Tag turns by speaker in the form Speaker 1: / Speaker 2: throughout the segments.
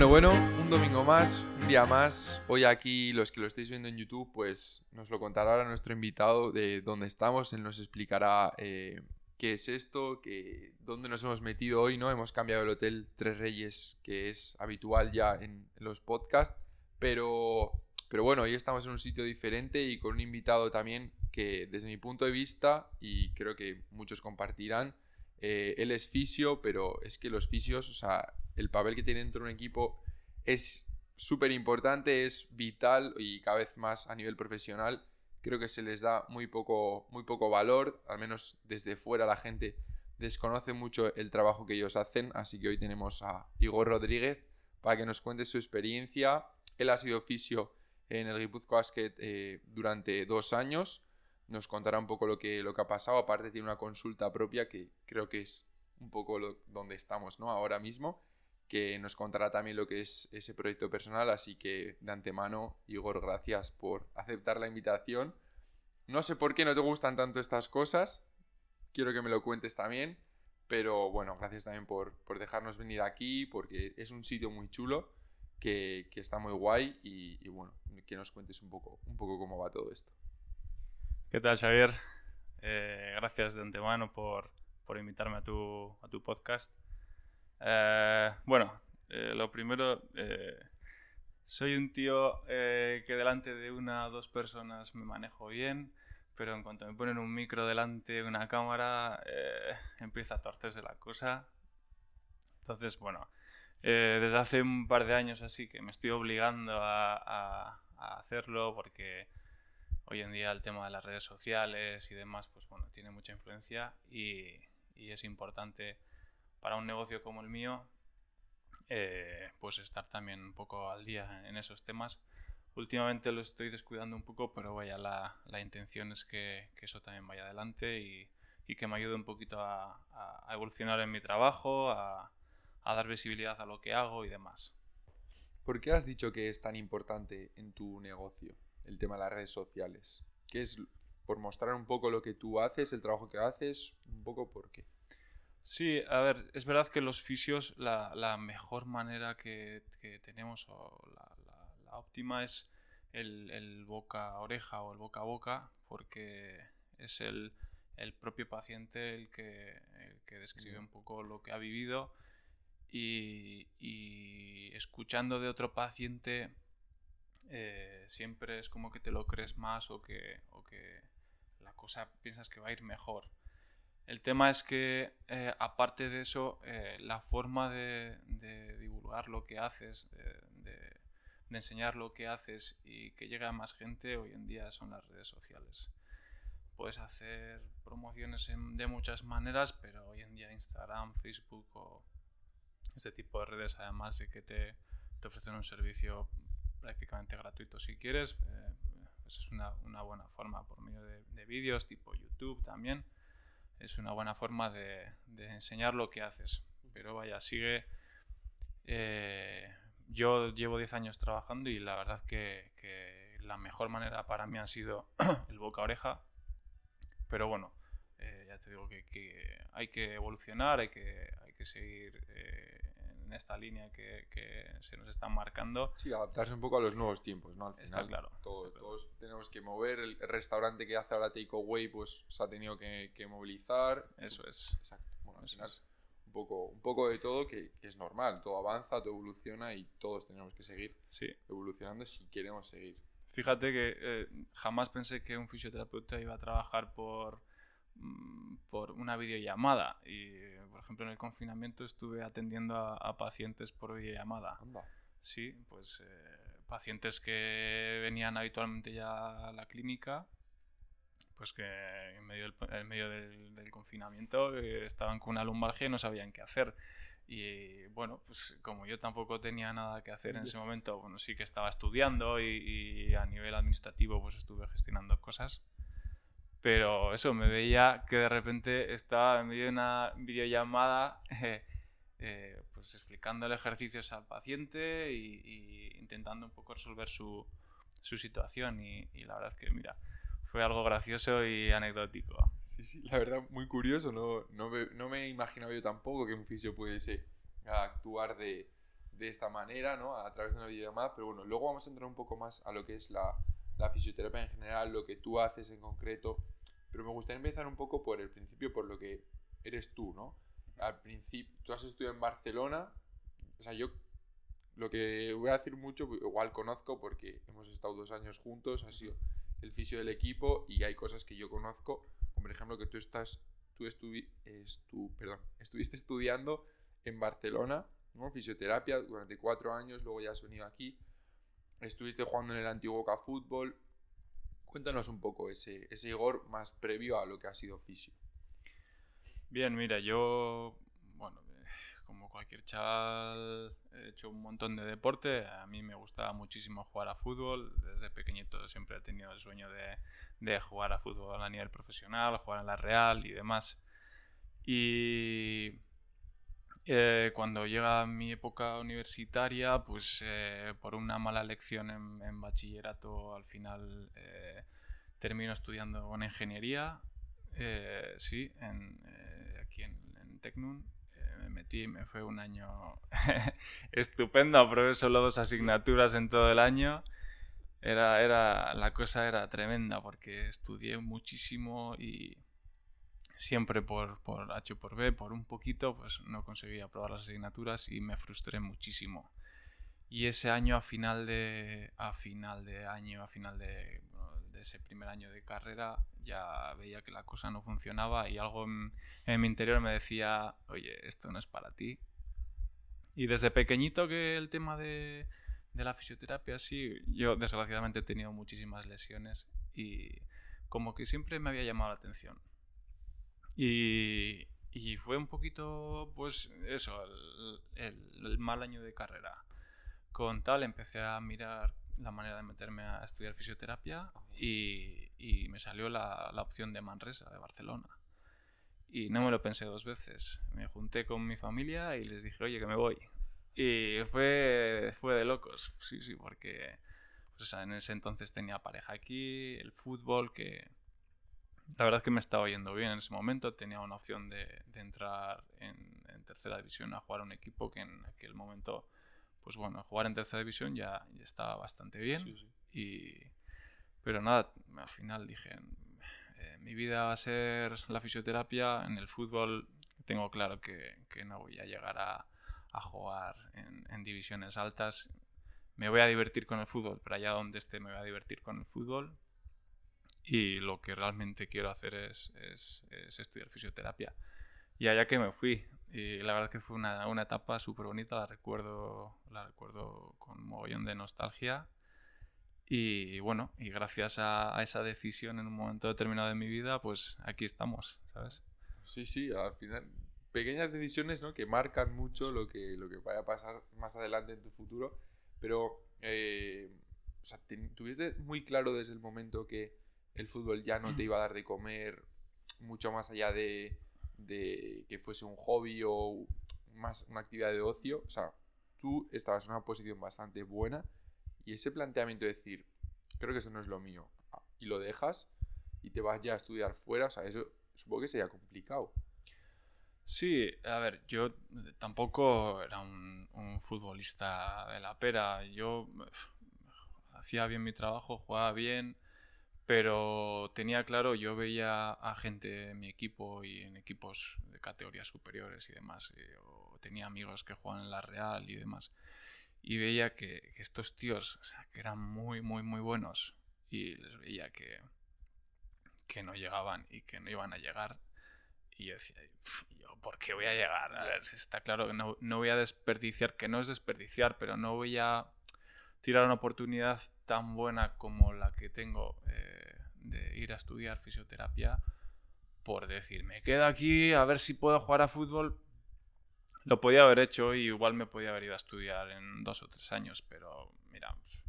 Speaker 1: Bueno, bueno, un domingo más, un día más. Hoy aquí, los que lo estáis viendo en YouTube, pues nos lo contará ahora nuestro invitado de dónde estamos. Él nos explicará eh, qué es esto, que, dónde nos hemos metido hoy, ¿no? Hemos cambiado el Hotel Tres Reyes, que es habitual ya en, los podcasts, pero, pero bueno, hoy estamos en un sitio diferente y con un invitado también que desde mi punto de vista, y creo que muchos compartirán, eh, él es fisio, pero es que los fisios, o sea, el papel que tiene dentro de un equipo es súper importante, es vital y cada vez más a nivel profesional. Creo que se les da muy poco, muy poco valor, al menos desde fuera la gente desconoce mucho el trabajo que ellos hacen, así que hoy tenemos a Igor Rodríguez para que nos cuente su experiencia. Él ha sido fisio en el Guipuzcoa Basket eh, durante dos años nos contará un poco lo que, lo que ha pasado. Aparte tiene una consulta propia que creo que es un poco donde estamos ¿no? ahora mismo, que nos contará también lo que es ese proyecto personal. Así que de antemano, Igor, gracias por aceptar la invitación. No sé por qué no te gustan tanto estas cosas, quiero que me lo cuentes también, pero bueno, gracias también por, por dejarnos venir aquí, porque es un sitio muy chulo. Que, que está muy guay y, bueno, que nos cuentes un poco, un poco cómo va todo esto.
Speaker 2: ¿Qué tal, Xavier? Eh, gracias de antemano por, por, invitarme a tu, a tu podcast. Eh, bueno, eh, lo primero, soy un tío que delante de una o dos personas me manejo bien, pero en cuanto me ponen un micro delante de una cámara, empieza a torcerse la cosa. Entonces, bueno, desde hace un par de años así que me estoy obligando a hacerlo porque hoy en día el tema de las redes sociales y demás, pues bueno, tiene mucha influencia y, es importante para un negocio como el mío, eh, pues estar también un poco al día en esos temas. Últimamente lo estoy descuidando un poco, pero vaya, la, intención es que, eso también vaya adelante y, que me ayude un poquito a, evolucionar en mi trabajo, a, a dar visibilidad a lo que hago y demás.
Speaker 1: ¿Por qué has dicho que es tan importante en tu negocio? el tema de las redes sociales? ¿Qué es por mostrar un poco lo que tú haces, el trabajo que haces, un poco por qué?
Speaker 2: Sí, a ver, es verdad que los fisios, la, la mejor manera que, que tenemos, o la, la, óptima, es el, el, boca a oreja o el boca a boca, porque es el, el propio paciente el que, el que describe un poco lo que ha vivido y, y escuchando de otro paciente eh, siempre es como que te lo crees más o que, o que la cosa piensas que va a ir mejor. El tema es que, eh, aparte de eso, eh, la forma de, divulgar lo que haces, de, enseñar lo que haces y que llegue a más gente hoy en día son las redes sociales. Puedes hacer promociones de muchas maneras, pero hoy en día Instagram, Facebook o este tipo de redes, además de que te, ofrecen un servicio prácticamente gratuito si quieres. Eh, pues es una, una, buena forma por medio de vídeos tipo YouTube también. Es una buena forma de, de enseñar lo que haces. Pero vaya, sigue... Eh, yo llevo 10 años trabajando y la verdad que, que, la mejor manera para mí ha sido el boca oreja. Pero bueno, eh, ya te digo que, que, hay que evolucionar, hay que, hay que seguir eh, en esta línea que, que, se nos están marcando.
Speaker 1: Sí, adaptarse un poco a los nuevos tiempos, ¿no? Al
Speaker 2: final, está claro,
Speaker 1: todo,
Speaker 2: está
Speaker 1: claro. todos tenemos que mover. El restaurante que hace ahora Takeaway, pues se ha tenido que, que movilizar.
Speaker 2: Eso es.
Speaker 1: Exacto. Bueno, al final,
Speaker 2: es.
Speaker 1: un, poco, un poco de todo que, que, es normal. Todo avanza, todo evoluciona y todos tenemos que seguir
Speaker 2: sí.
Speaker 1: evolucionando si queremos seguir.
Speaker 2: Fíjate que eh, jamás pensé que un fisioterapeuta iba a trabajar por mm, por una videollamada y por ejemplo en el confinamiento estuve atendiendo a, a pacientes por videollamada
Speaker 1: Anda.
Speaker 2: sí pues eh, pacientes que venían habitualmente ya a la clínica pues que en medio del, en medio del, del confinamiento eh, estaban con una lumbalgia y no sabían qué hacer y bueno, pues como yo tampoco tenía nada que hacer en ese momento, bueno, sí que estaba estudiando y, y a nivel administrativo pues estuve gestionando cosas. Pero eso, me veía que de repente estaba en medio de una videollamada eh, eh, pues explicándole ejercicios al paciente y, intentando un poco resolver su, su situación. Y, y, la verdad que, mira, fue algo gracioso y anecdótico.
Speaker 1: Sí, sí, la verdad, muy curioso. No, no, me, no me imaginaba yo tampoco que un fisio pudiese actuar de, de esta manera, ¿no? A través de una videollamada, pero bueno, luego vamos a entrar un poco más a lo que es la, la fisioterapia en general, lo que tú haces en concreto, pero me gustaría empezar un poco por el principio, por lo que eres tú, ¿no? Al principio, tú has estudiado en Barcelona, o sea, yo lo que voy a decir mucho, igual conozco porque hemos estado dos años juntos, ha sido el fisio del equipo y hay cosas que yo conozco, como por ejemplo que tú estás, tú perdón, estuviste estudiando en Barcelona, ¿no? Fisioterapia durante cuatro años, luego ya has venido aquí, estuviste jugando en el antiguo Boca Fútbol. Cuéntanos un poco ese, ese Igor más previo a lo que ha sido fisio.
Speaker 2: Bien, mira, yo, bueno, como cualquier chaval, he hecho un montón de deporte. A mí me gustaba muchísimo jugar a fútbol. Desde pequeñito siempre he tenido el sueño de, jugar a fútbol a nivel profesional, jugar en la Real y demás. Y eh, cuando llega mi época universitaria, pues eh, por una mala lección en, bachillerato, al final eh, termino estudiando una ingeniería, sí, aquí en, en Tecnun metí, me fue un año estupendo, aprobé solo dos asignaturas en todo el año. Era, era, la cosa era tremenda porque estudié muchísimo y siempre por, por H por B, por un poquito, pues no conseguí aprobar las asignaturas y me frustré muchísimo. Y ese año a final de, a final de año, a final de ese primer año de carrera ya veía que la cosa no funcionaba y algo en, mi interior me decía, oye, esto no es para ti. Y desde pequeñito que el tema de, de la fisioterapia, sí, yo desgraciadamente he tenido muchísimas lesiones y como que siempre me había llamado la atención. Y, y fue un poquito, pues eso, el, mal año de carrera. Con tal empecé a mirar la manera de meterme a estudiar fisioterapia y, y me salió la, la, opción de Manresa, de Barcelona. Y no me lo pensé dos veces. Me junté con mi familia y les dije, oye, que me voy. Y fue, fue de locos, sí, sí, porque pues, en ese entonces tenía pareja aquí, el fútbol, que la verdad es que me estaba yendo bien en ese momento. Tenía una opción de, de entrar en, en, tercera división a jugar a un equipo que en aquel momento pues bueno, jugar en tercera división ya, ya estaba bastante bien. Y, pero nada, al final dije, eh, mi vida va a ser la fisioterapia, en el fútbol tengo claro que, que no voy a llegar a, a jugar en, en, divisiones altas. Me voy a divertir con el fútbol, pero allá donde esté me voy a divertir con el fútbol. Y lo que realmente quiero hacer es, es, es estudiar fisioterapia. Y allá que me fui, y la verdad que fue una, una etapa súper bonita, la recuerdo, la recuerdo con mogollón de nostalgia. Y bueno, y gracias a, a, esa decisión en un momento determinado de mi vida, pues aquí estamos, ¿sabes?
Speaker 1: Sí, sí, al final, pequeñas decisiones ¿no? que marcan mucho lo que, lo que vaya a pasar más adelante en tu futuro, pero eh, o sea, ¿tuviste muy claro desde el momento que el fútbol ya no te iba a dar de comer mucho más allá de de que fuese un hobby o más una actividad de ocio. O sea, tú estabas en una posición bastante buena y ese planteamiento de decir, creo que eso no es lo mío, y lo dejas y te vas ya a estudiar fuera, o sea, eso supongo que sería complicado.
Speaker 2: Sí, a ver, yo tampoco era un futbolista de la pera. Yo hacía bien mi trabajo, jugaba bien, pero tenía claro, yo veía a gente en mi equipo y en equipos de categorías superiores y demás, eh, o tenía amigos que jugaban en la Real y demás, y veía que, estos tíos, o sea, que eran muy, muy, muy buenos, y les veía que, que no llegaban y que no iban a llegar, y yo decía, yo, ¿por qué voy a llegar? A ver, está claro que no, no voy a desperdiciar, que no es desperdiciar, pero no voy a tirar una oportunidad tan buena como la que tengo eh, de ir a estudiar fisioterapia por decir, me quedo aquí a ver si puedo jugar a fútbol. Lo podía haber hecho y igual me podía haber ido a estudiar en dos o tres años, pero mira, pues,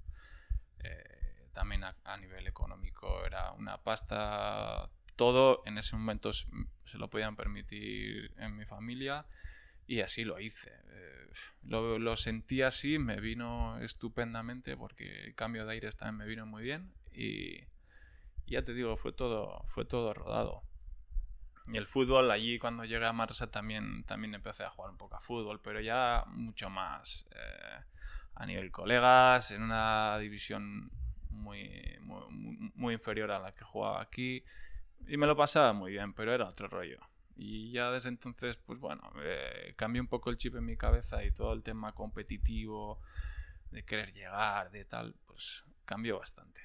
Speaker 2: eh, también a, a, nivel económico era una pasta. Todo en ese momento se lo podían permitir en mi familia y así lo hice. Eh, lo, lo, sentí así, me vino estupendamente porque el cambio de aires también me vino muy bien y, ya te digo, fue todo, fue todo rodado. Y el fútbol, allí cuando llegué a Marsa también, también empecé a jugar un poco a fútbol, pero ya mucho más eh, a nivel colegas, en una división muy, muy, muy, inferior a la que jugaba aquí. Y me lo pasaba muy bien, pero era otro rollo. Y ya desde entonces, pues bueno, eh, cambió un poco el chip en mi cabeza y todo el tema competitivo, de querer llegar, de tal, pues cambió bastante.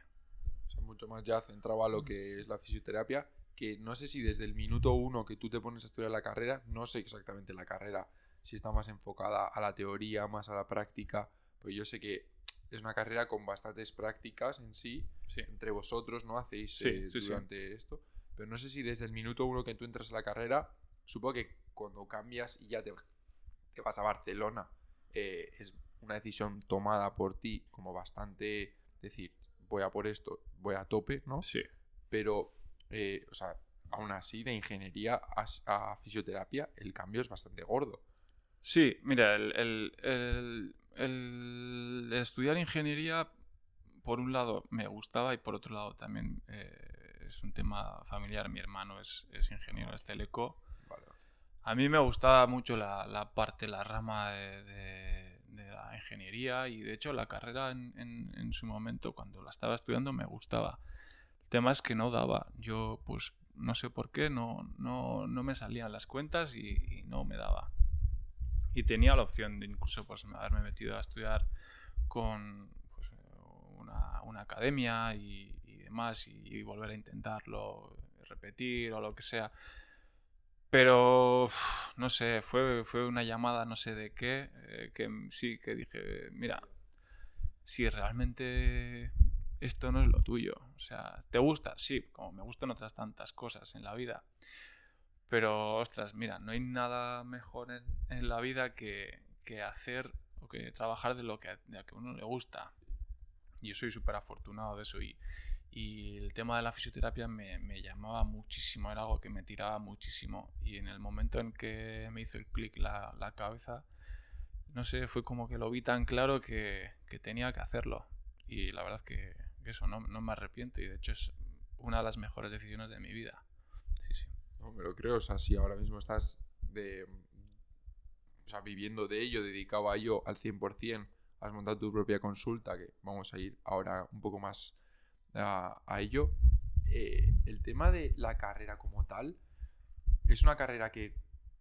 Speaker 1: O sea, mucho más ya centrado a lo que es la fisioterapia, que no sé si desde el minuto uno que tú te pones a estudiar la carrera, no sé exactamente la carrera, si está más enfocada a la teoría, más a la práctica, pues yo sé que es una carrera con bastantes prácticas en sí, entre vosotros, ¿no? Hacéis eh, durante esto. Pero no sé si desde el minuto uno que tú entras a la carrera, supongo que cuando cambias y ya te, te vas a Barcelona, eh, es una decisión tomada por ti como bastante, decir, voy a por esto, voy a tope, ¿no?
Speaker 2: Sí.
Speaker 1: Pero, eh, o sea, aún así, de ingeniería a, fisioterapia, el cambio es bastante gordo.
Speaker 2: Sí, mira, el, el, estudiar ingeniería, por un lado, me gustaba y por otro lado también eh, es un tema familiar. Mi hermano es, es ingeniero de Teleco. A mí me gustaba mucho la, la parte, la rama de, de, la ingeniería y de hecho la carrera en, en, su momento, cuando la estaba estudiando, me gustaba. El tema es que no daba. Yo, pues, no sé por qué, no, no, no me salían las cuentas y no me daba y tenía la opción de incluso pues, haberme metido a estudiar con pues, una, una, academia y, y, volver a intentarlo, repetir o lo que sea. Pero, no sé, fue, fue una llamada no sé de qué, eh, que sí, que dije, mira, si realmente esto no es lo tuyo, o sea, ¿te gusta? Sí, como me gustan otras tantas cosas en la vida pero, ostras, mira, no hay nada mejor en, la vida que, hacer o que trabajar de lo que, a uno le gusta. Yo soy súper afortunado de eso. Y, el tema de la fisioterapia me, llamaba muchísimo, era algo que me tiraba muchísimo. Y en el momento en que me hizo el clic la, la, cabeza, no sé, fue como que lo vi tan claro que, tenía que hacerlo. Y la verdad que, que eso no, no me arrepiento y de hecho es una de las mejores decisiones de mi vida. Sí, sí.
Speaker 1: No, me lo creo. O sea, si ahora mismo estás de, o sea, viviendo de ello, dedicado a ello al 100%, has montado tu propia consulta, que vamos a ir ahora un poco más a, ello. Eh, el tema de la carrera como tal, es una carrera que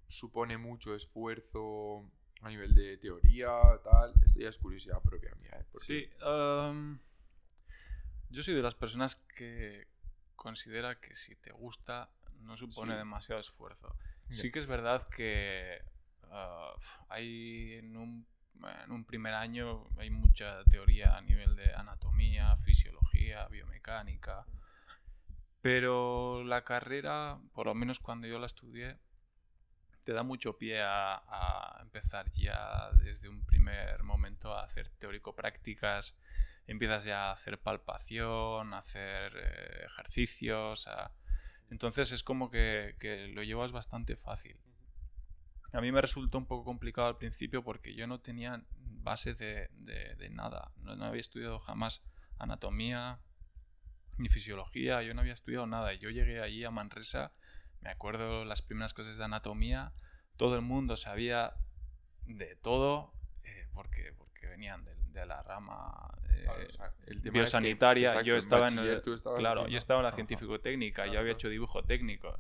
Speaker 1: supone mucho esfuerzo a nivel de teoría, tal. Esto ya es curiosidad propia mía. ¿eh?
Speaker 2: Sí, um, yo soy de las personas que considera que si te gusta no supone demasiado esfuerzo. Sí que es verdad que ah, hay en un, en un, primer año hay mucha teoría a nivel de anatomía, fisiología, biomecánica, pero la carrera, por lo menos cuando yo la estudié, te da mucho pie a, empezar ya desde un primer momento a hacer teórico-prácticas, empiezas ya a hacer palpación, a hacer eh, ejercicios, entonces es como que, lo llevas bastante fácil. A mí me resultó un poco complicado al principio porque yo no tenía base de, nada. No, había estudiado jamás anatomía ni fisiología. Yo no había estudiado nada. Yo llegué allí a Manresa, me acuerdo las primeras clases de anatomía. Todo el mundo sabía de todo eh, porque, porque venían de, la rama eh, biosanitaria. yo estaba en, claro, yo estaba en la científico-técnica, yo había hecho dibujo técnico.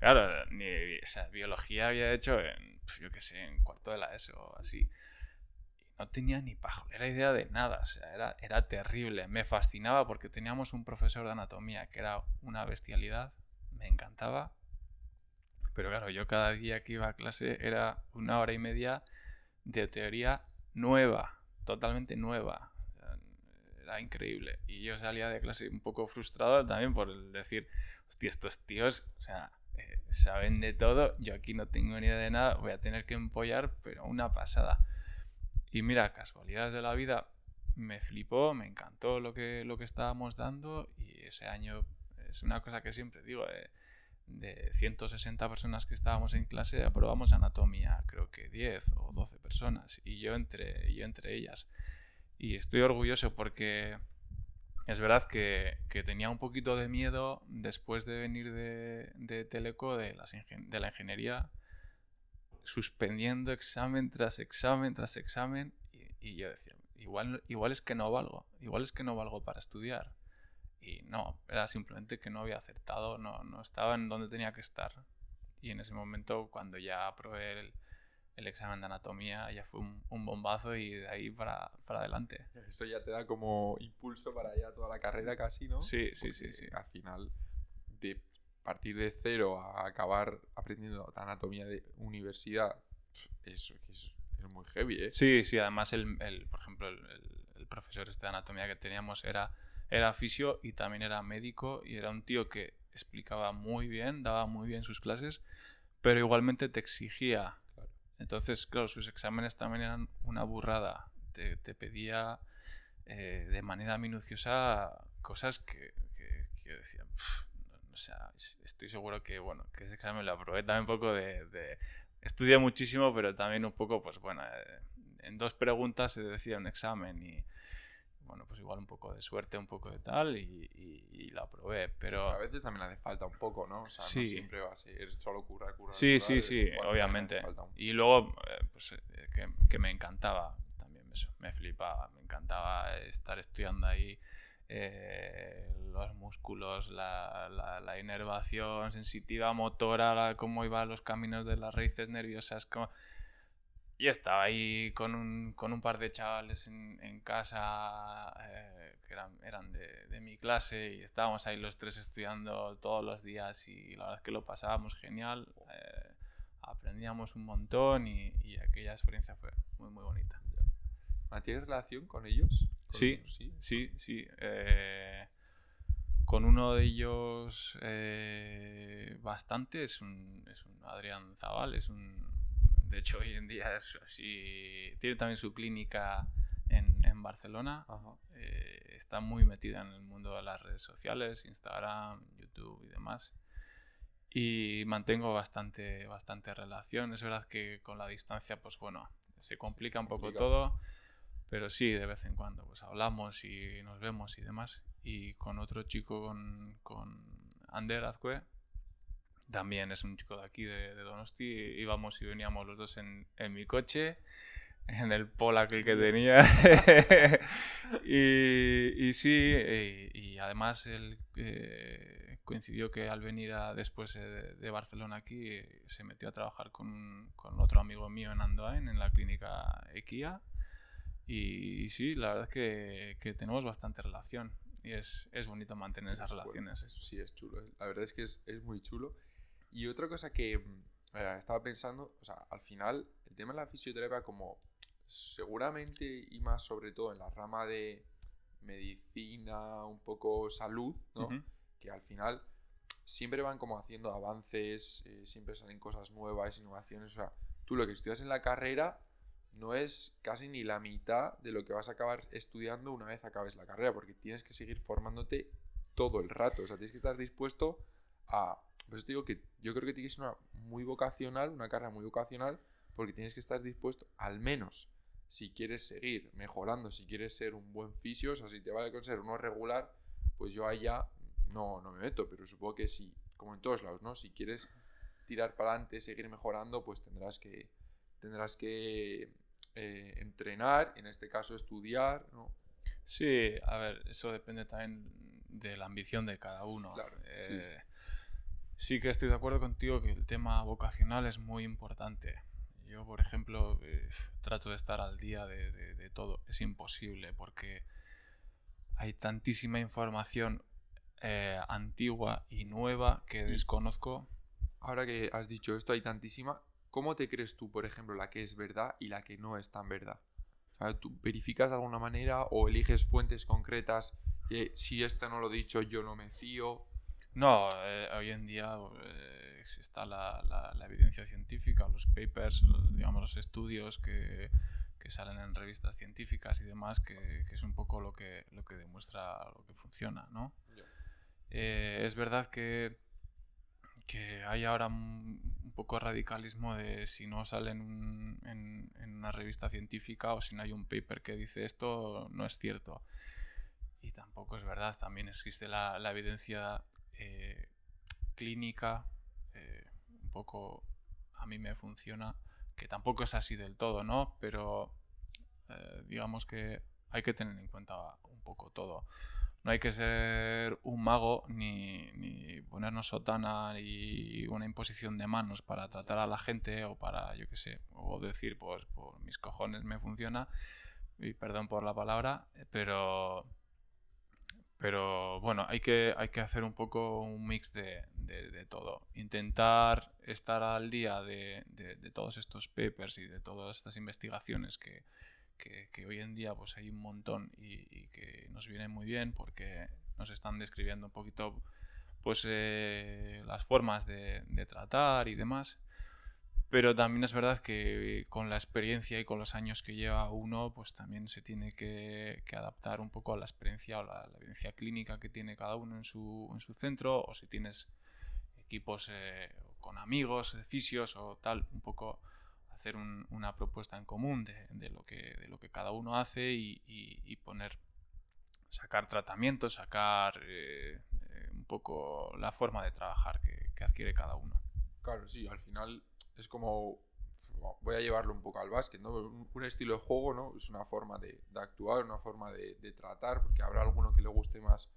Speaker 2: Claro, ni, biología había hecho en, pues, yo qué sé, en cuarto de la ESO o así. No tenía ni pajolera idea de nada, o sea, era, era terrible. Me fascinaba porque teníamos un profesor de anatomía que era una bestialidad, me encantaba. Pero claro, yo cada día que iba a clase era una hora y media de teoría nueva, totalmente nueva. Era increíble. Y yo salía de clase un poco frustrado también por el decir, hostia, estos tíos, o sea, eh, saben de todo, yo aquí no tengo ni idea de nada, voy a tener que empollar, pero una pasada. Y mira, casualidades de la vida, me flipó, me encantó lo que, lo que estábamos dando y ese año es una cosa que siempre digo, eh, de 160 personas que estábamos en clase, aprobamos anatomía, creo que 10 o 12 personas, y yo entre, yo entre ellas. Y estoy orgulloso porque Es verdad que, que, tenía un poquito de miedo después de venir de, de Teleco, de, las de la ingeniería, suspendiendo examen tras examen tras examen. Y, y, yo decía, igual, igual es que no valgo, igual es que no valgo para estudiar. Y no, era simplemente que no había acertado, no, no estaba en donde tenía que estar. Y en ese momento, cuando ya aprobé el, el examen de anatomía ya fue un, bombazo y de ahí para, para, adelante.
Speaker 1: Eso ya te da como impulso para ya toda la carrera casi, ¿no?
Speaker 2: Sí, sí, sí, sí.
Speaker 1: Al final, de partir de cero a acabar aprendiendo anatomía de universidad, eso es, es muy heavy, ¿eh?
Speaker 2: Sí, sí, además, el, el por ejemplo, el, el, profesor este de anatomía que teníamos era, era fisio y también era médico y era un tío que explicaba muy bien, daba muy bien sus clases, pero igualmente te exigía entonces, claro, sus exámenes también eran una burrada. Te, pedía eh, de manera minuciosa cosas que, yo decía, o sea, estoy seguro que, bueno, que ese examen lo aprobé también un poco de, de... Estudié muchísimo, pero también un poco, pues bueno, eh, en dos preguntas se decía un examen y bueno, pues igual un poco de suerte, un poco de tal, y, y, la probé, pero...
Speaker 1: A veces también hace falta un poco, ¿no? O sea, no siempre va a ser solo currar, currar,
Speaker 2: Sí, sí, sí, obviamente. Y luego, eh, pues, eh, que, que, me encantaba, también me, me, flipaba, me encantaba estar estudiando ahí eh, los músculos, la, la, la, inervación sensitiva motora, cómo iban los caminos de las raíces nerviosas, como y estaba ahí con un, con un par de chavales en, en casa eh, que eran, eran de, de, mi clase y estábamos ahí los tres estudiando todos los días y la verdad es que lo pasábamos genial, eh, aprendíamos un montón y, y, aquella experiencia fue muy muy bonita.
Speaker 1: ¿Tienes relación con ellos?
Speaker 2: Sí, sí, sí, sí. Eh, con uno de ellos bastante, es un, es un Adrián Zaval, es un de hecho, hoy en día es así. Tiene también su clínica en, en Barcelona. Eh, está muy metida en el mundo de las redes sociales, Instagram, YouTube y demás. Y mantengo bastante, bastante relación. Es verdad que con la distancia, pues bueno, se complica un poco todo. Pero sí, de vez en cuando pues hablamos y nos vemos y demás. Y con otro chico, con, con Ander Azcue, también es un chico de aquí, de, Donosti. Íbamos y veníamos los dos en, en mi coche, en el Pola que tenía. y, y, sí, y, además él eh, coincidió que al venir a, después de, de, Barcelona aquí, se metió a trabajar con, con, otro amigo mío en Andoain, en la clínica Equia. Y, sí, la verdad es que, que tenemos bastante relación y es, es bonito mantener esas relaciones.
Speaker 1: eso sí, es chulo. La verdad es que es, es muy chulo. Y otra cosa que mm, eh, estaba pensando, o sea, al final, el tema de la fisioterapia, como seguramente y más sobre todo en la rama de medicina, un poco salud, ¿no? Que al final siempre van como haciendo avances, eh, siempre salen cosas nuevas, innovaciones. O sea, tú lo que estudias en la carrera no es casi ni la mitad de lo que vas a acabar estudiando una vez acabes la carrera, porque tienes que seguir formándote todo el rato. O sea, tienes que estar dispuesto a pues te digo que yo creo que tienes una muy vocacional, una carrera muy vocacional, porque tienes que estar dispuesto, al menos, si quieres seguir mejorando, si quieres ser un buen fisio, o sea, si te vale con ser uno regular, pues yo allá no, no me meto, pero supongo que sí, como en todos lados, ¿no? Si quieres tirar para adelante, seguir mejorando, pues tendrás que, tendrás que eh, entrenar, en este caso estudiar, ¿no?
Speaker 2: Sí, a ver, eso depende también de la ambición de cada uno.
Speaker 1: Claro,
Speaker 2: eh, Sí que estoy de acuerdo contigo que el tema vocacional es muy importante. Yo, por ejemplo, eh, trato de estar al día de, de, todo. Es imposible porque hay tantísima información eh, antigua y nueva que desconozco.
Speaker 1: Ahora que has dicho esto, hay tantísima. ¿Cómo te crees tú, por ejemplo, la que es verdad y la que no es tan verdad? ¿Tú verificas de alguna manera o eliges fuentes concretas que si esta no lo he dicho yo no me fío?
Speaker 2: No, eh, hoy en día eh, está la, la, evidencia científica, los papers, digamos, los estudios que, que salen en revistas científicas y demás, que, que, es un poco lo que, lo que demuestra lo que funciona, ¿no? Eh, es verdad que, que hay ahora un, poco radicalismo de si no sale en, en, en, una revista científica o si no hay un paper que dice esto, no es cierto. y tampoco es verdad. También existe la, la evidencia eh, clínica, eh, un poco a mí me funciona, que tampoco es así del todo, ¿no? Pero eh, digamos que hay que tener en cuenta un poco todo. No hay que ser un mago ni, ni ponernos sotana y una imposición de manos para tratar a la gente o para, yo qué sé, o decir, pues por mis cojones me funciona, y perdón por la palabra, pero pero bueno, hay que, hay que hacer un poco un mix de, de, todo. Intentar estar al día de, de, todos estos papers y de todas estas investigaciones que, que, que hoy en día pues hay un montón y, que nos vienen muy bien porque nos están describiendo un poquito pues eh, las formas de, tratar y demás. Pero también es verdad que con la experiencia y con los años que lleva uno, pues también se tiene que, adaptar un poco a la experiencia o la, la, evidencia clínica que tiene cada uno en su, en su centro, o si tienes equipos eh, con amigos, fisios o tal, un poco hacer una propuesta en común de, lo que, de lo que cada uno hace y, poner, sacar tratamientos, sacar eh, eh, un poco la forma de trabajar que, que adquiere cada uno.
Speaker 1: Claro, sí, al final es como voy a llevarlo un poco al básquet, ¿no? Un, estilo de juego, ¿no? Es una forma de, actuar, una forma de, tratar, porque habrá alguno que le guste más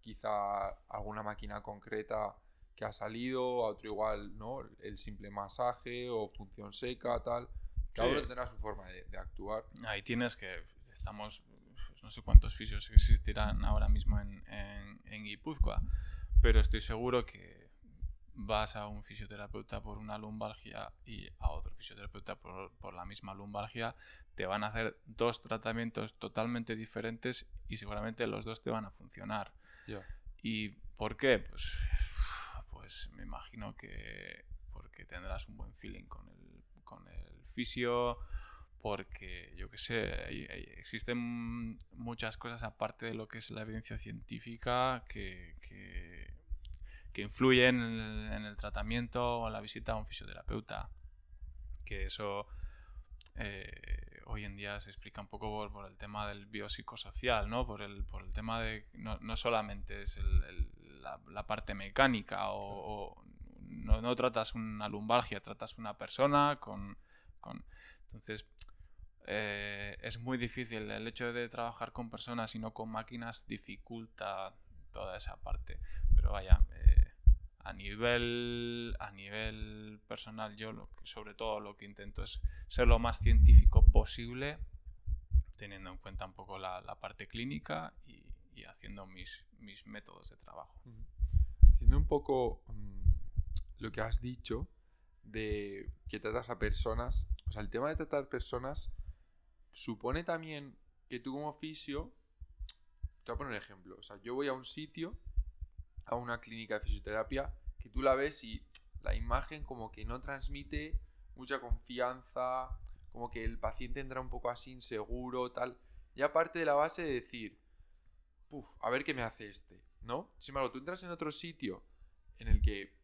Speaker 1: quizá alguna máquina concreta que ha salido, a otro igual, ¿no? El simple masaje o función seca, tal. Cada uno tendrá su forma de, actuar.
Speaker 2: Ahí tienes que, estamos, no sé cuántos fisios existirán ahora mismo en, en, en Guipúzcoa, pero estoy seguro que vas a un fisioterapeuta por una lumbalgia y a otro fisioterapeuta por, la misma lumbalgia, te van a hacer dos tratamientos totalmente diferentes y seguramente los dos te van a funcionar. ¿Y por qué? Pues, pues me imagino que porque tendrás un buen feeling con el, con el fisio, porque yo qué sé, existen muchas cosas aparte de lo que es la evidencia científica que que influyen en el, tratamiento o en la visita a un fisioterapeuta. Que eso eh, hoy en día se explica un poco por, el tema del biopsicosocial, ¿no? Por el, por el tema de. No, no solamente es la, parte mecánica o, no, tratas una lumbalgia, tratas una persona con. entonces. Eh, es muy difícil. El hecho de trabajar con personas y no con máquinas dificulta toda esa parte. Pero vaya, eh, a, nivel, a nivel personal yo sobre todo lo que intento es ser lo más científico posible, teniendo en cuenta un poco la, parte clínica y, haciendo mis, mis, métodos de trabajo.
Speaker 1: Haciendo un poco mm, lo que has dicho de que tratas a personas, o sea, el tema de tratar personas supone también que tú como fisio te voy a poner un ejemplo. O sea, yo voy a un sitio, a una clínica de fisioterapia, que tú la ves y la imagen como que no transmite mucha confianza, como que el paciente entra un poco así inseguro, tal. Y aparte de la base de decir, puf, a ver qué me hace este, ¿no? Sin embargo, tú entras en otro sitio en el que,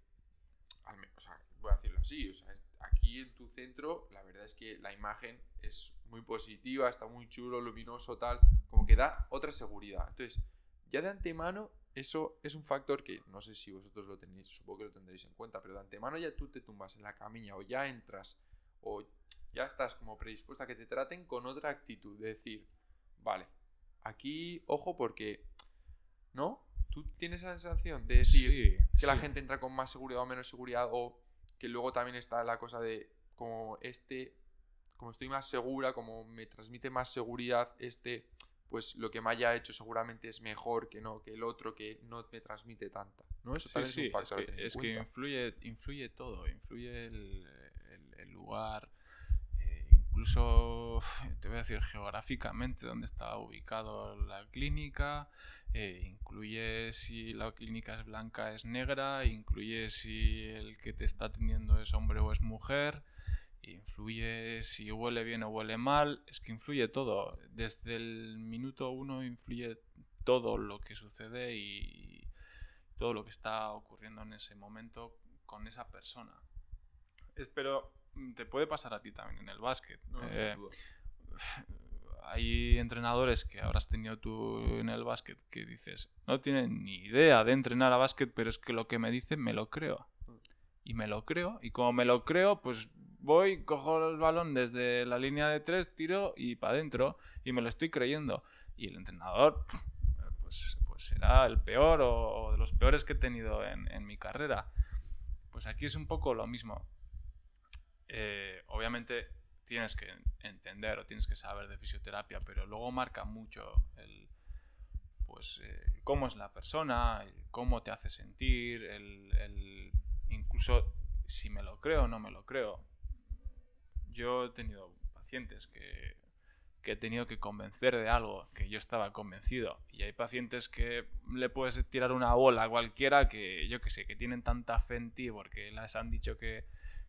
Speaker 1: o sea, voy a decirlo así, o sea, aquí en tu centro, la verdad es que la imagen es muy positiva, está muy chulo, luminoso, tal, como que da otra seguridad. Entonces, ya de antemano, eso es un factor que no sé si vosotros lo tenéis, supongo que lo tendréis en cuenta, pero de antemano ya tú te tumbas en la camilla o ya entras o ya estás como predispuesta a que te traten con otra actitud, de decir, vale, aquí, ojo, porque, ¿no? Tú tienes esa sensación de decir que la gente entra con más seguridad o menos seguridad, o que luego también está la cosa de como este como estoy más segura, como me transmite más seguridad este, pues lo que me haya hecho seguramente es mejor que no que el otro que no me transmite tanta. ¿no?
Speaker 2: Eso es un factor. Es que, influye, influye todo, influye el, lugar, incluso te voy a decir geográficamente dónde está ubicado la clínica, eh, incluye si la clínica es blanca es negra, incluye si el que te está atendiendo es hombre o es mujer influye si huele bien o huele mal, es que influye todo. Desde el minuto uno influye todo lo que sucede y todo lo que está ocurriendo en ese momento con esa persona. Pero te puede pasar a ti también en el básquet. Eh, hay entrenadores que habrás tenido tú en el básquet que dices, no tienen ni idea de entrenar a básquet, pero es que lo que me dicen me lo creo. Y me lo creo, y como me lo creo, pues voy, cojo el balón desde la línea de tres, tiro y para adentro, y me lo estoy creyendo. Y el entrenador, pues, pues será el peor o, de los peores que he tenido en, en mi carrera. Pues aquí es un poco lo mismo. Eh, obviamente tienes que entender o tienes que saber de fisioterapia, pero luego marca mucho el, pues, eh, cómo es la persona, cómo te hace sentir, el, incluso si me lo creo o no me lo creo. Yo he tenido pacientes que, que he tenido que convencer de algo que yo estaba convencido. Y hay pacientes que le puedes tirar una bola a cualquiera que, yo que sé, que tienen tanta fe en ti porque les han dicho que,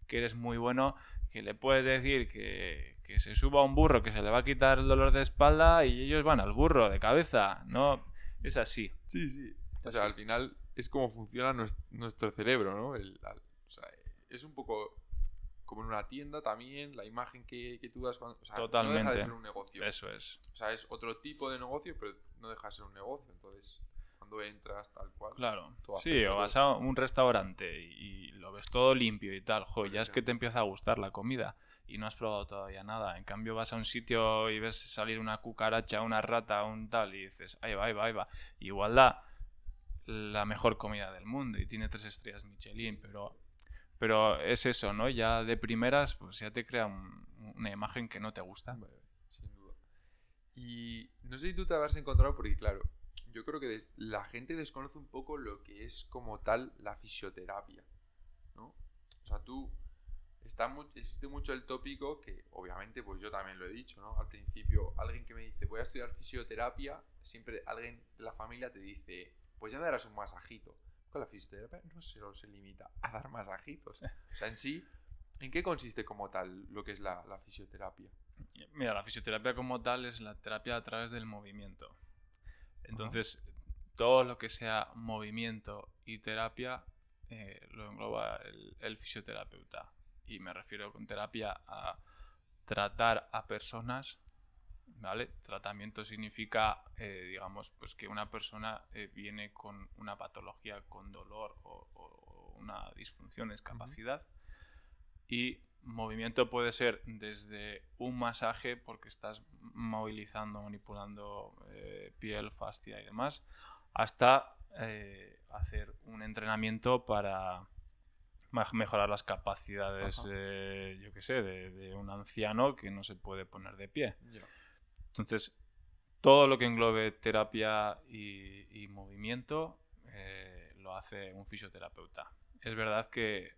Speaker 2: que eres muy bueno, que le puedes decir que, que, se suba a un burro, que se le va a quitar el dolor de espalda y ellos van al burro de cabeza. No, es así.
Speaker 1: Sí, sí. O sea, al final es como funciona nuestro cerebro, ¿no? o sea, es un poco como en una tienda también, la imagen que, que tú das cuando... O sea,
Speaker 2: Totalmente.
Speaker 1: no deja de ser un negocio.
Speaker 2: Eso es.
Speaker 1: O sea, es otro tipo de negocio, pero no deja de ser un negocio. Entonces, cuando entras tal cual.
Speaker 2: Claro. Sí, o vas a un restaurante y, lo ves todo limpio y tal, jo, ya es que te empieza a gustar la comida y no has probado todavía nada. En cambio vas a un sitio y ves salir una cucaracha, una rata, un tal y dices, ahí va, ahí va, ahí va. Igual da la mejor comida del mundo y tiene tres estrellas Michelin, pero pero es eso, ¿no? Ya de primeras, pues ya te crea una imagen que no te gusta.
Speaker 1: sin duda. Y no sé si tú te habrás encontrado, porque claro, yo creo que la gente desconoce un poco lo que es como tal la fisioterapia, ¿no? O sea, tú, está existe mucho el tópico que obviamente pues yo también lo he dicho, ¿no? Al principio, alguien que me dice voy a estudiar fisioterapia, siempre alguien de la familia te dice, pues ya me darás un masajito. Con la fisioterapia no solo se limita a dar masajitos. O sea, en sí, ¿en qué consiste como tal lo que es la, la fisioterapia?
Speaker 2: Mira, la fisioterapia como tal es la terapia a través del movimiento. Entonces, todo lo que sea movimiento y terapia eh, lo engloba el, fisioterapeuta. Y me refiero con terapia a tratar a personas, ¿vale? Tratamiento significa, eh, digamos, pues que una persona eh, viene con una patología, con dolor o, una disfunción, discapacidad. Y movimiento puede ser desde un masaje, porque estás movilizando, manipulando eh, piel, fascia y demás, hasta eh, hacer un entrenamiento para mejorar las capacidades, yo qué sé, de, un anciano que no se puede poner de pie. Entonces, todo lo que englobe terapia y, movimiento eh, lo hace un fisioterapeuta. Es verdad que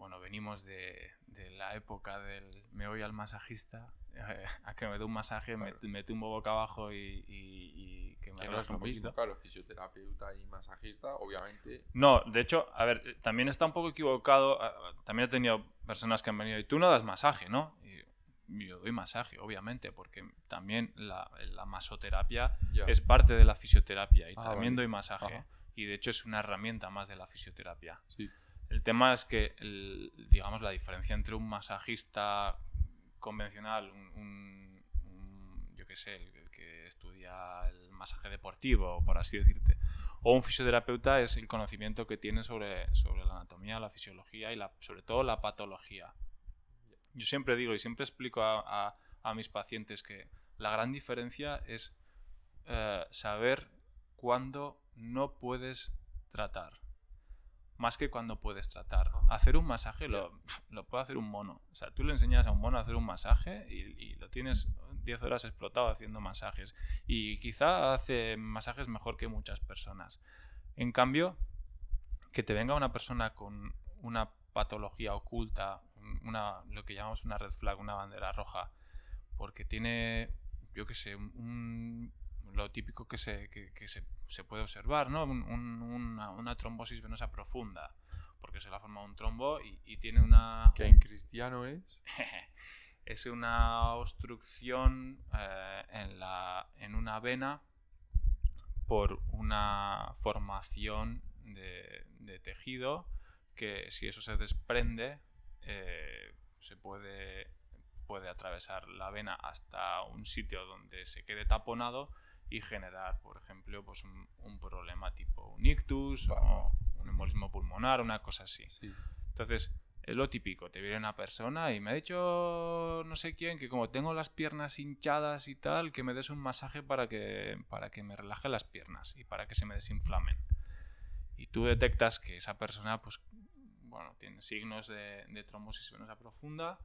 Speaker 2: bueno, venimos de, la época del me voy al masajista, eh, a que me dé un masaje, me, me, tumbo boca abajo y,
Speaker 1: que me que no es lo mismo, claro, fisioterapeuta y masajista, obviamente.
Speaker 2: No, de hecho, a ver, también está un poco equivocado, también he tenido personas que han venido y tú no das masaje, ¿no? Y, yo doy masaje, obviamente, porque también la, masoterapia es parte de la fisioterapia y ah, también doy masaje. Y de hecho es una herramienta más de la fisioterapia.
Speaker 1: Sí.
Speaker 2: El tema es que, digamos, la diferencia entre un masajista convencional, un, yo qué sé, el, que estudia el masaje deportivo, por así decirte, o un fisioterapeuta es el conocimiento que tiene sobre, sobre la anatomía, la fisiología y la, sobre todo la patología. Yo siempre digo y siempre explico a, mis pacientes que la gran diferencia es eh, saber cuándo no puedes tratar más que cuando puedes tratar. Hacer un masaje lo, lo, puede hacer un mono. O sea, tú le enseñas a un mono a hacer un masaje y, lo tienes 10 horas explotado haciendo masajes. Y quizá hace masajes mejor que muchas personas. En cambio, que te venga una persona con una patología oculta, una, lo que llamamos una red flag, una bandera roja, porque tiene, yo qué sé, un, lo típico que se, que, se, se, puede observar, ¿no? una, una, trombosis venosa profunda, porque se la forma un trombo y, y tiene una...
Speaker 1: ¿Qué en cristiano es?
Speaker 2: es una obstrucción eh, en, la, en una vena por una formación de, de tejido que si eso se desprende eh, se puede puede atravesar la vena hasta un sitio donde se quede taponado y generar, por ejemplo, pues un, problema tipo un ictus o un embolismo pulmonar, una cosa así. Entonces, es lo típico, te viene una persona y me ha dicho no sé quién que como tengo las piernas hinchadas y tal, que me des un masaje para que, para que me relaje las piernas y para que se me desinflamen. Y tú detectas que esa persona, pues, bueno, tiene signos de, de trombosis venosa profunda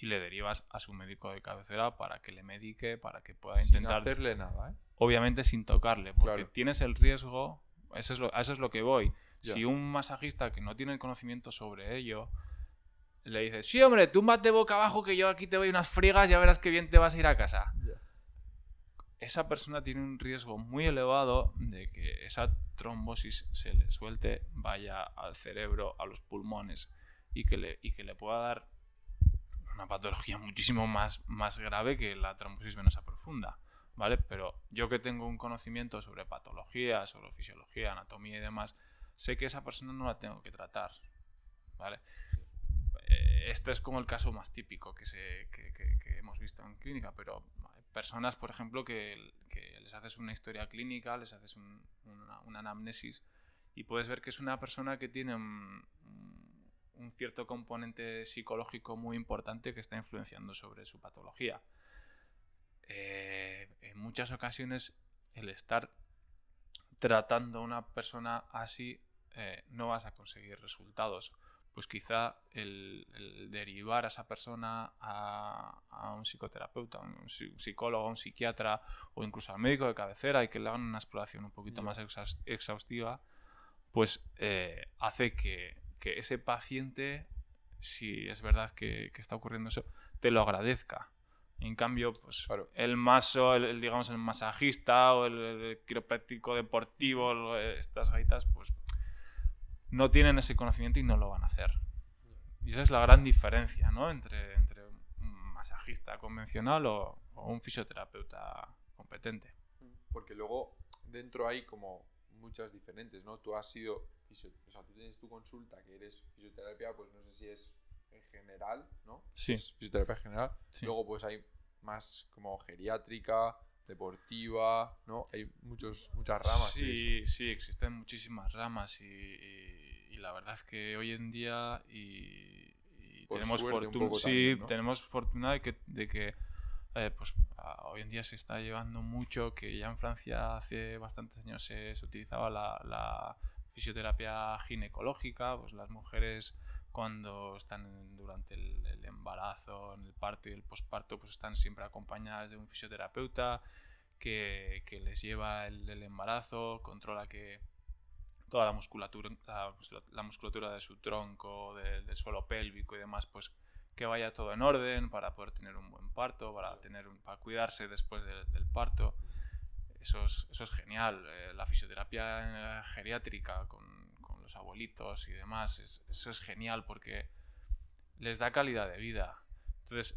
Speaker 2: y le derivas a su médico de cabecera para que le medique, para que pueda intentar...
Speaker 1: Sin hacerle nada, ¿eh?
Speaker 2: Obviamente sin tocarle, porque tienes el riesgo, eso es lo, a eso es lo que voy si un masajista que no tiene el conocimiento sobre ello le dice, sí, hombre, túmbate boca abajo que yo aquí te doy unas friegas y ya verás qué bien te vas a ir a casa. Esa persona tiene un riesgo muy elevado de que esa trombosis se le suelte, vaya al cerebro, a los pulmones y que le, y que le pueda dar una patología muchísimo más, más grave que la trombosis venosa profunda. ¿Vale? Pero yo que tengo un conocimiento sobre patología, sobre fisiología, anatomía y demás, sé que esa persona no la tengo que tratar. ¿Vale? Eh, este es como el caso más típico que, se, que, hemos visto en clínica, pero personas, por ejemplo, que, les haces una historia clínica, les haces una, anamnesis y puedes ver que es una persona que tiene un, cierto componente psicológico muy importante que está influenciando sobre su patología. Eh, en muchas ocasiones el estar tratando a una persona así eh, no vas a conseguir resultados. Pues quizá el, derivar a esa persona a, un psicoterapeuta, un psicólogo, un psiquiatra o incluso al médico de cabecera y que le hagan una exploración un poquito más exhaustiva, pues eh, hace que, ese paciente, si es verdad que, está ocurriendo eso, te lo agradezca. En cambio, pues el maso, el, digamos el masajista o el, el quiropráctico deportivo, estas gaitas, pues no tienen ese conocimiento y no lo van a hacer. Y esa es la gran diferencia ¿no? entre, entre un masajista convencional o, un fisioterapeuta competente.
Speaker 1: Porque luego dentro hay como muchas diferentes, ¿no? Tú has sido, o sea, tú tienes tu consulta que eres fisioterapia, pues no sé si es en general, ¿no?
Speaker 2: Sí.
Speaker 1: fisioterapia general. Luego pues hay más como geriátrica, deportiva, ¿no? Hay muchos, muchas ramas.
Speaker 2: Sí, sí, existen muchísimas ramas y la verdad es que hoy en día y, tenemos, fortuna, sí, tenemos fortuna de que, de que eh, pues, hoy en día se está llevando mucho, que ya en Francia hace bastantes años se, utilizaba la, fisioterapia ginecológica, pues las mujeres cuando están durante el, embarazo, en el parto y el posparto, pues están siempre acompañadas de un fisioterapeuta que, les lleva el, embarazo, controla que, toda la musculatura, la, musculatura de su tronco, del suelo pélvico y demás, pues que vaya todo en orden para poder tener un buen parto, para, tener para cuidarse después del parto. Eso es, eso es genial. Eh, la fisioterapia eh, geriátrica con, con, los abuelitos y demás, eso es genial porque les da calidad de vida. Entonces,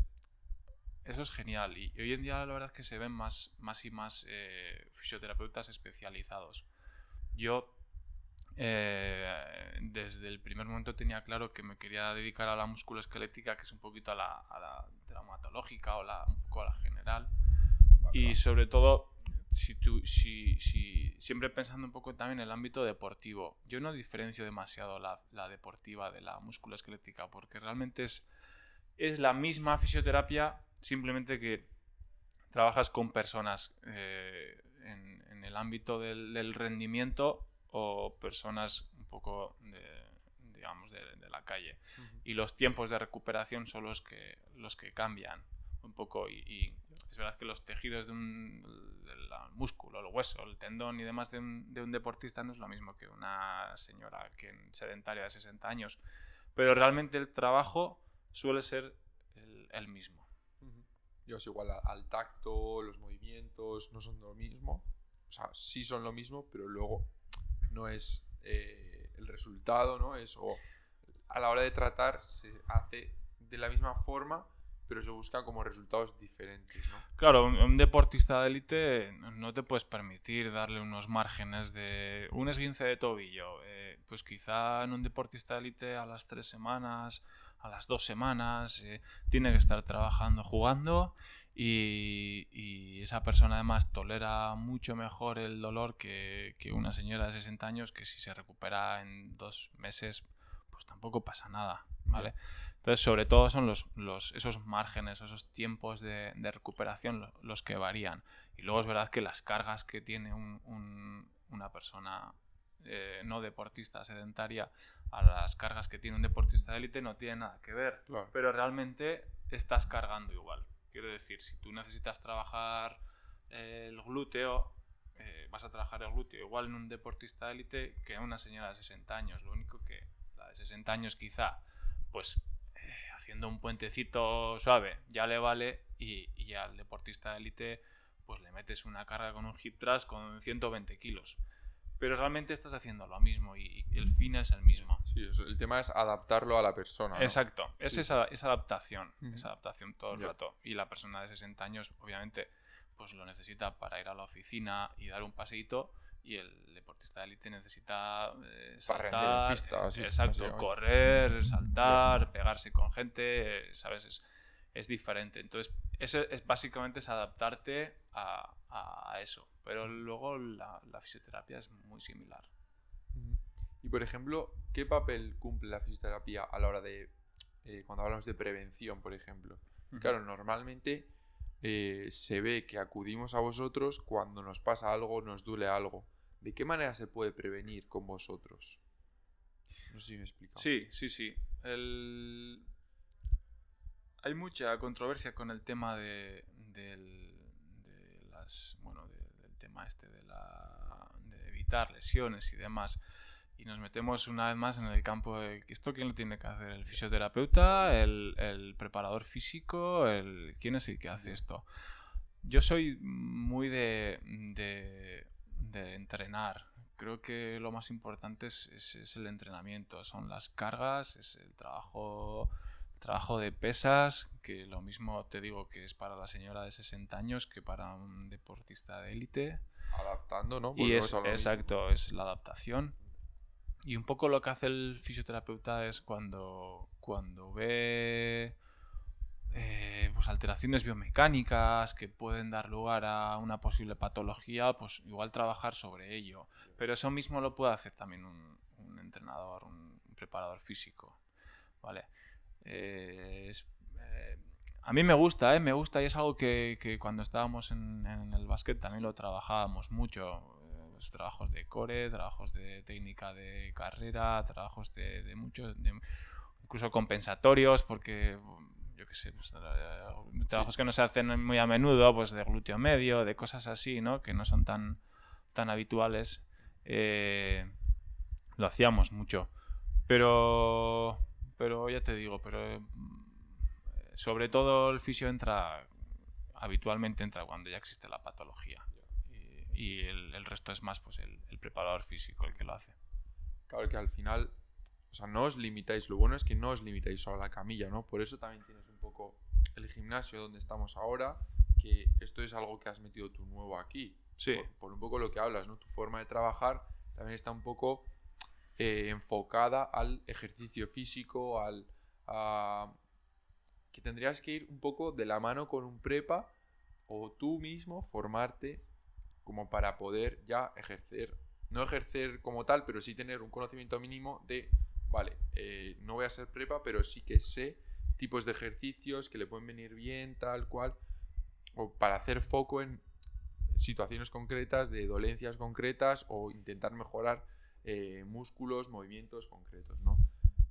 Speaker 2: eso es genial. Y, hoy en día la verdad es que se ven más, más y más eh, fisioterapeutas especializados. Yo eh, desde el primer momento tenía claro que me quería dedicar a la musculoesquelética, que es un poquito a la, traumatológica o la, un poco a la general. Y sobre todo, si tú, si, si, siempre pensando un poco también en el ámbito deportivo. Yo no diferencio demasiado la, la deportiva de la musculoesquelética, porque realmente es, es la misma fisioterapia, simplemente que trabajas con personas eh, en, en, el ámbito del, del rendimiento o personas un poco de, digamos, de, la calle. Y los tiempos de recuperación son los que, los que cambian un poco. Y, es verdad que los tejidos de un del músculo, el hueso, el tendón y demás de un, de un, deportista no es lo mismo que una señora que sedentaria de 60 años. Pero realmente el trabajo suele ser el, mismo.
Speaker 1: Yo es igual al tacto, los movimientos no son lo mismo. O sea, sí son lo mismo, pero luego no es eh, el resultado, ¿no? Es, o a la hora de tratar se hace de la misma forma, pero se busca como resultados diferentes, ¿no?
Speaker 2: Claro, un, deportista de élite no te puedes permitir darle unos márgenes de un esguince de tobillo. Eh, pues quizá en un deportista de élite a las tres semanas, a las dos semanas, eh, tiene que estar trabajando, jugando y, y, esa persona además tolera mucho mejor el dolor que, que, una señora de 60 años que si se recupera en dos meses pues tampoco pasa nada, ¿vale? Entonces sobre todo son los, los, esos márgenes, esos tiempos de, de recuperación los, que varían. Y luego es verdad que las cargas que tiene un, un, una persona eh, no deportista sedentaria a las cargas que tiene un deportista de élite no tiene nada que ver.
Speaker 1: Claro.
Speaker 2: Pero realmente estás cargando igual. Quiero decir, si tú necesitas trabajar eh, el glúteo, eh, vas a trabajar el glúteo igual en un deportista de élite que en una señora de 60 años. Lo único que la de 60 años quizá, pues eh, haciendo un puentecito suave ya le vale y, y al deportista de élite pues le metes una carga con un hip thrust con 120 kilos pero realmente estás haciendo lo mismo y, el fin es el mismo.
Speaker 1: Sí, el tema es adaptarlo a la persona. ¿no?
Speaker 2: Exacto, es
Speaker 1: Sí.
Speaker 2: esa, esa adaptación,
Speaker 1: Ujú.
Speaker 2: esa adaptación todo el rato. Y la persona de 60 años, obviamente, pues lo necesita para ir a la oficina y dar un paseíto. Y el deportista de élite necesita eh,
Speaker 1: Para
Speaker 2: saltar,
Speaker 1: pista, así,
Speaker 2: exacto,
Speaker 1: básicamente.
Speaker 2: correr, saltar, pegarse con gente, eh, ¿sabes? Es, es diferente. Entonces, ese es, básicamente es adaptarte a, a eso. Pero luego la, la fisioterapia es muy similar.
Speaker 1: Y por ejemplo, ¿qué papel cumple la fisioterapia a la hora de, eh, cuando hablamos de prevención, por ejemplo? Claro, normalmente eh, se ve que acudimos a vosotros cuando nos pasa algo, nos duele algo. ¿De qué manera se puede prevenir con vosotros? No sé si me he explicado.
Speaker 2: Sí, sí, sí. El... Hay mucha controversia con el tema de, de las, bueno, tema este de, la, de evitar lesiones y demás. Y nos metemos una vez más en el campo de esto quién lo tiene que hacer, el fisioterapeuta, el, el preparador físico, el quién es el que hace esto. Yo soy muy de, de, de entrenar. Creo que lo más importante es, es- es el entrenamiento, son las cargas, es el trabajo, trabajo de pesas, que lo mismo te digo que es para la señora de 60 años que para un deportista de élite.
Speaker 1: Adaptando, ¿no?
Speaker 2: Y
Speaker 1: Volvemos
Speaker 2: es,
Speaker 1: mismo.
Speaker 2: exacto, es la adaptación. Y un poco lo que hace el fisioterapeuta es cuando, cuando ve eh, pues alteraciones biomecánicas que pueden dar lugar a una posible patología, pues igual trabajar sobre ello. Pero eso mismo lo puede hacer también un, un entrenador, un preparador físico. ¿Vale? Eh, es- eh, a mí me gusta, ¿eh? me gusta y es algo que, que cuando estábamos en, en el básquet también lo trabajábamos mucho. trabajos de core, trabajos de técnica de carrera, trabajos de, de mucho, de- incluso compensatorios, porque yo qué sé, pues, trabajos que no se hacen muy a menudo, pues de glúteo medio, de cosas así, ¿no? Que no son tan, tan habituales. eh, lo hacíamos mucho. Pero, pero ya te digo, pero eh, sobre todo el fisio entra, habitualmente entra cuando ya existe la patología. Y, y el, el resto es más pues el, el preparador físico el que lo hace.
Speaker 1: Claro que al final, o sea, no os limitáis. Lo bueno es que no os limitáis solo a la camilla, ¿no? Por eso también tienes un poco el gimnasio donde estamos ahora, que esto es algo que has metido tú nuevo aquí.
Speaker 2: Sí.
Speaker 1: Por, por un poco lo que hablas, ¿no? Tu forma de trabajar también está un poco eh, enfocada al ejercicio físico, al... que tendrías que ir un poco de la mano con un prepa o tú mismo formarte como para poder ya ejercer, no ejercer como tal, pero sí tener un conocimiento mínimo de, vale, eh, no voy a ser prepa, pero sí que sé tipos de ejercicios que le pueden venir bien, tal cual, o para hacer foco en situaciones concretas, de dolencias concretas, o intentar mejorar eh, músculos, movimientos concretos, ¿no?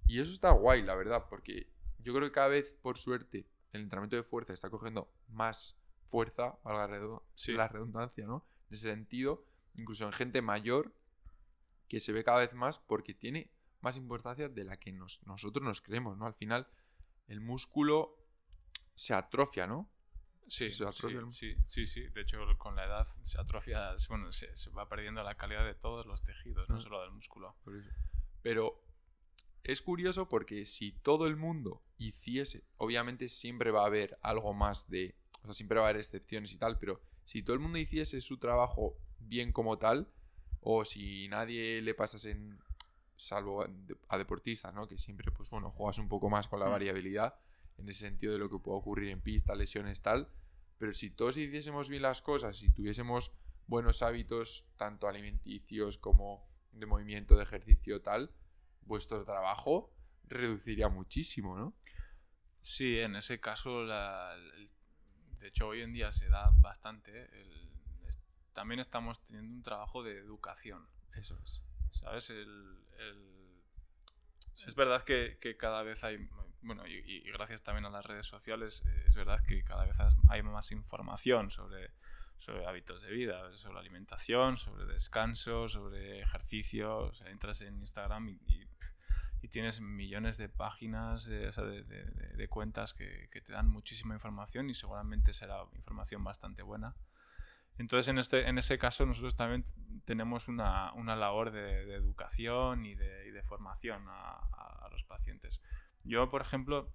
Speaker 1: Y eso está guay, la verdad, porque yo creo que cada vez, por suerte, el entrenamiento de fuerza está cogiendo más fuerza, valga la
Speaker 2: Sí.
Speaker 1: la redundancia, ¿no? En ese sentido, incluso en gente mayor, que se ve cada vez más porque tiene más importancia de la que nos- nosotros nos creemos, ¿no? Al final, el músculo se atrofia, ¿no?
Speaker 2: Sí,
Speaker 1: Se atrofia el-
Speaker 2: sí, sí, sí. De hecho, con la edad se atrofia, bueno, se, se va perdiendo la calidad de todos los tejidos, no
Speaker 1: Mm.
Speaker 2: solo del músculo.
Speaker 1: Pero es curioso porque si todo el mundo hiciese, obviamente siempre va a haber algo más de, o sea, siempre va a haber excepciones y tal, pero si todo el mundo hiciese su trabajo bien como tal, o si nadie le pasasen salvo a deportistas, ¿no? Que siempre, pues bueno, juegas un poco más con la
Speaker 2: Mm.
Speaker 1: En el sentido de lo que puede ocurrir en pista, lesiones, tal. Pero si todos hiciésemos bien las cosas, si tuviésemos buenos hábitos, tanto alimenticios como de movimiento, de ejercicio, tal, vuestro trabajo reduciría muchísimo, ¿no?
Speaker 2: Sí, en ese caso, la- el- de hecho, hoy en día se da bastante. el- es- también estamos teniendo un trabajo de educación,
Speaker 1: Eso es.
Speaker 2: ¿sabes? El, Es verdad que, que cada vez hay, bueno, y, y gracias también a las redes sociales, eh, es verdad que cada vez hay más información sobre, sobre hábitos de vida, sobre alimentación, sobre descanso, sobre ejercicio. O sea, entras en Instagram y, y- y tienes millones de páginas, de, o sea, de- de- de- cuentas que, que te dan muchísima información y seguramente será información bastante buena. Entonces, en, este, en ese caso, nosotros también tenemos una, una labor de, educación y de formación a, a- a los pacientes. Yo, por ejemplo,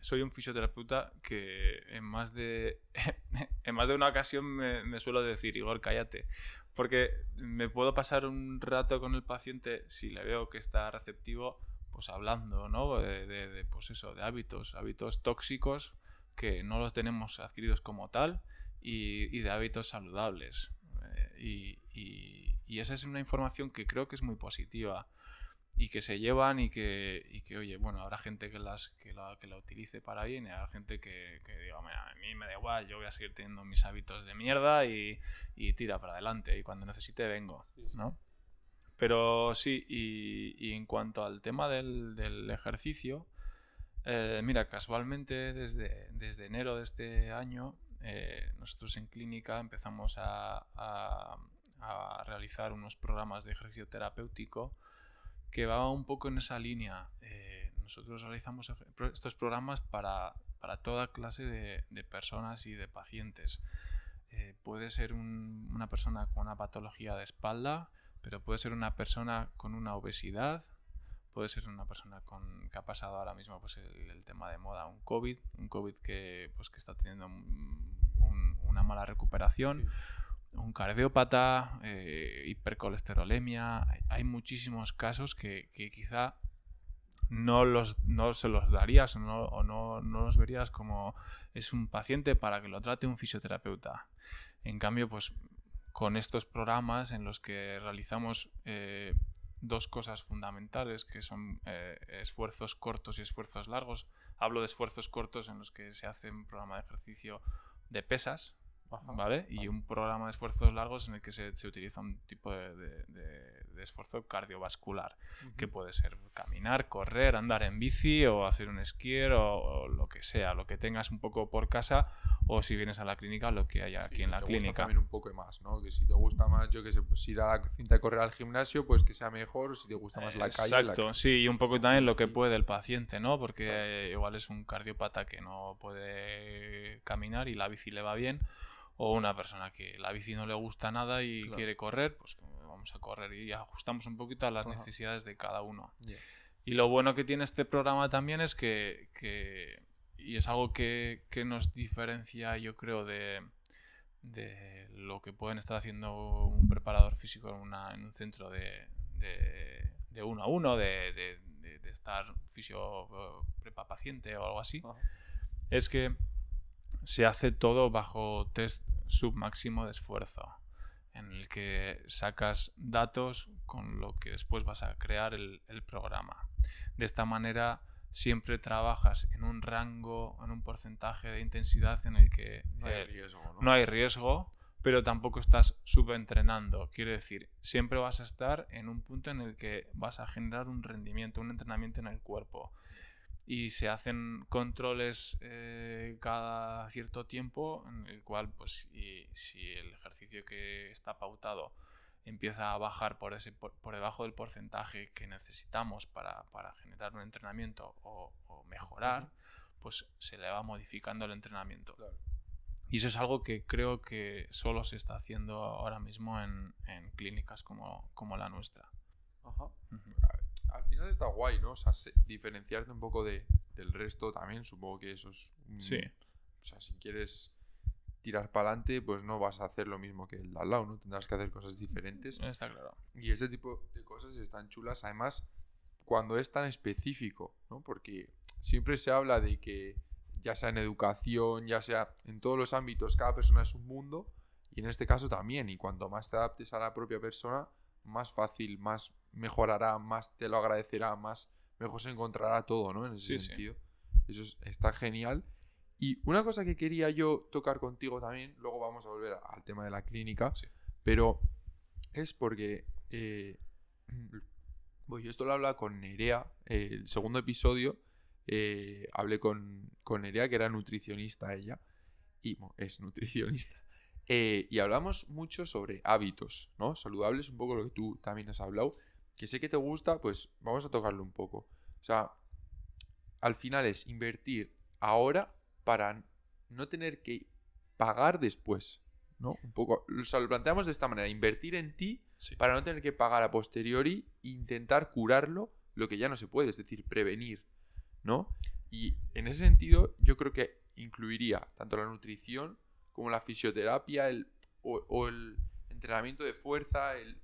Speaker 2: soy un fisioterapeuta que en más de, en más de una ocasión me, suelo decir, Igor, cállate. Porque me puedo pasar un rato con el paciente si le veo que está receptivo, pues hablando, ¿no? De, pues eso, de hábitos, hábitos tóxicos que no los tenemos adquiridos como tal y, de hábitos saludables. Eh, y esa es una información que creo que es muy positiva y que se llevan y que, y que oye, bueno, habrá gente que, las, que, la, que la utilice para bien y habrá gente que, que diga, "Mira, a mí me da igual, yo voy a seguir teniendo mis hábitos de mierda y, y tira para adelante y cuando necesite vengo, ¿no? Pero sí, y, y en cuanto al tema del, del ejercicio, eh, mira, casualmente desde, desde enero de este año, eh, nosotros en clínica empezamos a, a- a realizar unos programas de ejercicio terapéutico que va un poco en esa línea. Eh, nosotros realizamos estos programas para, para toda clase de, personas y de pacientes. Eh, puede ser un- una persona con una patología de espalda, pero puede ser una persona con una obesidad, puede ser una persona con, que ha pasado ahora mismo pues, el, tema de moda, un COVID, un COVID que, pues, que está teniendo un- un- una mala recuperación, un cardiópata, eh, hipercolesterolemia. Hay, muchísimos casos que, quizá no, los, no se los darías o, no, o no, no los verías como es un paciente para que lo trate un fisioterapeuta. En cambio, pues con estos programas en los que realizamos eh, dos cosas fundamentales, que son eh, esfuerzos cortos y esfuerzos largos. Hablo de esfuerzos cortos en los que se hace un programa de ejercicio de pesas,
Speaker 1: Ajá.
Speaker 2: ¿vale? Y un programa de esfuerzos largos en el que se, se utiliza un tipo de, de- de- de esfuerzo cardiovascular, que puede ser caminar, correr, andar en bici o hacer un esquier o, o lo que sea, lo que tengas un poco por casa o si vienes a la clínica, lo que haya aquí
Speaker 1: Sí,
Speaker 2: en la
Speaker 1: te gusta
Speaker 2: clínica.
Speaker 1: también un poco más, ¿no? Que si te gusta más, yo qué sé, pues ir a la cinta de correr al gimnasio, pues que sea mejor, o si te gusta más la calle.
Speaker 2: Exacto,
Speaker 1: calle.
Speaker 2: sí, y un poco también lo que puede el paciente, ¿no? Porque
Speaker 1: Claro.
Speaker 2: igual es un cardiópata que no puede caminar y la bici le va bien, o una persona que la bici no le gusta nada y
Speaker 1: Claro.
Speaker 2: quiere correr, pues vamos a correr y ajustamos un poquito a las
Speaker 1: Ajá.
Speaker 2: necesidades de cada uno.
Speaker 1: Ya.
Speaker 2: Y lo bueno que tiene este programa también es que, que- y es algo que, que nos diferencia, yo creo, de, de lo que pueden estar haciendo un preparador físico en, una- en un centro de, de, de uno a uno, de, de- de- de estar fisio eh, prepa paciente o algo así,
Speaker 1: Ajá.
Speaker 2: es que se hace todo bajo test submáximo de esfuerzo, en el que sacas datos con lo que después vas a crear el, el programa. De esta manera siempre trabajas en un rango, en un porcentaje de intensidad en el que
Speaker 1: No hay
Speaker 2: eh,
Speaker 1: riesgo, ¿no?
Speaker 2: no hay riesgo, pero tampoco estás subentrenando. Quiere decir, siempre vas a estar en un punto en el que vas a generar un rendimiento, un entrenamiento en el cuerpo. Y se hacen controles eh, cada cierto tiempo, en el cual, pues, si, si el ejercicio que está pautado empieza a bajar por, ese, por, por debajo del porcentaje que necesitamos para, para generar un entrenamiento o, o mejorar, pues se le va modificando el entrenamiento.
Speaker 1: Claro.
Speaker 2: Y eso es algo que creo que solo se está haciendo ahora mismo en, en clínicas como, como la nuestra.
Speaker 1: Ajá. Al final está guay, ¿no? O sea, se- diferenciarte un poco de, del resto también, supongo que eso es... un-
Speaker 2: Sí.
Speaker 1: O sea, si quieres tirar para adelante, pues no vas a hacer lo mismo que el de al lado, ¿no? Tendrás que hacer cosas diferentes.
Speaker 2: Está claro.
Speaker 1: Y este tipo de cosas están chulas, además, cuando es tan específico, ¿no? Porque siempre se habla de que, ya sea en educación, ya sea en todos los ámbitos, cada persona es un mundo, y en este caso también, y cuanto más te adaptes a la propia persona, más fácil, más mejorará, más te lo agradecerá, más mejor se encontrará todo, ¿no? En ese
Speaker 2: Sí, sí.
Speaker 1: sentido. Eso es- está genial. Y una cosa que quería yo tocar contigo también, luego vamos a volver al tema de la clínica,
Speaker 2: Sí.
Speaker 1: pero es porque, eh, pues yo esto lo hablaba con Nerea, eh, el segundo episodio, eh, hablé con, con Nerea, que era nutricionista ella, y bueno, es nutricionista. Eh, y hablamos mucho sobre hábitos, ¿no? Saludables, un poco lo que tú también has hablado. Que sé que te gusta, pues vamos a tocarlo un poco. O sea, al final es invertir ahora para no tener que pagar después, ¿no? Un poco, o sea, lo planteamos de esta manera, invertir en ti
Speaker 2: Sí.
Speaker 1: para no tener que pagar a posteriori e intentar curarlo lo que ya no se puede, es decir, prevenir, ¿no? Y en ese sentido yo creo que incluiría tanto la nutrición como la fisioterapia el, o, o el entrenamiento de fuerza, el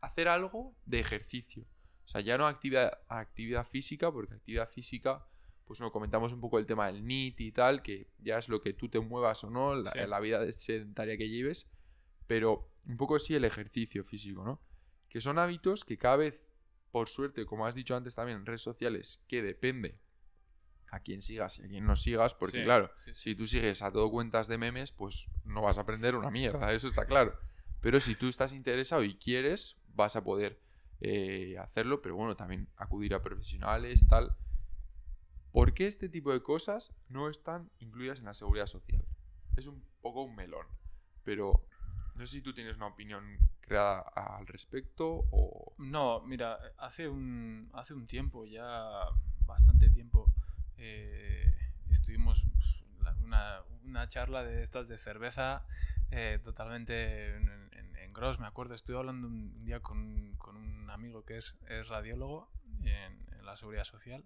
Speaker 1: hacer algo de ejercicio. O sea, ya no actividad, actividad física, porque actividad física, pues bueno, comentamos un poco el tema del NIT y tal, que ya es lo que tú te muevas o no, la,
Speaker 2: Sí.
Speaker 1: la vida sedentaria que lleves, pero un poco sí el ejercicio físico, ¿no? Que son hábitos que cada vez, por suerte, como has dicho antes también en redes sociales, que depende a quién sigas y a quién no sigas, porque
Speaker 2: Sí,
Speaker 1: claro,
Speaker 2: sí, sí.
Speaker 1: si tú sigues a todo cuentas de memes, pues no vas a aprender una mierda, eso está claro. Pero si tú estás interesado y quieres, vas a poder eh, hacerlo, pero bueno, también acudir a profesionales, tal. ¿Por qué este tipo de cosas no están incluidas en la seguridad social? Es un poco un melón, pero no sé si tú tienes una opinión creada al respecto o...
Speaker 2: No, mira, hace un, hace un tiempo, ya bastante tiempo, eh, estuvimos pues, una, una charla de estas de cerveza eh, totalmente en, en, en Gros, me acuerdo. Estuve hablando un día con, con un amigo que es, es radiólogo en, en la seguridad social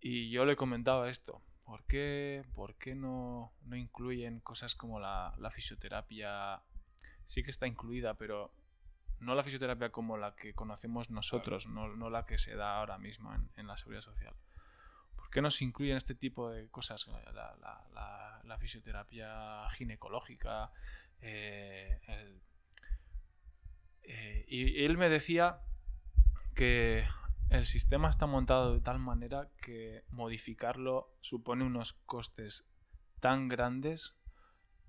Speaker 2: y yo le comentaba esto. ¿Por qué, por qué no, no incluyen cosas como la, la fisioterapia? Sí que está incluida, pero no la fisioterapia como la que conocemos nosotros, no, no la que se da ahora mismo en, en la seguridad social. ¿Por qué no se incluyen este tipo de cosas? La, la- fisioterapia ginecológica. eh, eh, y él me decía que el sistema está montado de tal manera que modificarlo supone unos costes tan grandes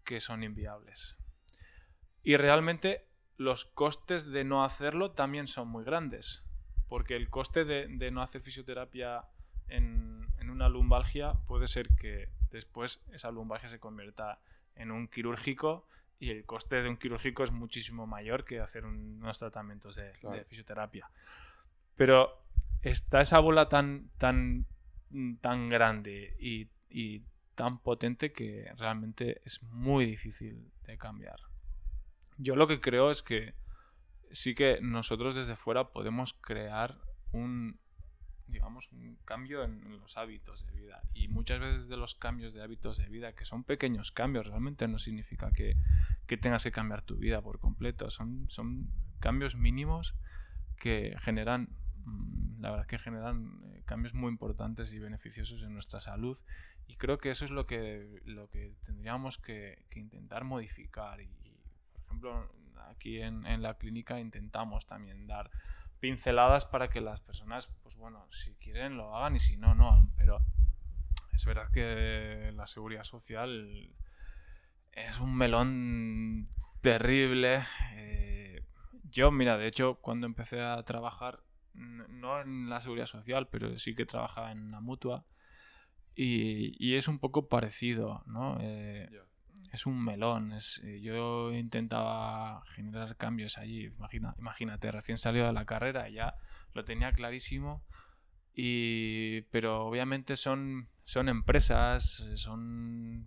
Speaker 2: que son inviables. Y realmente los costes de no hacerlo también son muy grandes. Porque el coste de, de no hacer fisioterapia en una lumbalgia puede ser que después esa lumbalgia se convierta en un quirúrgico y el coste de un quirúrgico es muchísimo mayor que hacer un- unos tratamientos de,
Speaker 1: Claro.
Speaker 2: de fisioterapia. Pero está esa bola tan, tan, tan grande y, y tan potente que realmente es muy difícil de cambiar. Yo lo que creo es que sí que nosotros desde fuera podemos crear un digamos un cambio en los hábitos de vida. Y muchas veces de los cambios de hábitos de vida que son pequeños cambios realmente no significa que, que tengas que cambiar tu vida por completo. Son, son cambios mínimos que generan mm, la verdad que generan eh, cambios muy importantes y beneficiosos en nuestra salud. Y creo que eso es lo que, lo que tendríamos que, que intentar modificar. Y, por ejemplo aquí en, en la clínica intentamos también dar pinceladas para que las personas pues bueno si quieren lo hagan y si no no. Pero es verdad que la seguridad social es un melón terrible. Eh, yo mira de hecho cuando empecé a trabajar no en la seguridad social pero sí que trabajaba en una mutua y, y es un poco parecido no Eh, es un melón. Es, eh, yo intentaba generar cambios allí. Imagina, imagínate, recién salido de la carrera, ya lo tenía clarísimo. Y, pero obviamente son, son empresas, eh, son,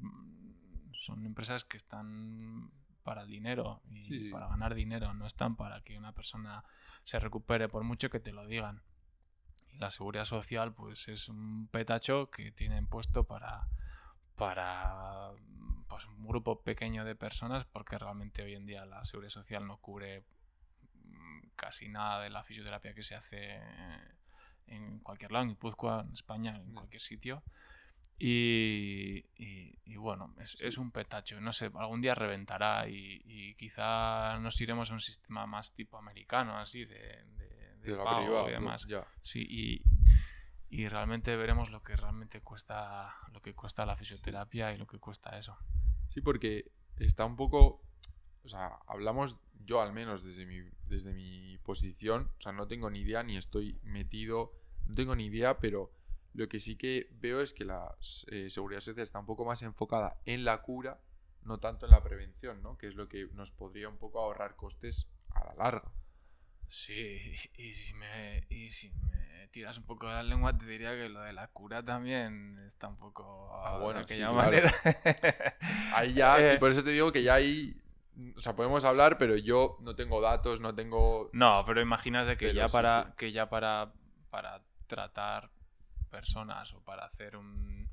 Speaker 2: son empresas que están para el dinero y
Speaker 1: Sí, sí.
Speaker 2: para ganar dinero, no están para que una persona se recupere, por mucho que te lo digan. Y la seguridad social, pues es un petacho que tienen puesto para, para pues, un grupo pequeño de personas, porque realmente hoy en día la seguridad social no cubre mm, casi nada de la fisioterapia que se hace en cualquier lado, en Guipúzcoa, en España, en cualquier sitio. Y, y, bueno, es, es, un petacho. No sé, algún día reventará y, y, quizá nos iremos a un sistema más tipo americano, así, de, de, pago y demás. Sí, y, y realmente veremos lo que realmente cuesta lo que cuesta la fisioterapia y lo que cuesta eso.
Speaker 1: Sí, porque está un poco, o sea, hablamos yo al menos desde mi, desde mi posición, o sea, no tengo ni idea ni estoy metido, no tengo ni idea, pero lo que sí que veo es que la eh, seguridad social está un poco más enfocada en la cura, no tanto en la prevención, ¿no? Que es lo que nos podría un poco ahorrar costes a la larga.
Speaker 2: Sí, y si me, y si me tiras un poco de la lengua, te diría que lo de la cura también está un poco
Speaker 1: ah, bueno, de aquella manera. ahí ya, sí, eh. por eso te digo que ya hay. O sea, podemos hablar, pero yo no tengo datos, no tengo.
Speaker 2: No, pero imagínate que ya para. que ya para. para tratar personas o para hacer un,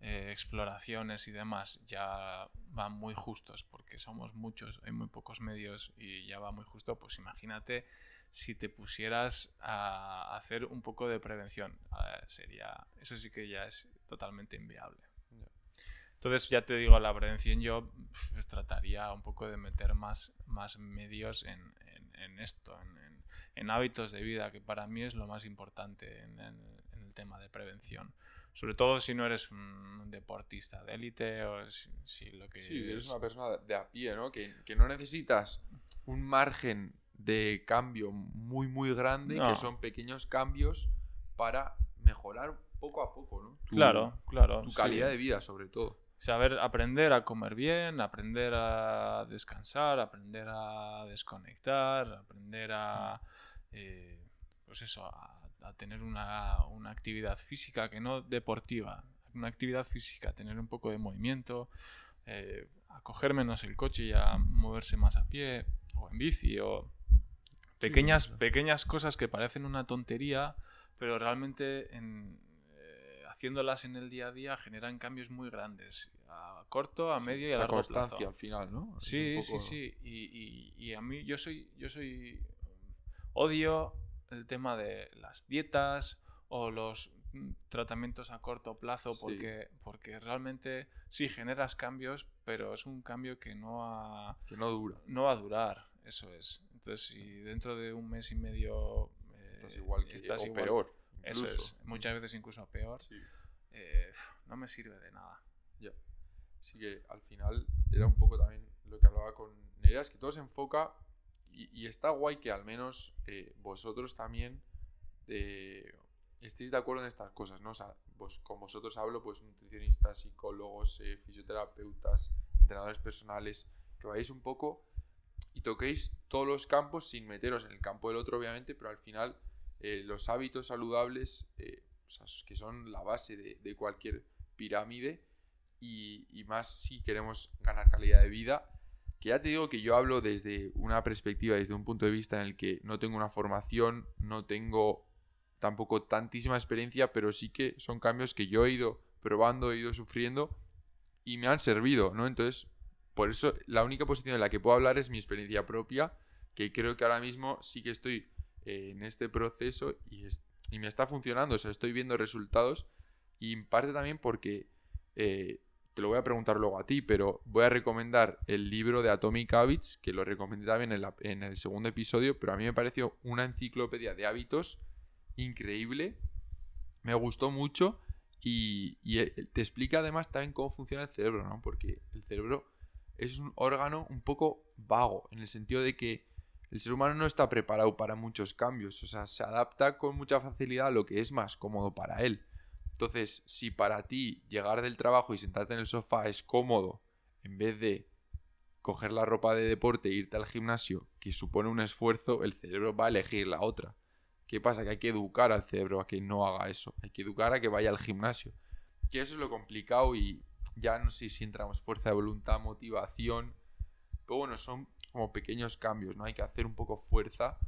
Speaker 2: eh, exploraciones y demás ya van muy justos porque somos muchos, hay muy pocos medios y ya va muy justo, pues imagínate si te pusieras a hacer un poco de prevención. sería, eso sí que ya es totalmente inviable. Entonces, ya te digo, la prevención yo pues, trataría un poco de meter más, más medios en, en, esto, en, en, hábitos de vida, que para mí es lo más importante en, el tema de prevención. Sobre todo si no eres un deportista de élite o si, lo que...
Speaker 1: Sí, eres una persona de a pie, ¿no? Que, que no necesitas un margen de cambio muy, muy grande, que son pequeños cambios para mejorar poco a poco, ¿no?
Speaker 2: claro, claro.
Speaker 1: Tu calidad de vida, sobre todo.
Speaker 2: Saber aprender a comer bien, aprender a descansar, aprender a desconectar, aprender a. Eh, pues eso, a, tener una, una, actividad física que no deportiva, una actividad física, tener un poco de movimiento, eh, a coger menos el coche y a moverse más a pie o en bici o Pequeñas, pequeñas cosas que parecen una tontería, pero realmente eh, haciéndolas en el día a día generan cambios muy grandes. A corto, a medio y a largo
Speaker 1: constancia al final, ¿no?
Speaker 2: sí, sí, sí. Y, y, a mí yo soy, yo soy... Odio el tema de las dietas o los mm, tratamientos a corto plazo porque, porque realmente sí generas cambios, pero es un cambio que no,
Speaker 1: que no dura.
Speaker 2: No va a durar, eso es. Entonces, si dentro de un mes y medio
Speaker 1: eh, estás igual que estás o peor,
Speaker 2: eso es, muchas veces incluso peor, eh, no me sirve de nada.
Speaker 1: Ya. Así que al final era un poco también lo que hablaba con Nereas, que todo se enfoca y, está guay que al menos eh, vosotros también estéis de acuerdo en estas cosas, ¿no? O sea, vos, con vosotros hablo, pues nutricionistas, psicólogos, fisioterapeutas, entrenadores personales, que vayáis un poco y toquéis todos los campos sin meteros en el campo del otro, obviamente, pero al final eh, los hábitos saludables, eh, que son la base de, cualquier pirámide, y, más si queremos ganar calidad de vida, que ya te digo que yo hablo desde una perspectiva, desde un punto de vista en el que no tengo una formación, no tengo tampoco tantísima experiencia, pero sí que son cambios que yo he ido probando, he ido sufriendo y me han servido, ¿no? Entonces, por eso la única posición en la que puedo hablar es mi experiencia propia, que creo que ahora mismo sí que estoy eh, en este proceso y, me está funcionando, o sea, estoy viendo resultados y en parte también porque, eh, te lo voy a preguntar luego a ti, pero voy a recomendar el libro de Atomic Habits, que lo recomendé también en, en el segundo episodio, pero a mí me pareció una enciclopedia de hábitos increíble, me gustó mucho y, y eh, te explica además también cómo funciona el cerebro, ¿no? Porque el cerebro es un órgano un poco vago, en el sentido de que el ser humano no está preparado para muchos cambios, o sea, se adapta con mucha facilidad a lo que es más cómodo para él. Entonces, si para ti llegar del trabajo y sentarte en el sofá es cómodo, en vez de coger la ropa de deporte e irte al gimnasio, que supone un esfuerzo, el cerebro va a elegir la otra. ¿Qué pasa? Que hay que educar al cerebro a que no haga eso. Hay que educar a que vaya al gimnasio. Que eso es lo complicado y ya no sé si entramos fuerza de voluntad, motivación, pero bueno, son como pequeños cambios, ¿no? Hay que hacer un poco fuerza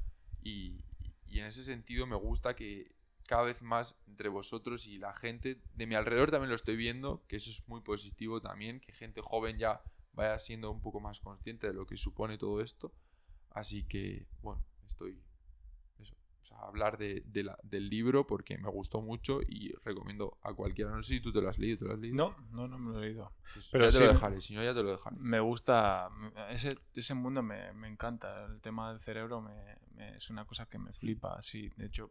Speaker 1: y, en ese sentido me gusta que cada vez más entre vosotros y la gente de mi alrededor también lo estoy viendo, que eso es muy positivo también, que gente joven ya vaya siendo un poco más consciente de lo que supone todo esto. Así que, bueno, estoy hablar de, del libro porque me gustó mucho y recomiendo a cualquiera. No sé si tú te lo has leído. ¿te lo has leído?
Speaker 2: No, no, no me lo he leído.
Speaker 1: Pues Pero ya te lo dejaré, si no ya te lo dejaré.
Speaker 2: Me gusta, ese, ese mundo me, me encanta. El tema del cerebro me, es una cosa que me flipa. Así, de hecho,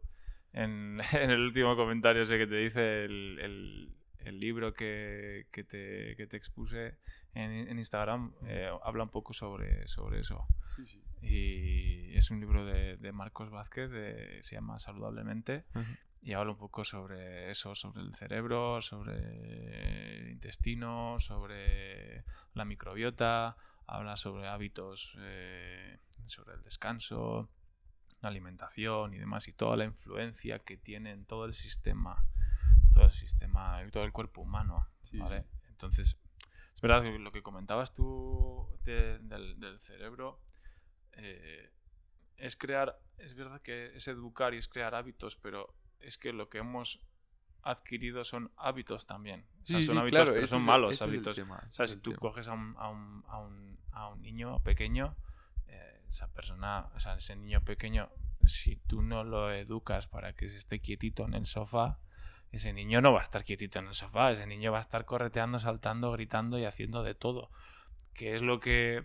Speaker 2: en, en, el último comentario sé que te dice el, el, el libro que, que, te, que, te, expuse en, en Instagram, eh, habla un poco sobre, sobre eso. Sí, sí. Y es un libro de, de Marcos Vázquez, se llama Saludablemente, y habla un poco sobre eso, sobre el cerebro, sobre el intestino, sobre la microbiota, habla sobre hábitos, eh, sobre el descanso, la alimentación y demás, y toda la influencia que tiene en todo el sistema, todo el sistema, todo el cuerpo humano. ¿vale? Entonces, es verdad que lo que comentabas tú del, del cerebro, eh, es crear, es verdad que es educar y es crear hábitos, pero es que lo que hemos adquirido son hábitos también. son hábitos, pero son malos hábitos. o sea, si tú coges a un, a, un, a, un, a un, niño pequeño, eh, esa persona, o sea, ese niño pequeño, si tú no lo educas para que se esté quietito en el sofá, ese niño no va a estar quietito en el sofá, ese niño va a estar correteando, saltando, gritando y haciendo de todo. Que es lo que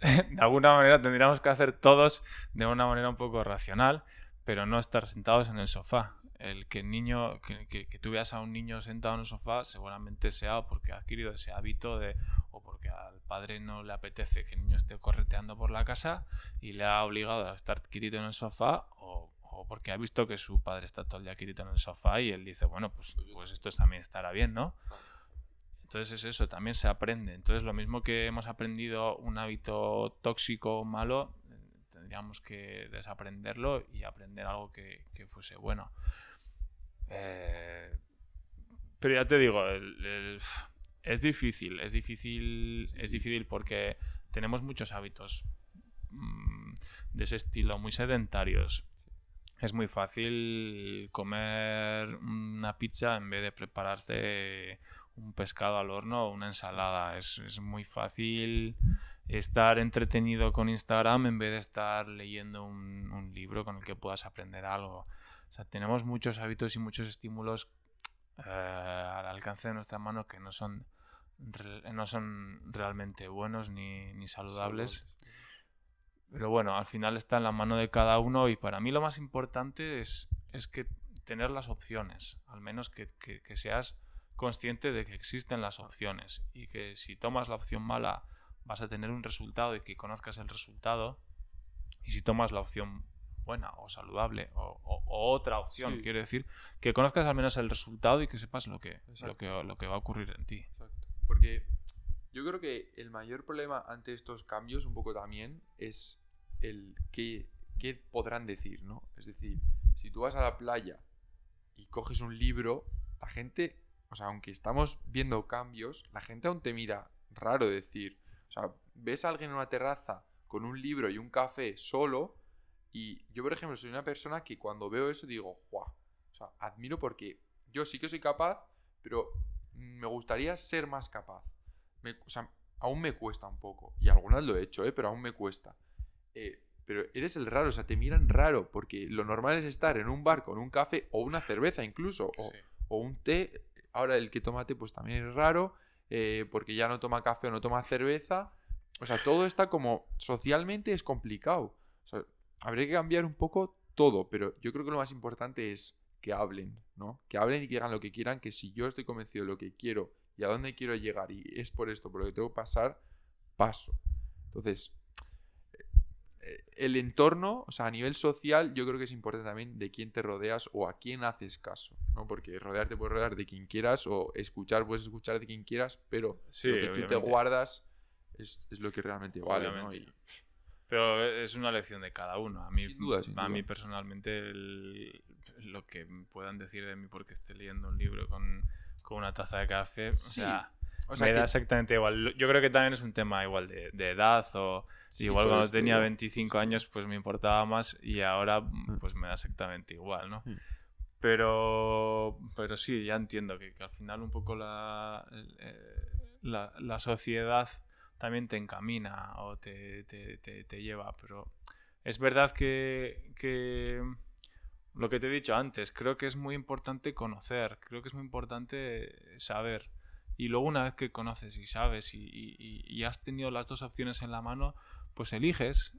Speaker 2: de alguna manera tendríamos que hacer todos de una manera un poco racional, pero no estar sentados en el sofá. El que el niño, que, que, tú veas a un niño sentado en el sofá, seguramente sea porque ha adquirido ese hábito de, o porque al padre no le apetece que el niño esté correteando por la casa y le ha obligado a estar quietito en el sofá, o, o porque ha visto que su padre está todo el día quietito en el sofá y él dice, bueno, pues, pues esto también estará bien, ¿no? Entonces es eso, también se aprende. Entonces lo mismo que hemos aprendido un hábito tóxico o malo, tendríamos que desaprenderlo y aprender algo que, fuese bueno. Eh, pero ya te digo, es difícil, es difícil, es difícil porque tenemos muchos hábitos mm, de ese estilo, muy sedentarios. Es muy fácil comer una pizza en vez de prepararse un pescado al horno o una ensalada. Es, muy fácil estar entretenido con Instagram en vez de estar leyendo un, libro con el que puedas aprender algo. O sea, tenemos muchos hábitos y muchos estímulos eh, al alcance de nuestra mano que no son, no son realmente buenos ni, saludables. Pero bueno, al final está en la mano de cada uno y para mí lo más importante es, es que tener las opciones, al menos que, que seas consciente de que existen las opciones y que si tomas la opción mala vas a tener un resultado y que conozcas el resultado y si tomas la opción buena o saludable o, otra opción, quiero decir, que conozcas al menos el resultado y que sepas lo que, lo que, lo que va a ocurrir en ti.
Speaker 1: Exacto. Porque yo creo que el mayor problema ante estos cambios un poco también es el qué, qué podrán decir, ¿no? Es decir, si tú vas a la playa y coges un libro, la gente o sea, aunque estamos viendo cambios, la gente aún te mira raro decir, o sea, ves a alguien en una terraza con un libro y un café solo y yo, por ejemplo, soy una persona que cuando veo eso digo, ¡guau! O sea, admiro porque yo sí que soy capaz, pero me gustaría ser más capaz. o sea, aún me cuesta un poco. Y algunas lo he hecho, ¿eh? Pero aún me cuesta. Eh, pero eres el raro, o sea, te miran raro, porque lo normal es estar en un bar con un café o una cerveza incluso, o, o un té Ahora el que toma té pues también es raro, eh, porque ya no toma café o no toma cerveza. O sea, todo está como socialmente es complicado. O sea, habría que cambiar un poco todo, pero yo creo que lo más importante es que hablen, ¿no? Que hablen y que hagan lo que quieran, que si yo estoy convencido de lo que quiero y a dónde quiero llegar y es por esto, por lo que tengo que pasar, paso. Entonces, el entorno, o sea, a nivel social, yo creo que es importante también de quién te rodeas o a quién haces caso, ¿no? Porque rodearte puedes rodear de quien quieras o escuchar puedes escuchar de quien quieras, pero lo que tú te guardas es, lo que realmente vale, ¿no?
Speaker 2: Pero es una lección de cada uno. A mí, a mí personalmente, lo que puedan decir de mí porque esté leyendo un libro con, con una taza de café, o sea me da exactamente igual. Yo creo que también es un tema igual de, edad o igual cuando tenía 25 años pues me importaba más y ahora mm. pues me da exactamente igual, ¿no? Mm. Pero, pero sí, ya entiendo que, al final un poco la, eh, la, la, sociedad también te encamina o te, te, te, lleva, pero es verdad que, que lo que te he dicho antes, creo que es muy importante conocer, creo que es muy importante saber. Y luego una vez que conoces y sabes y, y, has tenido las dos opciones en la mano, pues eliges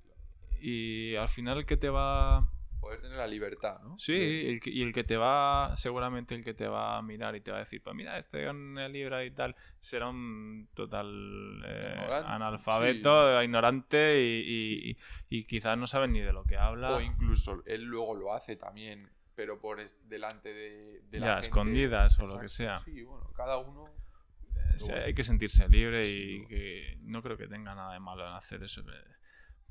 Speaker 2: y al final el que te va
Speaker 1: poder tener la libertad, ¿no?
Speaker 2: Sí, y el que te va, seguramente el que te va a mirar y te va a decir, pues mira, este libro y tal, será un total eh, analfabeto, ignorante y, quizás no sabe ni de lo que habla.
Speaker 1: O incluso él luego lo hace también, pero por delante de,
Speaker 2: de la ya, escondidas o lo que sea.
Speaker 1: Sí, bueno, cada uno...
Speaker 2: Eh, hay que sentirse libre y que no creo que tenga nada de malo en hacer eso.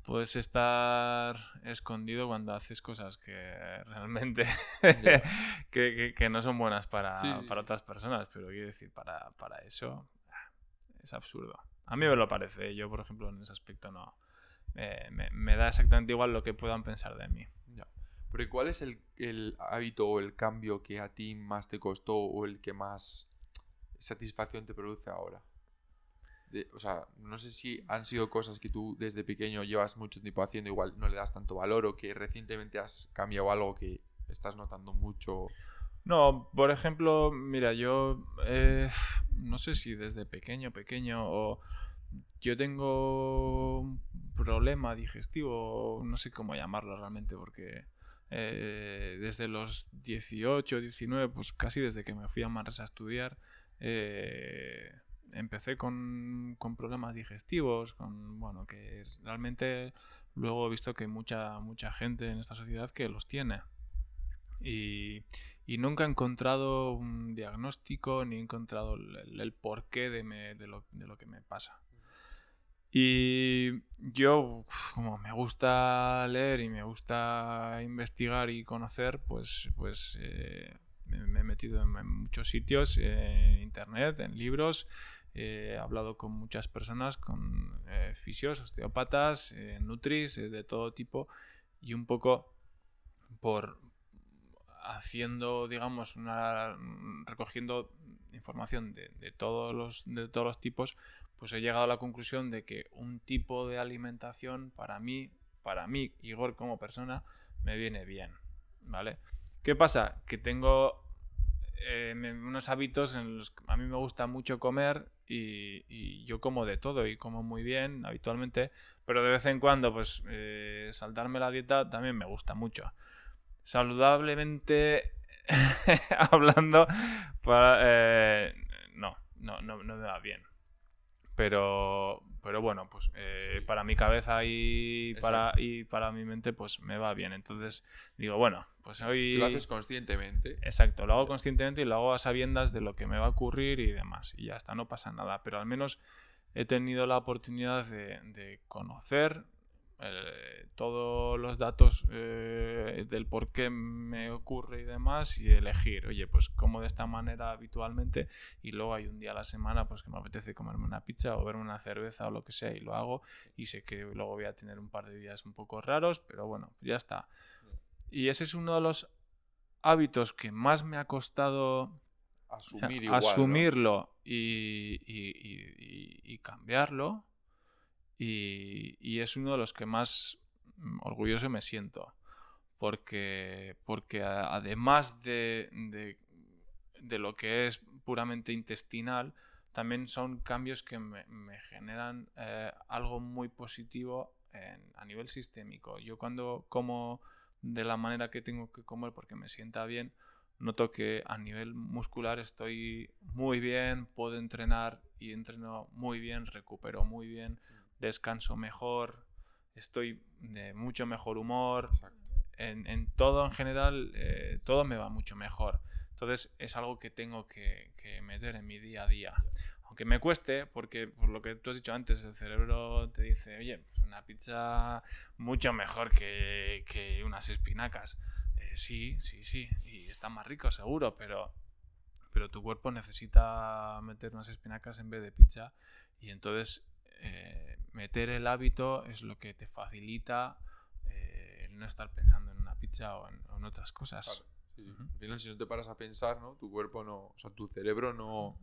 Speaker 2: Puedes estar escondido cuando haces cosas que realmente que, no son buenas para, para otras personas, pero quiero decir, para, para, eso es absurdo. A mí me lo parece, yo por ejemplo en ese aspecto no. me, me, da exactamente igual lo que puedan pensar de mí.
Speaker 1: Ya. Pero ¿cuál es el, el hábito o el cambio que a ti más te costó o el que más satisfacción te produce ahora? o sea, no sé si han sido cosas que tú desde pequeño llevas mucho tiempo haciendo, igual no le das tanto valor o que recientemente has cambiado algo que estás notando mucho.
Speaker 2: No, por ejemplo, mira, yo eh, no sé si desde pequeño, pequeño o yo tengo un problema digestivo, no sé cómo llamarlo realmente, porque eh, desde los 18, 19, pues casi desde que me fui a Manresa a estudiar, eh, empecé con, problemas digestivos, con, bueno, que realmente luego he visto que mucha, mucha gente en esta sociedad que los tiene. Y, nunca he encontrado un diagnóstico ni he encontrado el, porqué de, de, lo, de, lo, que me pasa. Y yo, como me gusta leer y me gusta investigar y conocer, pues, pues eh, me, he metido en, muchos sitios, en internet, en libros, he hablado con muchas personas, con eh, fisios, osteópatas, eh, nutris, eh, de todo tipo, y un poco por haciendo, digamos, una, recogiendo información de, todos los, de todos los tipos, pues he llegado a la conclusión de que un tipo de alimentación para mí, para mí, Igor como persona, me viene bien, ¿vale? ¿Qué pasa? Que tengo unos hábitos en los que a mí me gusta mucho comer y, yo como de todo y como muy bien habitualmente, pero de vez en cuando pues eh, saltarme la dieta también me gusta mucho. Saludablemente hablando, eh, no, no, no, no me va bien. Pero, pero bueno, pues eh, para mi cabeza y para, y para mi mente, pues me va bien. Entonces digo, bueno, pues hoy...
Speaker 1: lo haces conscientemente.
Speaker 2: Exacto, lo hago conscientemente y lo hago a sabiendas de lo que me va a ocurrir y demás. Y ya está, no pasa nada. Pero al menos he tenido la oportunidad de, de conocer eh, todos los datos eh, del por qué me ocurre y demás y elegir, oye, pues como de esta manera habitualmente y luego hay un día a la semana pues que me apetece comerme una pizza o verme una cerveza o lo que sea y lo hago y sé que luego voy a tener un par de días un poco raros, pero bueno, ya está. Y ese es uno de los hábitos que más me ha costado asumirlo y, y cambiarlo y, es uno de los que más mm, orgulloso me siento. Porque, porque además de, de, lo que es puramente intestinal, también son cambios que me, generan eh, algo muy positivo a nivel sistémico. Yo cuando como de la manera que tengo que comer porque me sienta bien, noto que a nivel muscular estoy muy bien, puedo entrenar y entreno muy bien, recupero muy bien descanso mejor, estoy de mucho mejor humor, en, todo en general, eh, todo me va mucho mejor. Entonces es algo que tengo que, meter en mi día a día. Aunque me cueste, porque por lo que tú has dicho antes, el cerebro te dice, oye, pues una pizza mucho mejor que, unas espinacas. Eh, sí, sí, sí, y está más rico seguro, pero pero tu cuerpo necesita meter unas espinacas en vez de pizza y entonces eh, meter el hábito es lo que te facilita eh, no estar pensando en una pizza o en, otras cosas.
Speaker 1: Al final, si no te paras a pensar, ¿no? Tu cuerpo no, o sea, tu cerebro no...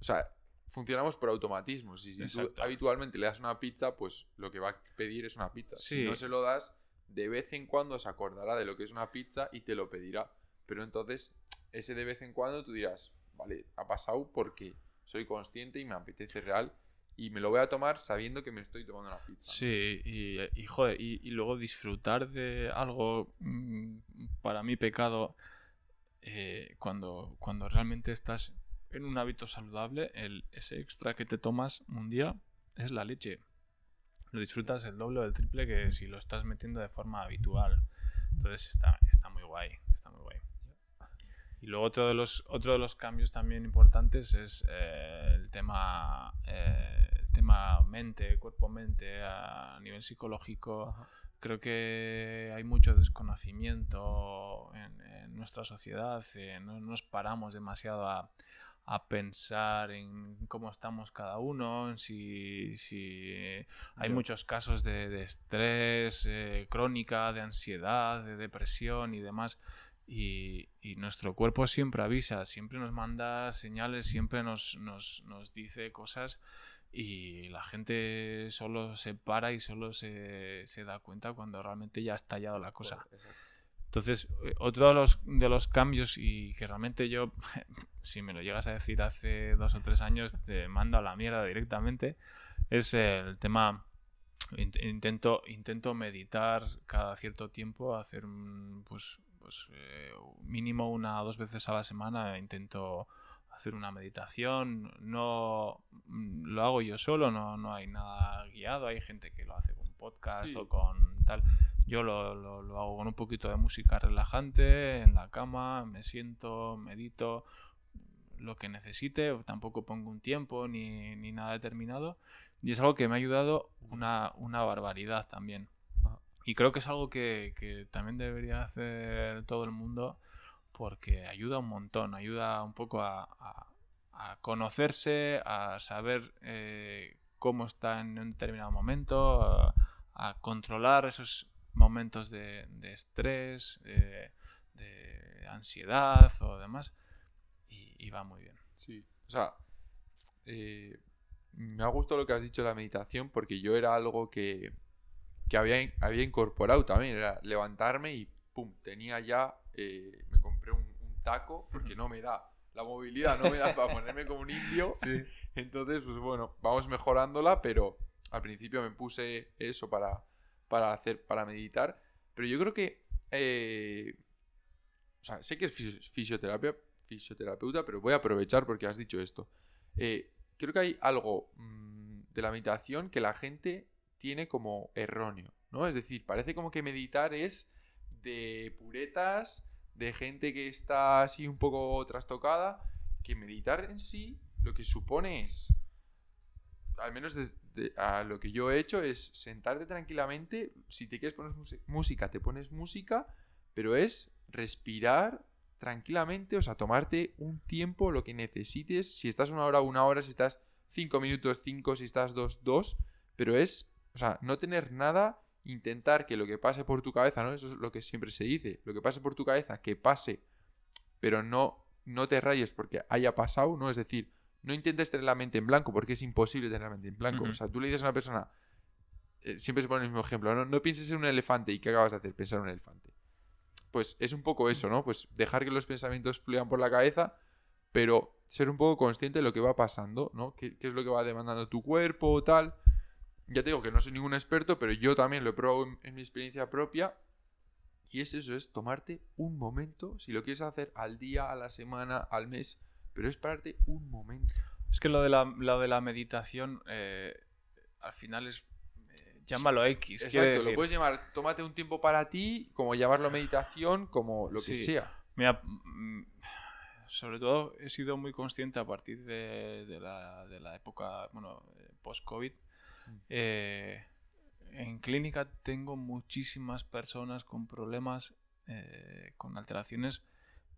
Speaker 1: O sea, funcionamos por automatismo. Si, tú habitualmente le das una pizza, pues lo que va a pedir es una pizza. Si no se lo das, de vez en cuando se acordará de lo que es una pizza y te lo pedirá. Pero entonces, ese de vez en cuando tú dirás, vale, ha pasado porque soy consciente y me apetece real y me lo voy a tomar sabiendo que me estoy tomando una pizza.
Speaker 2: Sí, y, y joder, y, luego disfrutar de algo mm, para mí pecado eh, cuando, cuando realmente estás en un hábito saludable, el, ese extra que te tomas un día es la leche. Lo disfrutas el doble o el triple que si lo estás metiendo de forma habitual. Entonces está, está muy guay, está muy guay. Y luego otro de los, otro de los cambios también importantes es eh, el tema eh, el tema mente, cuerpo-mente a nivel psicológico. Creo que hay mucho desconocimiento en, nuestra sociedad. Eh, no nos paramos demasiado a, a pensar en cómo estamos cada uno, en si, si hay muchos casos de, estrés eh, crónica, de ansiedad, de depresión y demás. Y, nuestro cuerpo siempre avisa, siempre nos manda señales, siempre nos, nos, nos, dice cosas y la gente solo se para y solo se, se da cuenta cuando realmente ya ha estallado la cosa. Entonces, eh, otro de los, de los cambios y que realmente yo, si me lo llegas a decir hace dos o tres años, te mando a la mierda directamente, es el tema, intento, intento meditar cada cierto tiempo, hacer pues, pues eh, mínimo una o dos veces a la semana, intento hacer una meditación, no mm, lo hago yo solo, no, no hay nada guiado, hay gente que lo hace con podcast o con tal. Yo lo, lo, hago con un poquito de música relajante, en la cama, me siento, medito, lo que necesite, tampoco pongo un tiempo ni, ni nada determinado. Y es algo que me ha ayudado una, una barbaridad también. Y creo que es algo que, también debería hacer todo el mundo porque ayuda un montón, ayuda un poco a, conocerse, a saber eh, cómo está en un determinado momento, a, controlar esos momentos de, estrés, de, ansiedad o demás, y, va muy bien.
Speaker 1: Sí, o sea, eh, me ha gustado lo que has dicho de la meditación porque yo era algo que, que había, había incorporado también, era levantarme y pum, tenía ya, eh, me compré un, taco porque no me da la movilidad no me da para ponerme como un indio. Entonces, pues bueno, vamos mejorándola, pero al principio me puse eso para, para hacer, para meditar. Pero yo creo que. Eh, o sea, sé que es fisioterapia, fisioterapeuta, pero voy a aprovechar porque has dicho esto. Eh, creo que hay algo mm, de la meditación que la gente tiene como erróneo, ¿no? Es decir, parece como que meditar es de puretas, de gente que está así un poco trastocada, que meditar en sí lo que supone es al menos desde a lo que yo he hecho es sentarte tranquilamente, si te quieres poner música, te pones música, pero es respirar tranquilamente, o sea, tomarte un tiempo, lo que necesites, si estás una hora, una hora, si estás cinco minutos, cinco, si estás dos, dos, pero es, o sea, no tener nada, intentar que lo que pase por tu cabeza, ¿no? Eso es lo que siempre se dice, lo que pase por tu cabeza, que pase, pero no, no te rayes porque haya pasado, ¿no? Es decir, no intentes tener la mente en blanco porque es imposible tener la mente en blanco. O sea, tú le dices a una persona, eh, siempre se pone el mismo ejemplo, ¿no? no pienses en un elefante y ¿qué acabas de hacer? Pensar en un elefante. Pues es un poco eso, ¿no? Pues dejar que los pensamientos fluyan por la cabeza, pero ser un poco consciente de lo que va pasando, ¿no? ¿Qué, es lo que va demandando tu cuerpo o tal? Ya te digo que no soy ningún experto, pero yo también lo he probado en mi experiencia propia. Y es eso, es tomarte un momento, si lo quieres hacer al día, a la semana, al mes, pero es pararte un momento.
Speaker 2: Es que lo de la, lo de la meditación eh, al final es... Eh, llámalo X.
Speaker 1: Exacto, lo puedes llamar, tómate un tiempo para ti, como llamarlo meditación, como lo que sea.
Speaker 2: Mira, mm, sobre todo he sido muy consciente a partir de, de, la, de la, época, bueno, post-COVID. Eh, en clínica tengo muchísimas personas con problemas, con alteraciones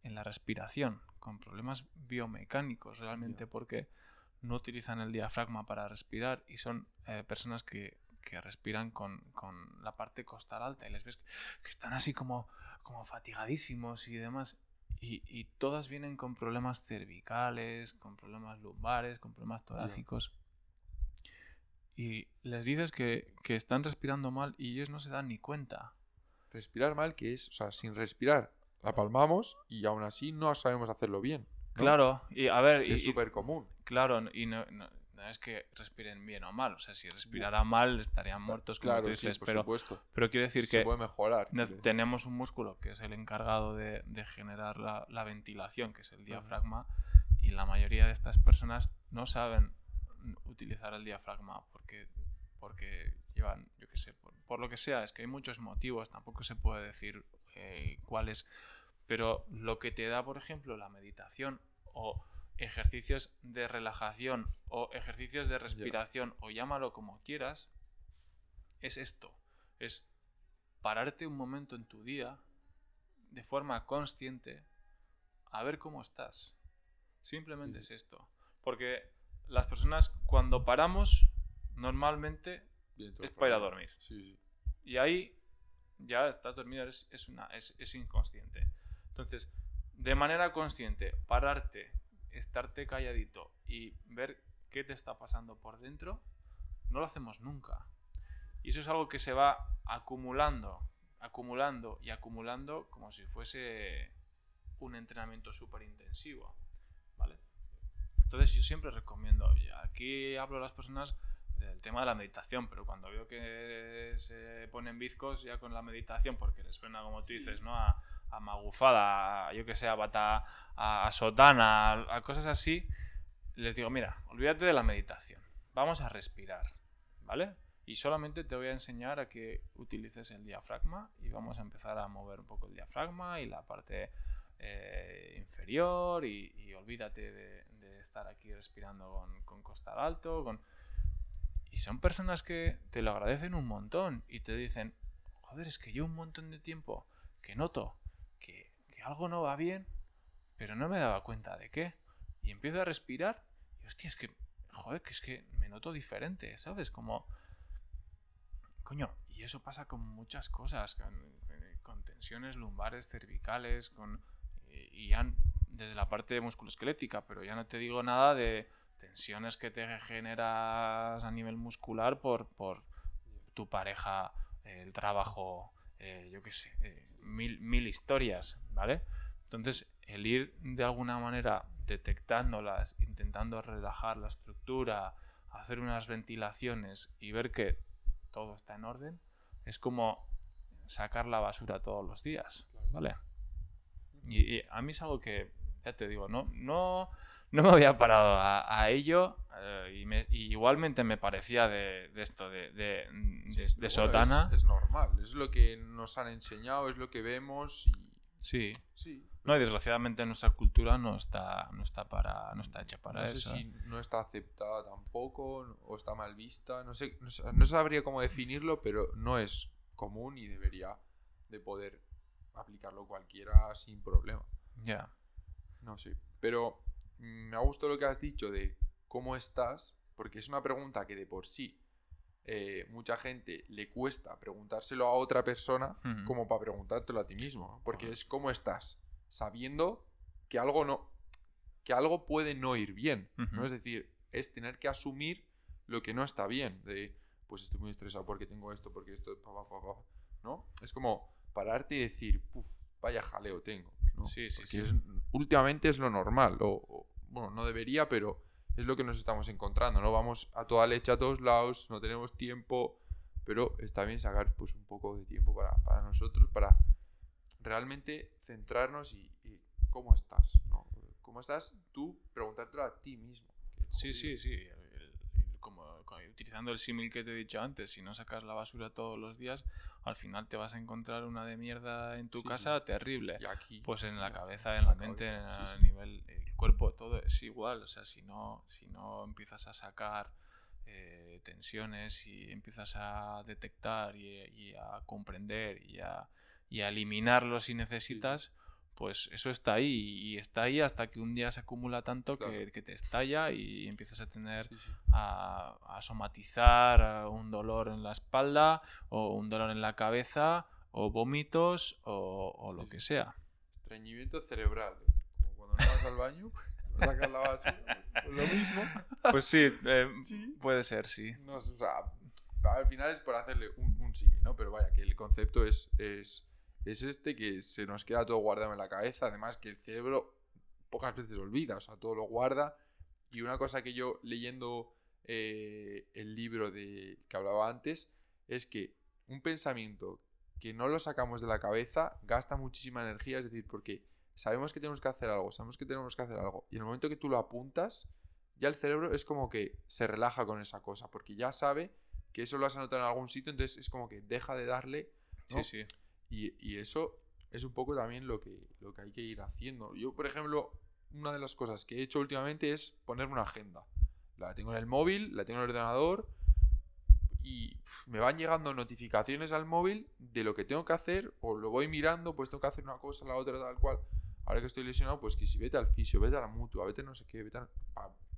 Speaker 2: en la respiración, con problemas biomecánicos realmente, porque no utilizan el diafragma para respirar y son eh, personas que, que respiran con, con, la parte costal alta y les ves que, están así como, como fatigadísimos y demás. Y, y, todas vienen con problemas cervicales, con problemas lumbares, con problemas torácicos. Y les dices que, que están respirando mal y ellos no se dan ni cuenta.
Speaker 1: Respirar mal, que es, o sea, sin respirar, la palmamos y aún así no sabemos hacerlo bien.
Speaker 2: Claro, y a ver.
Speaker 1: y, es súper común.
Speaker 2: Claro, y no, no, es que respiren bien o mal. O sea, si respiraran mal estarían muertos, como
Speaker 1: claro,
Speaker 2: dices.
Speaker 1: sí, por
Speaker 2: pero,
Speaker 1: supuesto.
Speaker 2: pero quiero decir
Speaker 1: Se
Speaker 2: que
Speaker 1: puede mejorar.
Speaker 2: ne- tenemos un músculo que es el encargado de, de generar la, la ventilación, que es el diafragma, y la mayoría de estas personas no saben utilizar el diafragma porque, porque llevan, yo qué sé, por, por lo que sea, es que hay muchos motivos, tampoco se puede decir eh, cuáles, pero lo que te da, por ejemplo, la meditación o ejercicios de relajación o ejercicios de respiración o llámalo como quieras, es esto, es pararte un momento en tu día de forma consciente a ver cómo estás. Simplemente es esto. Porque las personas cuando paramos normalmente
Speaker 1: Bien,
Speaker 2: es para ir a dormir.
Speaker 1: Sí, sí.
Speaker 2: Y ahí ya estás dormido, es, es, una, es, es inconsciente. Entonces, de manera consciente, pararte, estarte calladito y ver qué te está pasando por dentro, no lo hacemos nunca. Y eso es algo que se va acumulando, acumulando y acumulando como si fuese un entrenamiento súper intensivo. Entonces yo siempre recomiendo, aquí hablo a las personas del tema de la meditación, pero cuando veo que se ponen bizcos ya con la meditación, porque les suena, como tú dices, ¿no? A, a magufada, a, yo que sé, a bata, a, a sotana, a, a cosas así, les digo, mira, olvídate de la meditación, vamos a respirar, ¿vale? Y solamente te voy a enseñar a que utilices el diafragma y vamos a empezar a mover un poco el diafragma y la parte eh, inferior y, y olvídate de estar aquí respirando con, con costal alto, con... Y son personas que te lo agradecen un montón y te dicen, joder, es que yo un montón de tiempo que noto que, que algo no va bien, pero no me daba cuenta de qué. Y empiezo a respirar y hostia, es que, joder, que es que me noto diferente, ¿sabes? Como, coño, y eso pasa con muchas cosas, con, eh, tensiones lumbares, cervicales, con, y, ya desde la parte musculoesquelética, pero ya no te digo nada de tensiones que te generas a nivel muscular por, por tu pareja, el trabajo, eh, yo qué sé, eh, mil, mil historias, ¿vale? Entonces, el ir de alguna manera detectándolas, intentando relajar la estructura, hacer unas ventilaciones y ver que todo está en orden, es como sacar la basura todos los días, ¿vale? Y, y a mí es algo que, ya te digo, no, no, no me había parado a, a ello eh, y, me- y igualmente me parecía de, de esto, de, de, de-
Speaker 1: bueno,
Speaker 2: sotana.
Speaker 1: Es, es normal, es lo que nos han enseñado, es lo que vemos y.
Speaker 2: Sí.
Speaker 1: Sí.
Speaker 2: No, y desgraciadamente nuestra cultura no está, no está, para, no está hecha para
Speaker 1: no sé
Speaker 2: eso.
Speaker 1: si no está aceptada tampoco o está mal vista. No sé, no, no sabría cómo definirlo, pero no es común y debería de poder aplicarlo cualquiera sin problema.
Speaker 2: Ya.
Speaker 1: No sé. Pero me ha gustado lo que has dicho de cómo estás, porque es una pregunta que de por sí eh, mucha gente le cuesta preguntárselo a otra persona como para preguntártelo a ti mismo. Porque es cómo estás, sabiendo que algo no. que algo puede no ir bien. ¿no? Es decir, es tener que asumir lo que no está bien. De pues estoy muy estresado porque tengo esto, porque esto. pa, pa, pa, pa", ¿No? Es como pararte y decir, puf, vaya jaleo tengo. ¿No?
Speaker 2: Sí, sí, sí.
Speaker 1: es- últimamente es lo normal. O, o- bueno, no debería, pero es lo que nos estamos encontrando. No vamos a toda leche a todos lados, no tenemos tiempo. Pero está bien sacar pues un poco de tiempo para, para nosotros, para realmente centrarnos y, y cómo estás, ¿no? ¿Cómo estás tú? Preguntártelo a ti mismo.
Speaker 2: Sí, sí, sí. El- el- como, utilizando el símil que te he dicho antes, si no sacas la basura todos los días, al final te vas a encontrar una de mierda en tu
Speaker 1: Sí, sí.
Speaker 2: casa terrible.
Speaker 1: Y aquí.
Speaker 2: Pues en la cabeza, en la mente, a
Speaker 1: sí.
Speaker 2: nivel, el cuerpo, todo es igual. O sea, si no, si no empiezas a sacar eh, tensiones y empiezas a detectar y, y a comprender y a, y a eliminarlo si necesitas, pues eso está ahí y está ahí hasta que un día se acumula tanto
Speaker 1: Claro.
Speaker 2: que, que te estalla y empiezas a tener
Speaker 1: Sí, sí.
Speaker 2: a, a somatizar a un dolor en la espalda o un dolor en la cabeza o vómitos o, o lo
Speaker 1: Sí,
Speaker 2: que sea.
Speaker 1: Estreñimiento cerebral. ¿eh? Como cuando no vas al baño, sacas la basura. Pues lo mismo.
Speaker 2: Pues sí, eh, puede ser, sí.
Speaker 1: No o sea, al final es por hacerle un, un símil, ¿no? Pero vaya, que el concepto es, es, es este, que se nos queda todo guardado en la cabeza. Además, que el cerebro pocas veces olvida, o sea, todo lo guarda. Y una cosa que yo leyendo eh, el libro de, que hablaba antes es que un pensamiento que no lo sacamos de la cabeza gasta muchísima energía, es decir, porque sabemos que tenemos que hacer algo, sabemos que tenemos que hacer algo, y en el momento que tú lo apuntas, ya el cerebro es como que se relaja con esa cosa, porque ya sabe que eso lo has anotado en algún sitio, entonces es como que deja de darle, ¿no?
Speaker 2: Sí, sí.
Speaker 1: Y, y eso es un poco también lo que, lo que hay que ir haciendo. Yo, por ejemplo, una de las cosas que he hecho últimamente es ponerme una agenda. La tengo en el móvil, la tengo en el ordenador y me van llegando notificaciones al móvil de lo que tengo que hacer o lo voy mirando, pues tengo que hacer una cosa, la otra, tal cual. Ahora que estoy lesionado, pues que si vete al fisio, vete a la mutua, vete no sé qué, vete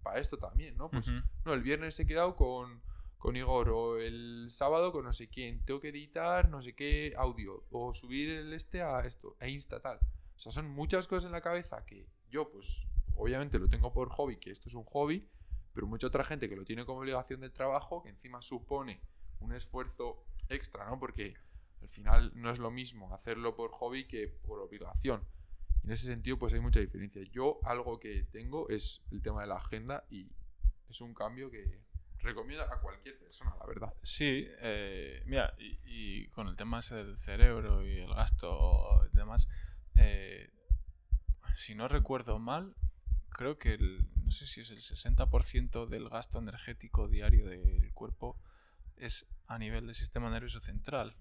Speaker 1: para esto también, ¿no? Pues no, el viernes he quedado con, con Igor o el sábado con no sé quién. Tengo que editar no sé qué audio o subir el este a esto, a Insta tal. O sea, son muchas cosas en la cabeza que yo, pues, obviamente lo tengo por hobby, que esto es un hobby, pero mucha otra gente que lo tiene como obligación del trabajo, que encima supone un esfuerzo extra, ¿no? Porque al final no es lo mismo hacerlo por hobby que por obligación. En ese sentido, pues hay mucha diferencia. Yo algo que tengo es el tema de la agenda y es un cambio que recomiendo a cualquier persona, la verdad.
Speaker 2: Sí, eh, mira, y, y con el tema ese del cerebro y el gasto y demás, eh, si no recuerdo mal, creo que el, no sé si es el 60% del gasto energético diario del cuerpo es a nivel del sistema nervioso central.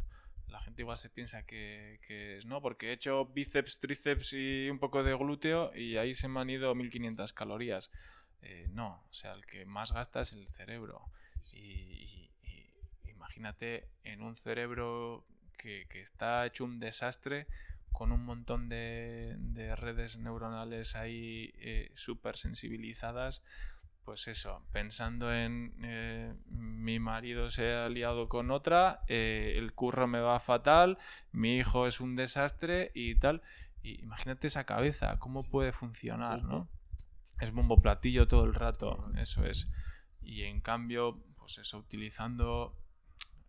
Speaker 2: La gente igual se piensa que, que es no, porque he hecho bíceps, tríceps y un poco de glúteo y ahí se me han ido 1500 calorías. Eh, no, o sea, el que más gasta es el cerebro. Y, y- y imagínate en un cerebro que, que está hecho un desastre con un montón de, de redes neuronales ahí eh, súper sensibilizadas. Pues eso, pensando en eh, mi marido se ha liado con otra, eh, el curro me va fatal, mi hijo es un desastre y tal. Y imagínate esa cabeza, cómo
Speaker 1: Sí.
Speaker 2: puede funcionar, ¿no? Es bombo platillo todo el rato,
Speaker 1: Todo el rato.
Speaker 2: eso es. Y en cambio, pues eso, utilizando...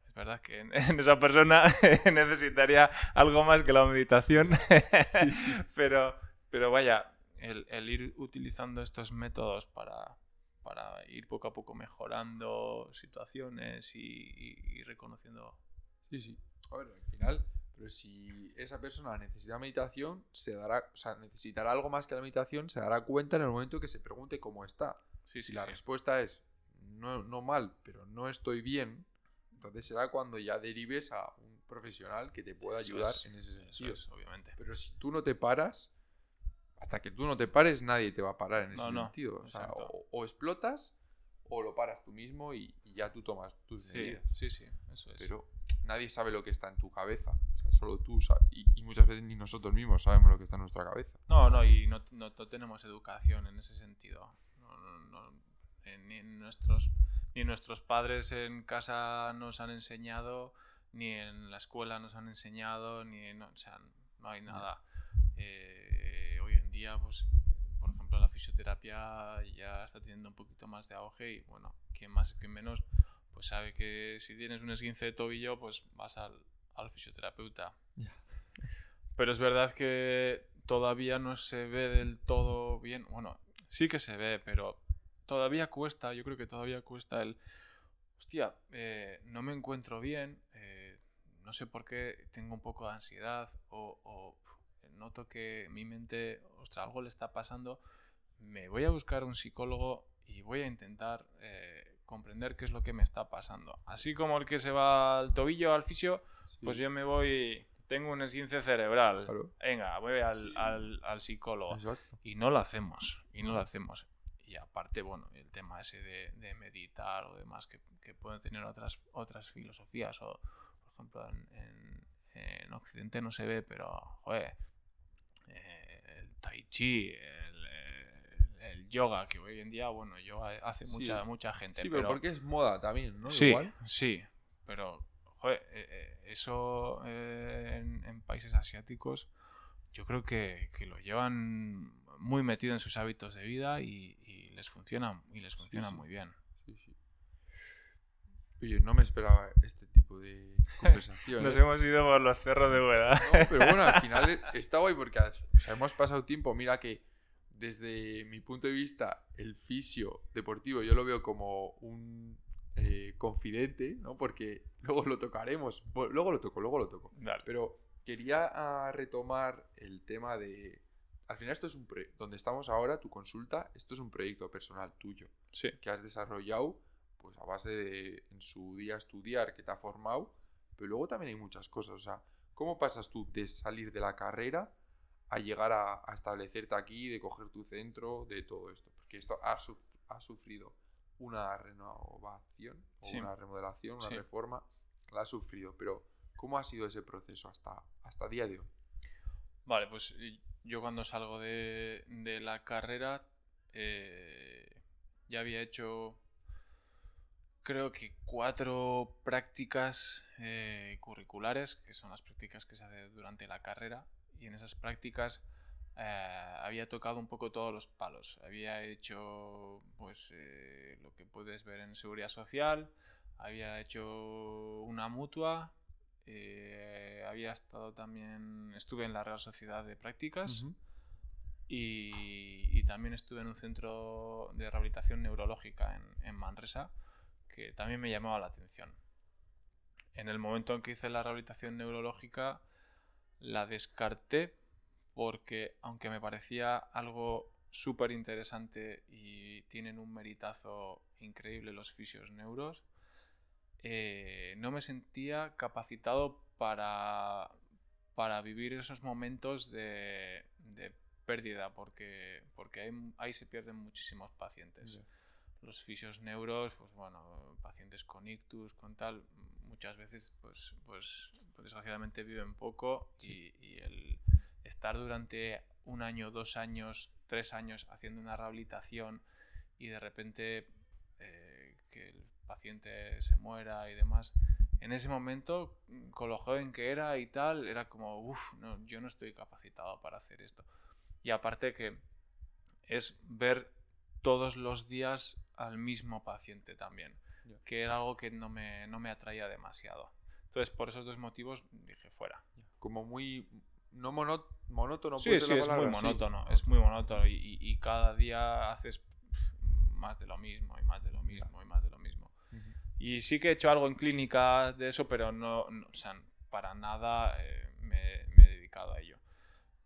Speaker 2: Es verdad que en, en esa persona necesitaría algo más que la meditación,
Speaker 1: Sí, sí.
Speaker 2: pero, pero vaya, el, el ir utilizando estos métodos para, para ir poco a poco mejorando situaciones y, y- y reconociendo...
Speaker 1: Sí, sí. A ver, al final, pero si esa persona necesita meditación, se dará, o sea, necesitará algo más que la meditación, se dará cuenta en el momento que se pregunte cómo está.
Speaker 2: Sí,
Speaker 1: si
Speaker 2: sí,
Speaker 1: la
Speaker 2: sí.
Speaker 1: respuesta es no, no mal, pero no estoy bien, entonces será cuando ya derives a un profesional que te pueda
Speaker 2: Eso
Speaker 1: ayudar
Speaker 2: es,
Speaker 1: en ese sentido.
Speaker 2: es, obviamente.
Speaker 1: Pero si tú no te paras, hasta que tú no te pares, nadie te va a parar en ese
Speaker 2: No,
Speaker 1: sentido. O, sea, o, o explotas o lo paras tú mismo y, y ya tú tomas tus
Speaker 2: Sí,
Speaker 1: medidas.
Speaker 2: sí, sí, eso es.
Speaker 1: Pero nadie sabe lo que está en tu cabeza. Solo tú. Y, y muchas veces ni nosotros mismos sabemos lo que está en nuestra cabeza.
Speaker 2: No, no, y no, no- no tenemos educación en ese sentido. No, no- no- eh, ni nuestros, ni nuestros padres en casa nos han enseñado, ni en la escuela nos han enseñado, ni no, o sea, no hay nada. Eh, hoy en día, pues, por ejemplo, la fisioterapia ya está teniendo un poquito más de auge y bueno, quien más quien menos, pues sabe que si tienes un esguince de tobillo, pues vas al, al fisioterapeuta.
Speaker 1: Ya.
Speaker 2: Pero es verdad que todavía no se ve del todo bien. Bueno, sí que se ve, pero todavía cuesta, yo creo que todavía cuesta el... Hostia, eh, no me encuentro bien, eh, no sé por qué tengo un poco de ansiedad o, o, noto que mi mente, ostras, algo le está pasando, me voy a buscar un psicólogo y voy a intentar eh, comprender qué es lo que me está pasando. Así como el que se va al tobillo, al fisio, pues yo me voy, tengo un esguince cerebral.
Speaker 1: Claro.
Speaker 2: Venga, voy al, al- al psicólogo.
Speaker 1: Exacto.
Speaker 2: Y no lo hacemos, y no lo hacemos. Y aparte, bueno, el tema ese de, de meditar o demás, que, que pueden tener otras, otras filosofías, o por ejemplo en, en- en Occidente no se ve, pero, joder, eh, tai chi, el, eh, el yoga, que hoy en día, bueno, yoga hace
Speaker 1: Sí.
Speaker 2: mucha, mucha gente.
Speaker 1: Sí, pero, porque es moda también, ¿no?
Speaker 2: Sí,
Speaker 1: Igual.
Speaker 2: sí, pero joder, eh, eh, eso eh, en, en países asiáticos yo creo que, que lo llevan muy metido en sus hábitos de vida y, y les funciona y les funciona
Speaker 1: sí.
Speaker 2: muy bien.
Speaker 1: Sí, sí. Oye, no me esperaba este tipo de conversación.
Speaker 2: Nos
Speaker 1: ¿eh?
Speaker 2: hemos ido por los cerros de Hueda.
Speaker 1: No, pero bueno, al final está guay porque o sea, hemos pasado tiempo. Mira que desde mi punto de vista, el fisio deportivo yo lo veo como un eh, confidente, ¿no? Porque luego lo tocaremos. Luego lo toco, luego lo toco.
Speaker 2: Dale.
Speaker 1: Pero quería ah, retomar el tema de... Al final esto es un proyecto. Donde estamos ahora, tu consulta, esto es un proyecto personal tuyo
Speaker 2: Sí,
Speaker 1: que has desarrollado pues a base de en su día estudiar que te ha formado, pero luego también hay muchas cosas, o sea, ¿cómo pasas tú de salir de la carrera a llegar a, a establecerte aquí, de coger tu centro, de todo esto? Porque esto ha, suf- ha sufrido una renovación, o
Speaker 2: Sí.
Speaker 1: una remodelación, una
Speaker 2: Sí.
Speaker 1: reforma, la ha sufrido, pero ¿cómo ha sido ese proceso hasta, hasta día de hoy?
Speaker 2: Vale, pues yo cuando salgo de, de la carrera eh, ya había hecho creo que cuatro prácticas eh, curriculares, que son las prácticas que se hacen durante la carrera, y en esas prácticas eh, había tocado un poco todos los palos. Había hecho pues eh, lo que puedes ver en seguridad social, había hecho una mutua, eh, había estado también, estuve en la Real Sociedad de Prácticas y, y también estuve en un centro de rehabilitación neurológica en, en Manresa que también me llamaba la atención. En el momento en que hice la rehabilitación neurológica la descarté porque aunque me parecía algo súper interesante y tienen un meritazo increíble los fisios neuros, eh, no me sentía capacitado para, para vivir esos momentos de, de pérdida, porque, porque ahí, ahí se pierden muchísimos pacientes. Los fisios neuros, pues bueno, pacientes con ictus, con tal, muchas veces, pues, pues, pues desgraciadamente viven poco y, y el estar durante un año, dos años, tres años haciendo una rehabilitación y de repente eh, que el paciente se muera y demás. En ese momento, con lo joven que era y tal, era como, uff, no, yo no estoy capacitado para hacer esto. Y aparte que es ver todos los días al mismo paciente también,
Speaker 1: Ya.
Speaker 2: que era algo que no me, no me atraía demasiado. Entonces, por esos dos motivos dije fuera.
Speaker 1: Como muy... No mono- monótono.
Speaker 2: Sí,
Speaker 1: puede ser
Speaker 2: sí,
Speaker 1: la
Speaker 2: es muy
Speaker 1: sí.
Speaker 2: monótono, es muy monótono y, cada día haces más de lo mismo y más de lo mismo y más de lo mismo. Y sí que he hecho algo en clínica de eso, pero no, no- o sea, para nada eh, me, me he dedicado a ello.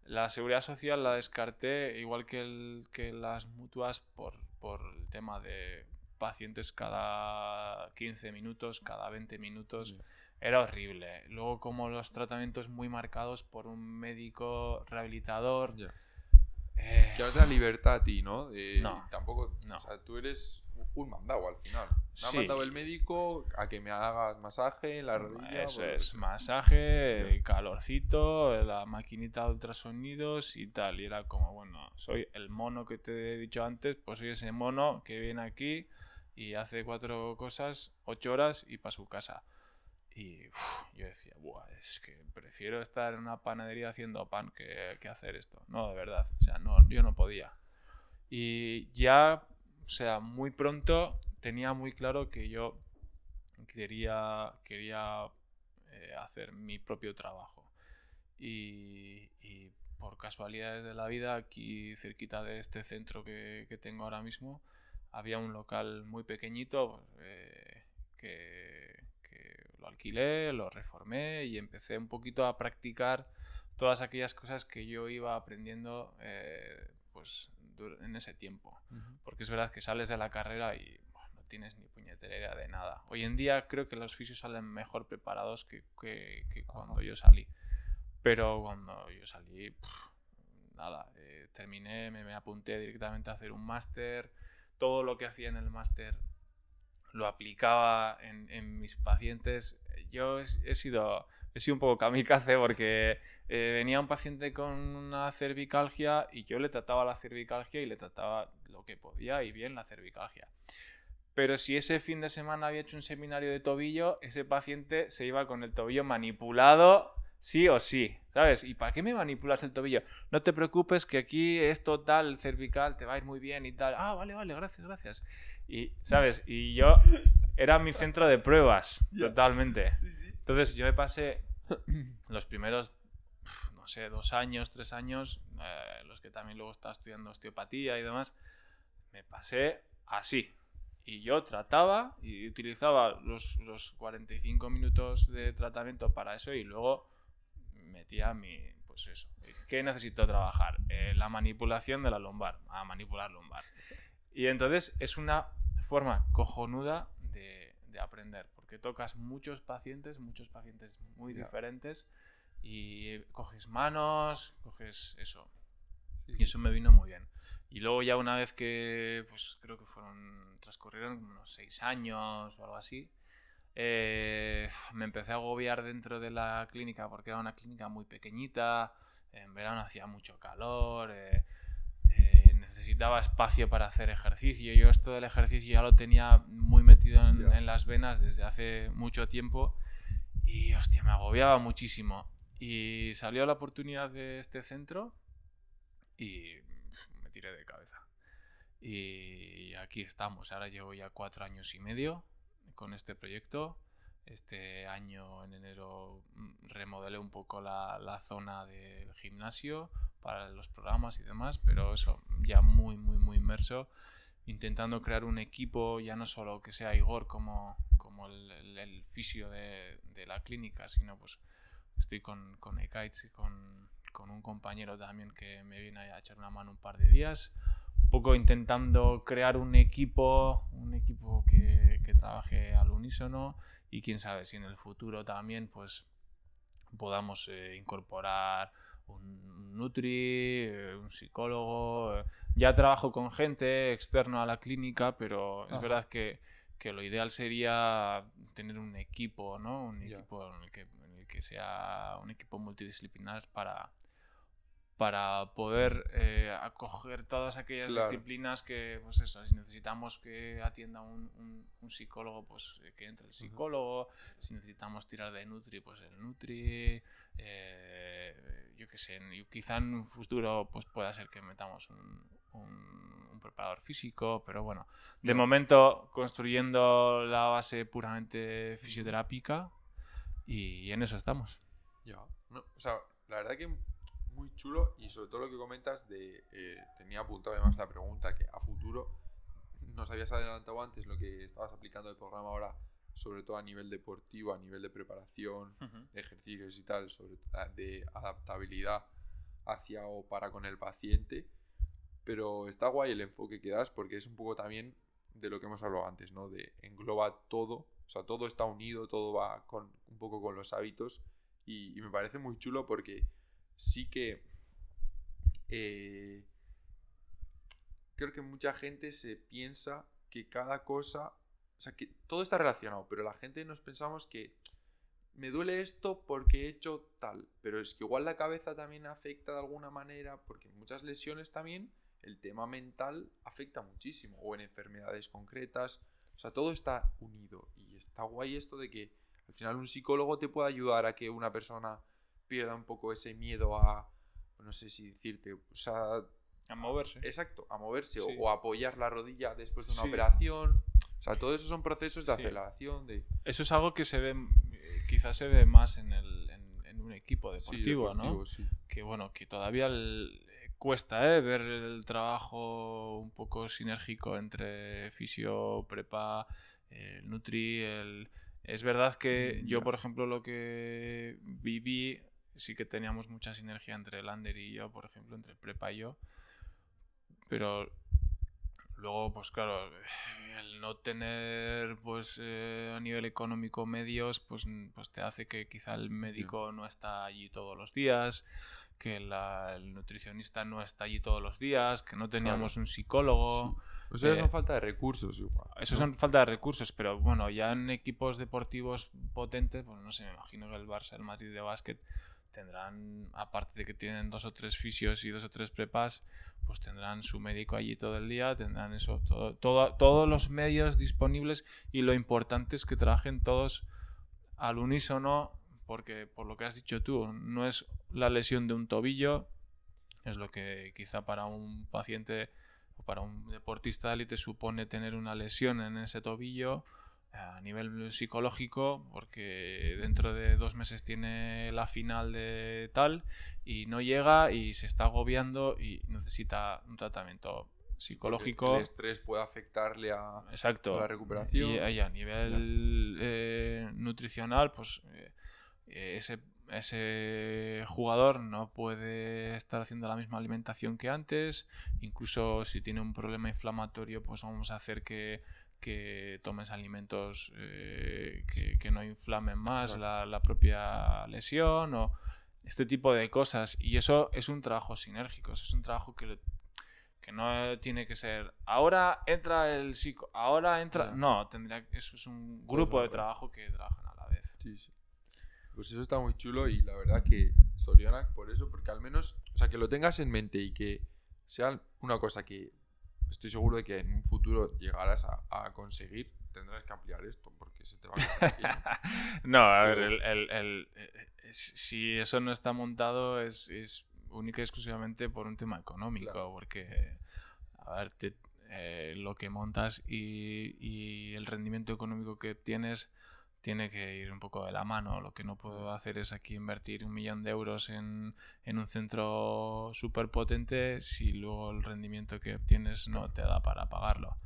Speaker 2: La seguridad social la descarté, igual que, el- que las mutuas, por, por el tema de pacientes cada 15 minutos, cada 20 minutos. Era horrible. Luego, como los tratamientos muy marcados por un médico rehabilitador.
Speaker 1: Ya.
Speaker 2: eh,
Speaker 1: Que os da libertad a ti, ¿no? De-
Speaker 2: No.
Speaker 1: Tampoco.
Speaker 2: No.
Speaker 1: O sea, tú eres un mandado al final. Me ha
Speaker 2: Sí.
Speaker 1: mandado el médico a que me hagas masaje en la rodilla.
Speaker 2: Eso es,
Speaker 1: sea.
Speaker 2: masaje, calorcito, la maquinita de ultrasonidos y tal. Y era como, bueno, soy el mono que te he dicho antes, pues soy ese mono que viene aquí y hace cuatro cosas, ocho horas y para su casa. Y uf, yo decía, Buah, es que prefiero estar en una panadería haciendo pan que, que hacer esto. No, de verdad, o sea, no, yo no podía. Y ya, o sea, muy pronto tenía muy claro que yo quería, quería eh, hacer mi propio trabajo. Y, y por casualidades de la vida, aquí cerquita de este centro que, que tengo ahora mismo, había un local muy pequeñito eh, que lo alquilé, lo reformé y empecé un poquito a practicar todas aquellas cosas que yo iba aprendiendo eh, pues, en ese tiempo. Porque es verdad que sales de la carrera y no tienes ni puñetera idea de nada. Hoy en día creo que los fisios salen mejor preparados que, que- que cuando yo salí. Pero cuando yo salí, pff, nada, eh, terminé, me, me apunté directamente a hacer un máster. Todo lo que hacía en el máster lo aplicaba en, en mis pacientes. Yo he, he sido he sido un poco kamikaze porque eh, venía un paciente con una cervicalgia y yo le trataba la cervicalgia y le trataba lo que podía y bien la cervicalgia. Pero si ese fin de semana había hecho un seminario de tobillo, ese paciente se iba con el tobillo manipulado sí o sí, ¿sabes? ¿Y para qué me manipulas el tobillo? No te preocupes que aquí es total cervical, te va a ir muy bien y tal. Ah, vale, vale, gracias, gracias. Y, ¿sabes? Y yo era mi centro de pruebas, totalmente. Entonces yo me pasé los primeros, no sé, dos años, tres años, eh, los que también luego estaba estudiando osteopatía y demás, me pasé así. Y yo trataba y utilizaba los, los 45 minutos de tratamiento para eso y luego metía mi, pues eso. ¿Qué necesito trabajar? Eh, la manipulación de la lumbar, a manipular lumbar. Y entonces es una forma cojonuda de, de aprender, porque tocas muchos pacientes, muchos pacientes muy diferentes y coges manos, coges eso. Y eso me vino muy bien. Y luego ya una vez que, pues creo que fueron, transcurrieron unos seis años o algo así, eh, me empecé a agobiar dentro de la clínica porque era una clínica muy pequeñita, en verano hacía mucho calor, eh, necesitaba espacio para hacer ejercicio. Yo esto del ejercicio ya lo tenía muy metido en, en, las venas desde hace mucho tiempo y hostia, me agobiaba muchísimo. Y salió la oportunidad de este centro y me tiré de cabeza. Y aquí estamos, ahora llevo ya cuatro años y medio con este proyecto. Este año, en enero, mm, remodelé un poco la, la, zona del gimnasio para los programas y demás, pero eso, ya muy, muy, muy inmerso, intentando crear un equipo, ya no solo que sea Igor como, como el, el, el fisio de, de, la clínica, sino pues estoy con, con Ekaitz y con, con un compañero también que me viene a echar una mano un par de días poco intentando crear un equipo, un equipo que, que, trabaje al unísono y quién sabe si en el futuro también pues podamos eh, incorporar un Nutri, eh, un psicólogo. Ya trabajo con gente externa a la clínica, pero es verdad que, que, lo ideal sería tener un equipo, ¿no? Un yeah. equipo en el, que, en el que sea un equipo multidisciplinar para, para poder eh, acoger todas aquellas claro. disciplinas que, pues eso, si necesitamos que atienda un, un, un psicólogo, pues eh, que entre el psicólogo, uh -huh. si necesitamos tirar de Nutri, pues el Nutri, eh, yo qué sé, quizá en un futuro pues pueda ser que metamos un, un preparador físico, pero bueno, de momento construyendo la base puramente fisioterápica y en eso estamos.
Speaker 1: Ya, no, o sea, la verdad que muy chulo y sobre todo lo que comentas de, eh, tenía apuntado además la pregunta que a futuro nos habías adelantado antes lo que estabas aplicando el programa ahora, sobre todo a nivel deportivo, a nivel de preparación, uh -huh. de ejercicios y tal, sobre de adaptabilidad hacia o para con el paciente. Pero está guay el enfoque que das porque es un poco también de lo que hemos hablado antes, ¿no? De engloba todo, o sea, todo está unido, todo va con un poco con los hábitos y, y me parece muy chulo porque sí que eh, creo que mucha gente se piensa que cada cosa, o sea, que todo está relacionado, pero la gente nos pensamos que me duele esto porque he hecho tal, pero es que igual la cabeza también afecta de alguna manera, porque en muchas lesiones también el tema mental afecta muchísimo, o en enfermedades concretas, o sea, todo está unido y está guay esto de que al final un psicólogo te puede ayudar a que una persona pierda un poco ese miedo a, no sé si decirte, sea,
Speaker 2: a moverse.
Speaker 1: Exacto, a moverse sí. o, o, apoyar la rodilla después de una sí. operación. O sea, todo eso son procesos de sí. aceleración. De...
Speaker 2: Eso es algo que se ve, quizás se ve más en, el, en, en un equipo deportivo, deportivo ¿no? Que bueno, que todavía el, cuesta ¿eh? ver el trabajo un poco sinérgico entre fisio, prepa, el nutri, el... Es verdad que yo, por ejemplo, lo que viví sí que teníamos mucha sinergia entre Lander y yo, por ejemplo, entre Prepa y yo. Pero luego, pues claro, el no tener pues eh, a nivel económico medios, pues, pues te hace que quizá el médico no está allí todos los días, que el nutricionista no está allí todos los días, que no teníamos un psicólogo.
Speaker 1: O sea, son falta de recursos. Igual,
Speaker 2: eso son falta de recursos, pero bueno, ya en equipos deportivos potentes, pues no sé, me imagino que el Barça, el Madrid de básquet tendrán, aparte de que tienen dos o tres fisios y dos o tres prepas, pues tendrán su médico allí todo el día, tendrán eso, todo, todos los medios disponibles y lo importante es que trabajen todos al unísono, porque por lo que has dicho tú, no es la lesión de un tobillo, es lo que quizá para un paciente o para un deportista de supone tener una lesión en ese tobillo a nivel psicológico, porque dentro de dos meses tiene la final de tal y no llega y se está agobiando y necesita un tratamiento psicológico.
Speaker 1: el estrés puede afectarle a, Exacto. la recuperación.
Speaker 2: Y, a nivel eh, nutricional, pues eh, ese, ese jugador no puede estar haciendo la misma alimentación que antes. Incluso si tiene un problema inflamatorio, pues vamos a hacer que que tomes alimentos eh, que, no inflamen más la, propia lesión o este tipo de cosas. Y eso es un trabajo sinérgico, es un trabajo que, que no tiene que ser ahora entra el psico, ahora entra... No, tendría eso es un grupo de trabajo que trabajan a la vez.
Speaker 1: Sí, sí. Pues eso está muy chulo y la verdad que Soriana por eso, porque al menos, o sea, que lo tengas en mente y que sea una cosa que estoy seguro de que en un futuro llegarás a, conseguir, tendrás que ampliar esto porque se te va a
Speaker 2: No, a ver, el, eh, si eso no está montado es, es única y exclusivamente por un tema económico, porque, a ver, eh, lo que montas y, y, el rendimiento económico que tienes tiene que ir un poco de la mano. Lo que no puedo hacer es aquí invertir un millón de euros en, un centro súper potente si luego el rendimiento que obtienes no te da para pagarlo.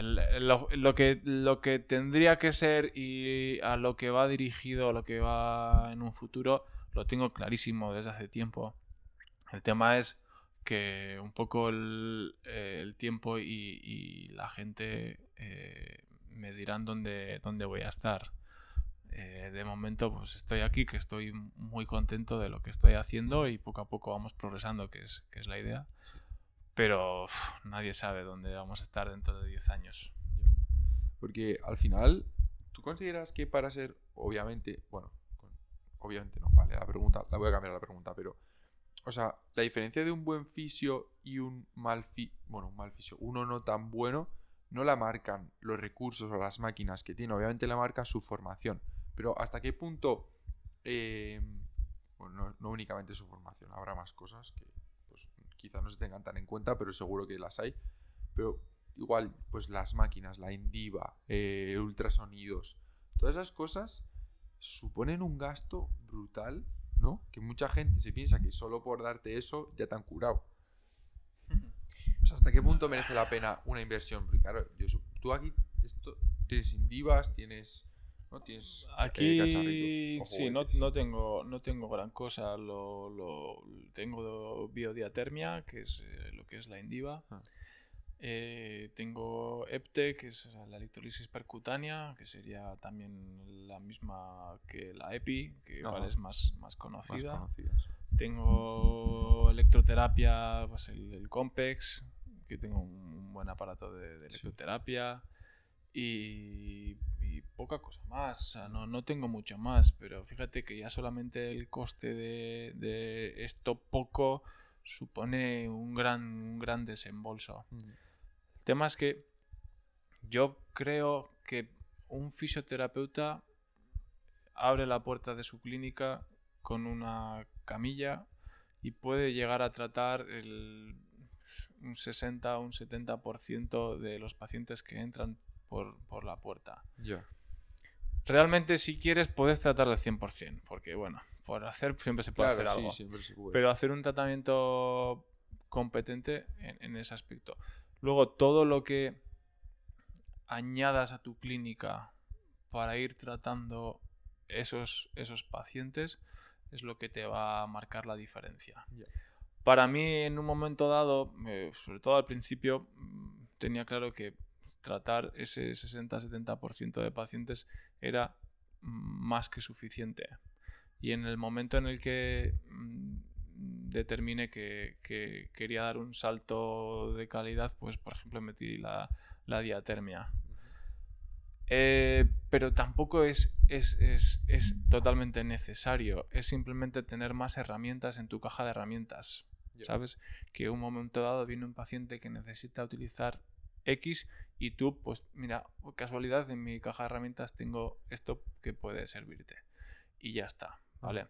Speaker 2: lo, que, lo que tendría que ser y a lo que va dirigido, lo que va en un futuro, lo tengo clarísimo desde hace tiempo. El tema es que un poco el, tiempo y, la gente eh, me dirán dónde, dónde voy a estar. Eh, de momento pues estoy aquí, que estoy muy contento de lo que estoy haciendo y poco a poco vamos progresando, que es, que es la idea. Pero nadie sabe dónde vamos a estar dentro de 10 años.
Speaker 1: Porque al final, ¿tú consideras que para ser, obviamente, bueno, obviamente no, vale, la pregunta, la voy a cambiar la pregunta, pero, o sea, la diferencia de un buen fisio y un mal fisio, bueno, un mal fisio, uno no tan bueno, no la marcan los recursos o las máquinas que tiene, obviamente la marca su formación, pero hasta qué punto, eh, no, únicamente su formación, habrá más cosas que pues, quizás no se tengan tan en cuenta, pero seguro que las hay, pero igual, pues las máquinas, la Indiva, eh, ultrasonidos, todas esas cosas suponen un gasto brutal, ¿no? Que mucha gente se piensa que solo por darte eso ya te han curado. ¿Hasta qué punto merece la pena una inversión? Porque claro, tú aquí esto, tienes Indivas, tienes... ¿no? Tienes
Speaker 2: eh, Aquí sí, no, no, tengo, no tengo gran cosa. Lo, lo tengo biodiatermia, que es eh, lo que es la Indiva. Ah. Eh, tengo EPTE, que es la electrolisis percutánea, que sería también la misma que la EPI, que igual es más, más conocida. Tengo electroterapia, pues el, el, Compex, que tengo un buen aparato de, electroterapia y, poca cosa más. no, no tengo mucho más, pero fíjate que ya solamente el coste de, esto poco supone un gran, un gran desembolso. Mm. El tema es que yo creo que un fisioterapeuta abre la puerta de su clínica con una camilla y puede llegar a tratar el un 60 o un 70% de los pacientes que entran por, la puerta. Realmente, si quieres, puedes tratar del 100%, porque, bueno, por hacer siempre se puede hacer algo. Pero hacer un tratamiento competente en, ese aspecto. Luego, todo lo que añadas a tu clínica para ir tratando esos, esos pacientes es lo que te va a marcar la diferencia. Para mí, en un momento dado, eh, sobre todo al principio, mm, tenía claro que tratar ese 60-70% de pacientes era mm, más que suficiente. Y en el momento en el que mm, determiné que, que quería dar un salto de calidad, pues por ejemplo metí la, la diatermia. Eh, pero tampoco es, es, es, es, totalmente necesario. Es simplemente tener más herramientas en tu caja de herramientas. ¿Sabes? Que un momento dado viene un paciente que necesita utilizar X y tú, pues mira, casualidad en mi caja de herramientas tengo esto que puede servirte. Y ya está, ¿vale?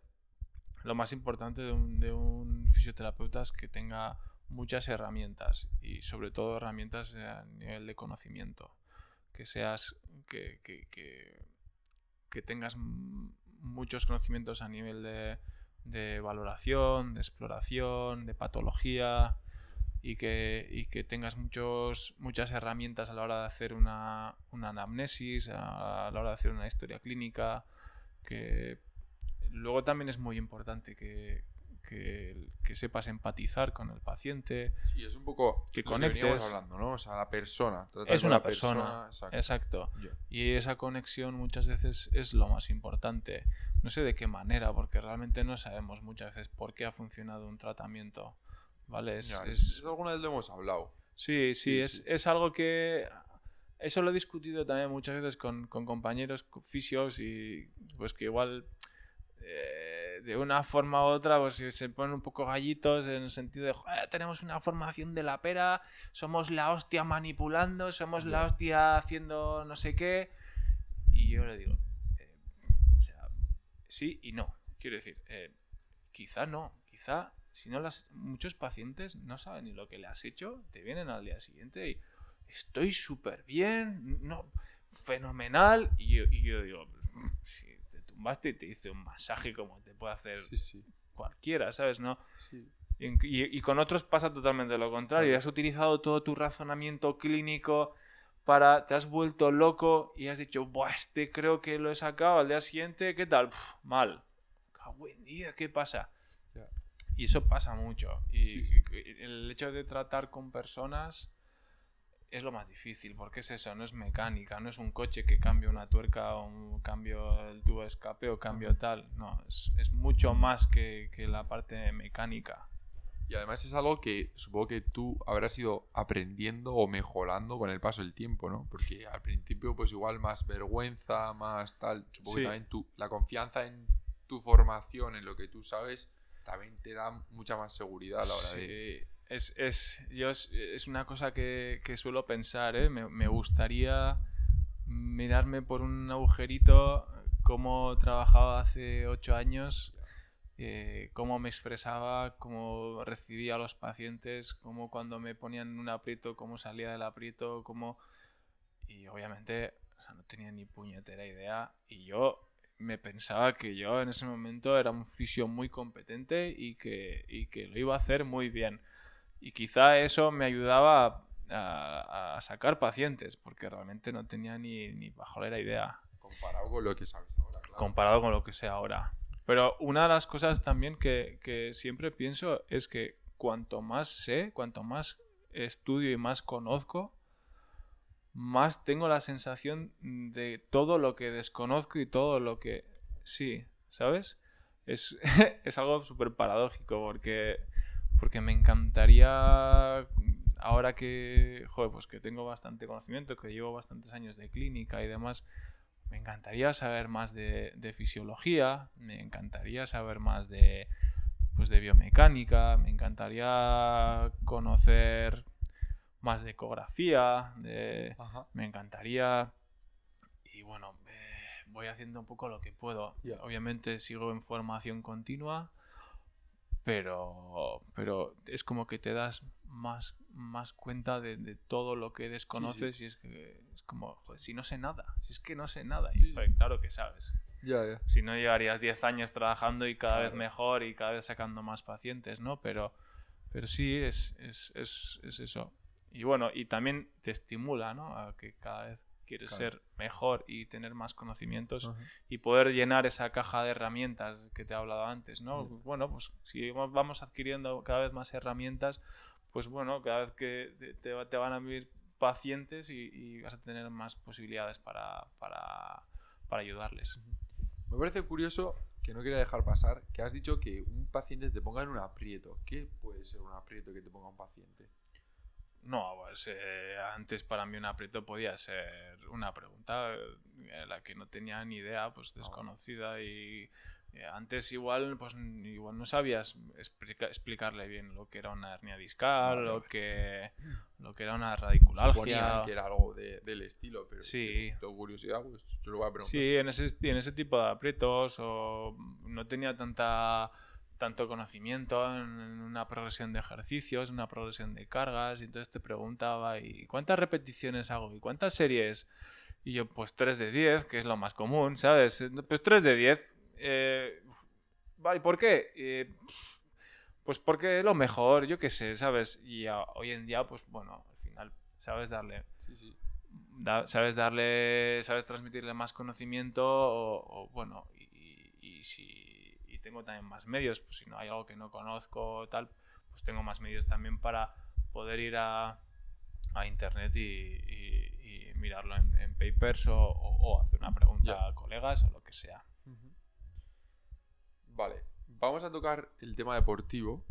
Speaker 2: Lo más importante de un, de un fisioterapeuta es que tenga muchas herramientas y sobre todo herramientas a nivel de conocimiento que seas, que, que, que, tengas muchos conocimientos a nivel de, de, valoración, de exploración, de patología y que, y que tengas muchos, muchas herramientas a la hora de hacer una, una anamnesis, a la hora de hacer una historia clínica, que luego también es muy importante que, que, sepas empatizar con el paciente.
Speaker 1: Sí, es un poco
Speaker 2: que conectes.
Speaker 1: hablando, ¿no? O sea, la persona.
Speaker 2: Es una persona. exacto. Y esa conexión muchas veces es lo más importante. No sé de qué manera, porque realmente no sabemos muchas veces por qué ha funcionado un tratamiento. ¿Vale? Es,
Speaker 1: alguna vez lo hemos hablado.
Speaker 2: Sí, sí, es, es algo que eso lo he discutido también muchas veces con, con compañeros fisios y pues que igual eh, de una forma u otra, pues se ponen un poco gallitos en el sentido de, tenemos una formación de la pera, somos la hostia manipulando, somos la hostia haciendo no sé qué. Y yo le digo, eh, o sea, sí y no. Quiero decir, eh, quizá no, quizá si no las muchos pacientes no saben ni lo que le has hecho, te vienen al día siguiente y estoy súper bien, no, fenomenal. Y yo, y yo digo, sí, tumbaste y te hice un masaje como te puede hacer cualquiera, ¿sabes? ¿No? Y, con otros pasa totalmente lo contrario. Has utilizado todo tu razonamiento clínico para. Te has vuelto loco y has dicho, Buah, este creo que lo he sacado al día siguiente, ¿qué tal? mal. buen día, ¿qué pasa? Y eso pasa mucho. y el hecho de tratar con personas es lo más difícil, porque es eso, no es mecánica, no es un coche que cambia una tuerca o un cambio el tubo de escape o cambio tal, no, es, es mucho más que, que, la parte mecánica.
Speaker 1: Y además es algo que supongo que tú habrás ido aprendiendo o mejorando con el paso del tiempo, ¿no? Porque al principio pues igual más vergüenza, más tal, supongo que también tú, la confianza en tu formación, en lo que tú sabes, también te da mucha más seguridad a la hora de
Speaker 2: es, es, yo es, una cosa que, que suelo pensar, ¿eh? me, me, gustaría mirarme por un agujerito cómo trabajaba hace ocho años, eh, cómo me expresaba, cómo recibía a los pacientes, cómo cuando me ponían un aprieto, cómo salía del aprieto, cómo... Y obviamente o sea, no tenía ni puñetera idea y yo me pensaba que yo en ese momento era un fisio muy competente y que, y que lo iba a hacer muy bien. Y quizá eso me ayudaba a, sacar pacientes, porque realmente no tenía ni, ni la idea.
Speaker 1: Comparado con lo que sabes ahora,
Speaker 2: Comparado con lo que sé ahora. Pero una de las cosas también que, que siempre pienso es que cuanto más sé, cuanto más estudio y más conozco, más tengo la sensación de todo lo que desconozco y todo lo que sí, ¿sabes? Es, es algo súper paradójico porque porque me encantaría, ahora que, joder, pues que tengo bastante conocimiento, que llevo bastantes años de clínica y demás, me encantaría saber más de, fisiología, me encantaría saber más de, pues de biomecánica, me encantaría conocer más de ecografía, de, me encantaría... Y bueno, eh, voy haciendo un poco lo que puedo. Obviamente sigo en formación continua pero, pero es como que te das más, más cuenta de, todo lo que desconoces y es que es como, joder, si no sé nada, si es que no sé nada, y claro que sabes. Si no llevarías 10 años trabajando y cada vez mejor y cada vez sacando más pacientes, ¿no? Pero, pero sí, es, es, es, es eso. Y bueno, y también te estimula, ¿no? A que cada vez quieres ser mejor y tener más conocimientos y poder llenar esa caja de herramientas que te he hablado antes, ¿no? Bueno, pues si vamos adquiriendo cada vez más herramientas, pues bueno, cada vez que te, van a venir pacientes y, vas a tener más posibilidades para, para, para ayudarles.
Speaker 1: Me parece curioso que no quería dejar pasar, que has dicho que un paciente te ponga en un aprieto. ¿Qué puede ser un aprieto que te ponga un paciente?
Speaker 2: No, pues eh, antes para mí un aprieto podía ser una pregunta eh, en la que no tenía ni idea, pues desconocida y eh, antes igual pues igual no sabías explica- explicarle bien lo que era una hernia discal,
Speaker 1: Vale,
Speaker 2: lo que lo que era una
Speaker 1: Suponía
Speaker 2: radiculalgia.
Speaker 1: que era algo de- del estilo, pero
Speaker 2: Sí.
Speaker 1: tengo curiosidad, pues yo lo voy a preguntar.
Speaker 2: Sí, en ese, en ese tipo de aprietos o no tenía tanta tanto conocimiento en una progresión de ejercicios, una progresión de cargas, y entonces te preguntaba, ¿y cuántas repeticiones hago? ¿Y cuántas series? Y yo, pues 3 de 10, que es lo más común, ¿sabes? Pues 3 de 10. Eh, vale, ¿por qué? Eh, pues porque es lo mejor, yo qué sé, ¿sabes? Y a- hoy en día, pues bueno, al final, ¿sabes? Darle
Speaker 1: Sí, sí.
Speaker 2: da- sabes darle, sabes transmitirle más conocimiento o, o, bueno, y, y si tengo también más medios, pues si no hay algo que no conozco tal, pues tengo más medios también para poder ir a, a internet y, y- y mirarlo en, en papers o, o- o hacer una pregunta
Speaker 1: Ya.
Speaker 2: a colegas o lo que sea.
Speaker 1: Vale, vamos a tocar el tema deportivo,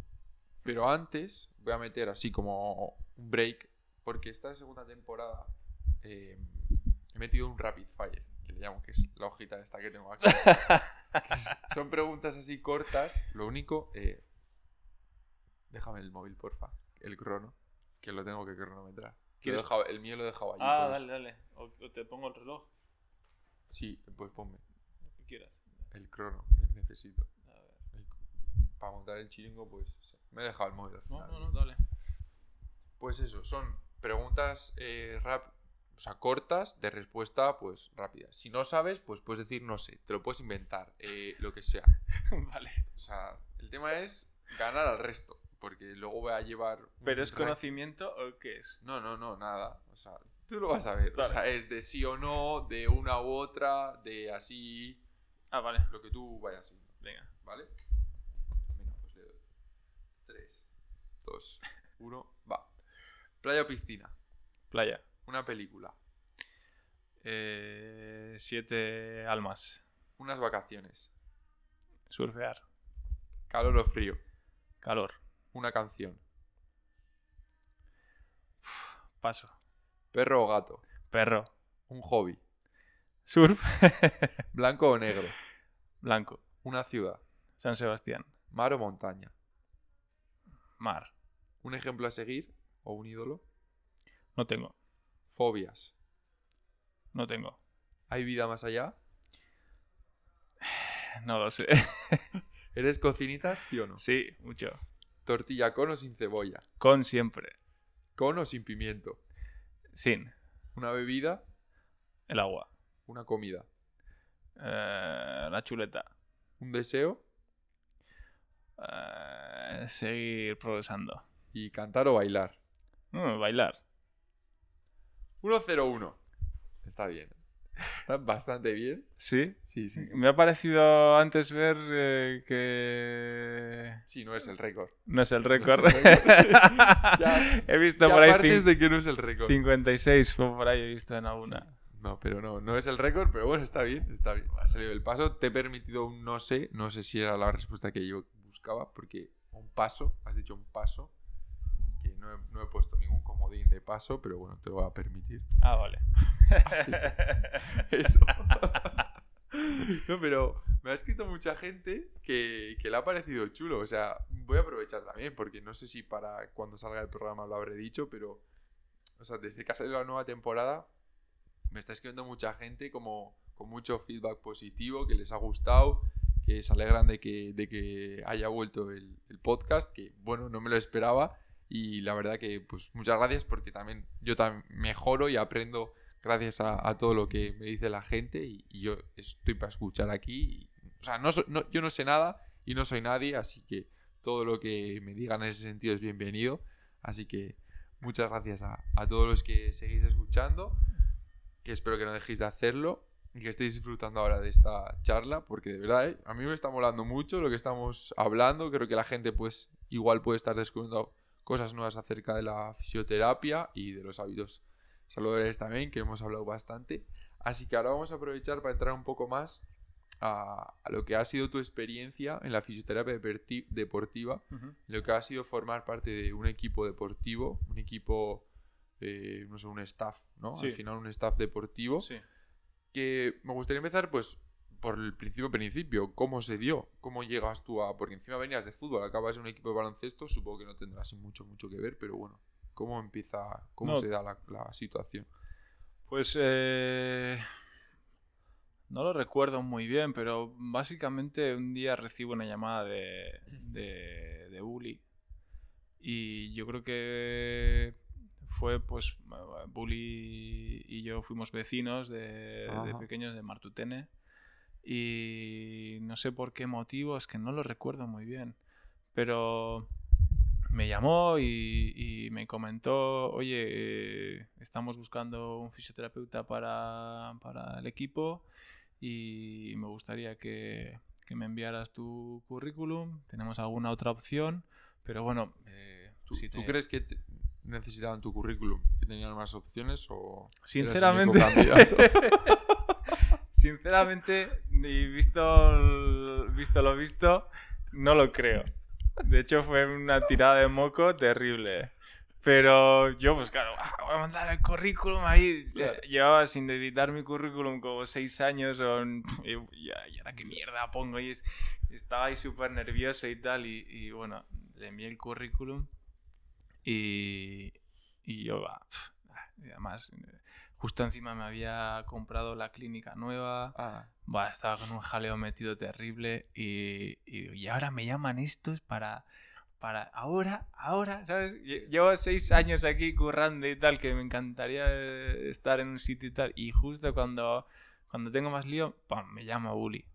Speaker 1: pero antes voy a meter así como un break, porque esta segunda temporada eh, he metido un rapid fire, que le llamo, que es la hojita esta que tengo aquí. Que son preguntas así cortas, lo único... eh, déjame el móvil, porfa, el crono, que lo tengo que cronometrar. Lo he
Speaker 2: ¿Quieres-
Speaker 1: dejado- el mío lo he dejado allí.
Speaker 2: Ah,
Speaker 1: eso.
Speaker 2: dale, dale. O, o te pongo el reloj,
Speaker 1: Sí, pues ponme
Speaker 2: lo que quieras.
Speaker 1: el crono, ne- necesito.
Speaker 2: A ver.
Speaker 1: Para montar el chiringo, pues me he dejado el móvil al
Speaker 2: No,
Speaker 1: final.
Speaker 2: no, no, dale.
Speaker 1: Pues eso, son preguntas eh, rap, o sea, cortas, de respuesta, pues rápida. Si no sabes, pues puedes decir no sé, te lo puedes inventar, eh, lo que sea.
Speaker 2: vale.
Speaker 1: O sea, el tema es ganar al resto, porque luego voy a llevar.
Speaker 2: ¿Pero es
Speaker 1: rank-
Speaker 2: conocimiento o qué es?
Speaker 1: No, no, no, nada. O sea, tú lo vas a ver. O sea, es de sí o no, de una u otra, de así,
Speaker 2: Ah, vale.
Speaker 1: lo que tú vayas viendo.
Speaker 2: Venga.
Speaker 1: ¿Vale? Venga, pues le doy. 3, 2, 1, va. Playa o piscina.
Speaker 2: Playa.
Speaker 1: Una película.
Speaker 2: Eh, siete almas.
Speaker 1: Unas vacaciones.
Speaker 2: Surfear.
Speaker 1: Calor o frío.
Speaker 2: Calor.
Speaker 1: Una canción.
Speaker 2: Paso.
Speaker 1: Perro o gato.
Speaker 2: Perro.
Speaker 1: Un hobby.
Speaker 2: Surf.
Speaker 1: Blanco o negro.
Speaker 2: Blanco.
Speaker 1: Una ciudad.
Speaker 2: San Sebastián.
Speaker 1: Mar o montaña.
Speaker 2: Mar.
Speaker 1: Un ejemplo a seguir o un ídolo.
Speaker 2: No tengo.
Speaker 1: Fobias.
Speaker 2: No tengo.
Speaker 1: ¿Hay vida más allá?
Speaker 2: No lo sé.
Speaker 1: ¿Eres cocinitas, sí o no?
Speaker 2: Sí, mucho.
Speaker 1: Tortilla con o sin cebolla.
Speaker 2: Con siempre.
Speaker 1: Con o sin pimiento.
Speaker 2: Sin.
Speaker 1: Una bebida.
Speaker 2: El agua.
Speaker 1: Una comida.
Speaker 2: Eh, la chuleta.
Speaker 1: Un deseo.
Speaker 2: Eh, seguir progresando.
Speaker 1: Y cantar o bailar.
Speaker 2: Mm, bailar.
Speaker 1: 1-0-1. Está bien. Está bastante bien.
Speaker 2: Sí.
Speaker 1: Sí, sí.
Speaker 2: Me ha parecido antes ver eh, que
Speaker 1: Sí, no es el récord.
Speaker 2: no es el
Speaker 1: No es
Speaker 2: récord.
Speaker 1: el récord. Ya-
Speaker 2: he visto
Speaker 1: Ya
Speaker 2: por ahí
Speaker 1: de que no es el récord.
Speaker 2: 56 fue por ahí he visto en alguna.
Speaker 1: Sí. No, pero no, no es el récord, pero bueno, está bien, está bien. Ha salido el paso, te he permitido un no sé, no sé si era la respuesta que yo buscaba, porque un paso, has dicho un paso, no he, no he puesto ningún comodín de paso, pero bueno, te lo voy a permitir.
Speaker 2: Ah, vale.
Speaker 1: Así que- Eso. no, pero me ha escrito mucha gente que, que le ha parecido chulo. O sea, voy a aprovechar también, porque no sé si para cuando salga el programa lo habré dicho, pero. O sea, desde que ha salido la nueva temporada, me está escribiendo mucha gente como con mucho feedback positivo, que les ha gustado, que se alegran de que, de que haya vuelto el, el podcast, que bueno, no me lo esperaba. Y la verdad que, pues, muchas gracias porque también yo también mejoro y aprendo gracias a, a todo lo que me dice la gente y, y yo estoy para escuchar aquí. y- o sea, no, no- yo no sé nada y no soy nadie, así que todo lo que me digan en ese sentido es bienvenido. Así que muchas gracias a, a todos los que seguís escuchando, que espero que no dejéis de hacerlo y que estéis disfrutando ahora de esta charla, porque de verdad, ¿eh? a mí me está molando mucho lo que estamos hablando. Creo que la gente, pues, igual puede estar descubriendo cosas nuevas acerca de la fisioterapia y de los hábitos saludables también, que hemos hablado bastante. Así que ahora vamos a aprovechar para entrar un poco más a, a lo que ha sido tu experiencia en la fisioterapia deporti- deportiva, lo que ha sido formar parte de un equipo deportivo, un equipo, eh, no sé, un staff, ¿no?
Speaker 2: Sí.
Speaker 1: Al final un staff deportivo,
Speaker 2: Sí.
Speaker 1: que me gustaría empezar pues por el principio principio, ¿cómo se dio? ¿Cómo llegas tú a...? Porque encima venías de fútbol, acabas en un equipo de baloncesto, supongo que no tendrás mucho, mucho que ver, pero bueno, ¿cómo empieza, cómo
Speaker 2: No.
Speaker 1: se da la, la situación?
Speaker 2: Pues eh, no lo recuerdo muy bien, pero básicamente un día recibo una llamada de, de, de Bully y yo creo que fue pues Bully y yo fuimos vecinos de, pequeños de Martutene y no sé por qué motivo, es que no lo recuerdo muy bien, pero me llamó y, y me comentó, oye, eh, estamos buscando un fisioterapeuta para, para el equipo y me gustaría que, que me enviaras tu currículum. Tenemos alguna otra opción, pero bueno, eh,
Speaker 1: ¿Tú,
Speaker 2: si
Speaker 1: tú
Speaker 2: te-
Speaker 1: crees que te- necesitaban tu currículum? ¿Que tenían más opciones o...?
Speaker 2: Sinceramente? sinceramente, y visto, visto lo visto, no lo creo. De hecho, fue una tirada de moco terrible. Pero yo, pues claro, ah, voy a mandar el currículum ahí.
Speaker 1: Claro.
Speaker 2: Llevaba sin editar mi currículum como seis años. O, y, ahora qué mierda pongo. Y es- estaba ahí súper nervioso y tal. Y, y bueno, le envié el currículum. Y, y yo, ah, pf, ah, y además, eh, justo encima me había comprado la clínica nueva.
Speaker 1: Ah,
Speaker 2: estaba con un jaleo metido terrible y, y, y ahora me llaman estos para, para ahora, ahora, ¿sabes? Lle- Llevo seis años aquí currando y tal, que me encantaría eh, estar en un sitio y tal, y justo cuando, cuando tengo más lío, ¡pam! me llama Bully.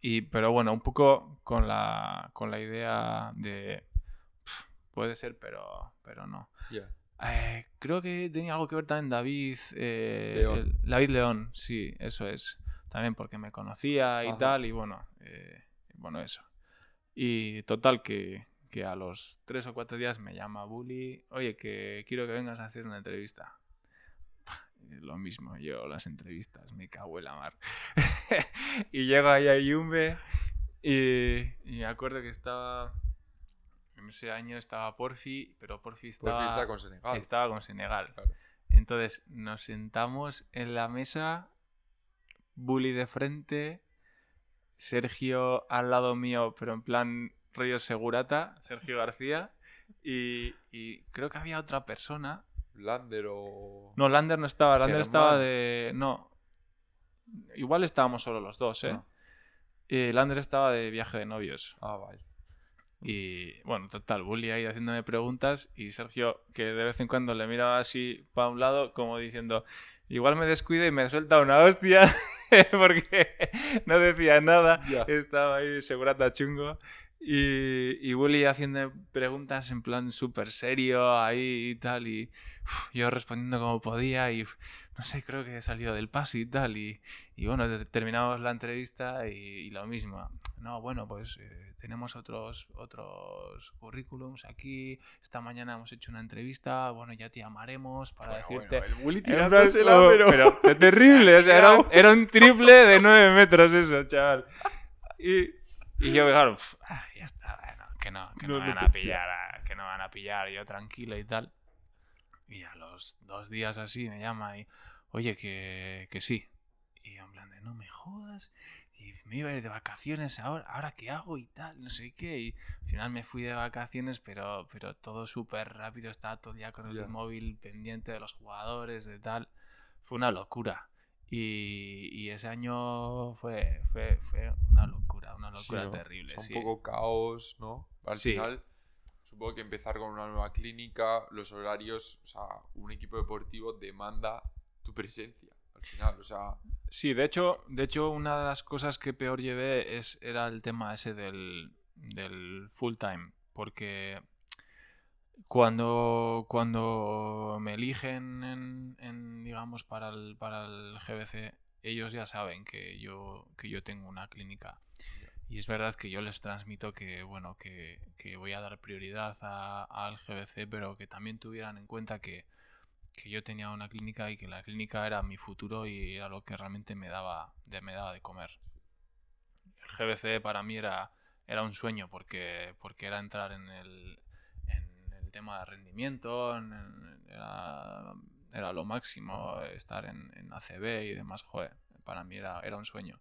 Speaker 2: Y, pero bueno, un poco con la, con la idea de, "Pf, puede ser, pero, pero no.
Speaker 1: ya.
Speaker 2: Eh, creo que tenía algo que ver también David. eh,
Speaker 1: León.
Speaker 2: el- David León, sí, eso es. También porque me conocía y
Speaker 1: Ajá.
Speaker 2: tal, y bueno, eh, bueno, eso. Y total, que, que a los tres o cuatro días me llama Bully, oye, que quiero que vengas a hacer una entrevista. Lo mismo, yo las entrevistas, me cago en la mar. y llego ahí a Yumbe y, y me acuerdo que estaba, en ese año estaba Porfi, pero Porfi
Speaker 1: Por
Speaker 2: estaba,
Speaker 1: con Senegal.
Speaker 2: estaba con Senegal.
Speaker 1: Claro.
Speaker 2: Entonces nos sentamos en la mesa, Bully de frente, Sergio al lado mío, pero en plan rollo segurata, Sergio García, y, y creo que había otra persona.
Speaker 1: Lander o...
Speaker 2: No, Lander no estaba, Lander
Speaker 1: Germán.
Speaker 2: estaba de... No, igual estábamos solo los dos, ¿eh?
Speaker 1: Ah.
Speaker 2: Y Lander estaba de viaje de novios.
Speaker 1: Ah, vale.
Speaker 2: Y bueno, total, Bully ahí haciéndome preguntas y Sergio, que de vez en cuando le miraba así para un lado, como diciendo, igual me descuido y me suelta una hostia, porque no decía nada,
Speaker 1: Ya.
Speaker 2: estaba ahí segurata chungo. Y, y Bully haciendo preguntas en plan súper serio ahí y tal, y uf, yo respondiendo como podía, y no sé, creo que he salido del paso y tal, y, y bueno, te- terminamos la entrevista y, y lo mismo. No, bueno, pues eh, tenemos otros, otros currículums aquí. Esta mañana hemos hecho una entrevista. Bueno, ya te llamaremos para
Speaker 1: Bueno,
Speaker 2: decirte.
Speaker 1: bueno, el Bully tirándosela,
Speaker 2: oh,
Speaker 1: pero...
Speaker 2: pero terrible, o sea, era, un- era un triple de 9 metros eso, chaval. Y, y yo, claro, pf, ah, ya está, bueno, que no, que no,
Speaker 1: No,
Speaker 2: van a pillar, ah, que no me van a pillar, yo tranquilo y tal. Y a los dos días así me llama y, oye, que, que sí. Y yo en plan de, no me jodas. Y me iba a ir de vacaciones ahora, ahora qué hago y tal, no sé qué. Y al final me fui de vacaciones, pero, pero todo súper rápido, estaba todo el día con el
Speaker 1: Ya.
Speaker 2: móvil pendiente de los jugadores, de tal. Fue una locura. Y, y ese año fue, fue, fue una locura, una
Speaker 1: Sí,
Speaker 2: locura
Speaker 1: ¿no?
Speaker 2: terrible.
Speaker 1: O sea,
Speaker 2: sí.
Speaker 1: un poco caos, ¿no? Al
Speaker 2: Sí.
Speaker 1: final, supongo que empezar con una nueva clínica, los horarios, o sea, un equipo deportivo demanda tu presencia. Al final, o sea,
Speaker 2: Sí, de hecho, de hecho, una de las cosas que peor llevé es, era el tema ese del, del full time. Porque cuando, cuando me eligen en, en, digamos, para el, para el GBC, ellos ya saben que yo, que yo tengo una clínica. Y es verdad que yo les transmito que, bueno, que, que voy a dar prioridad a- al GBC, pero que también tuvieran en cuenta que, que yo tenía una clínica y que la clínica era mi futuro y era lo que realmente me daba de, me daba de comer. GBC para mí era, era un sueño porque, porque era entrar en el, en el tema de rendimiento, era, era, lo máximo estar en, en, ACB y demás, joder, para mí era, era un sueño.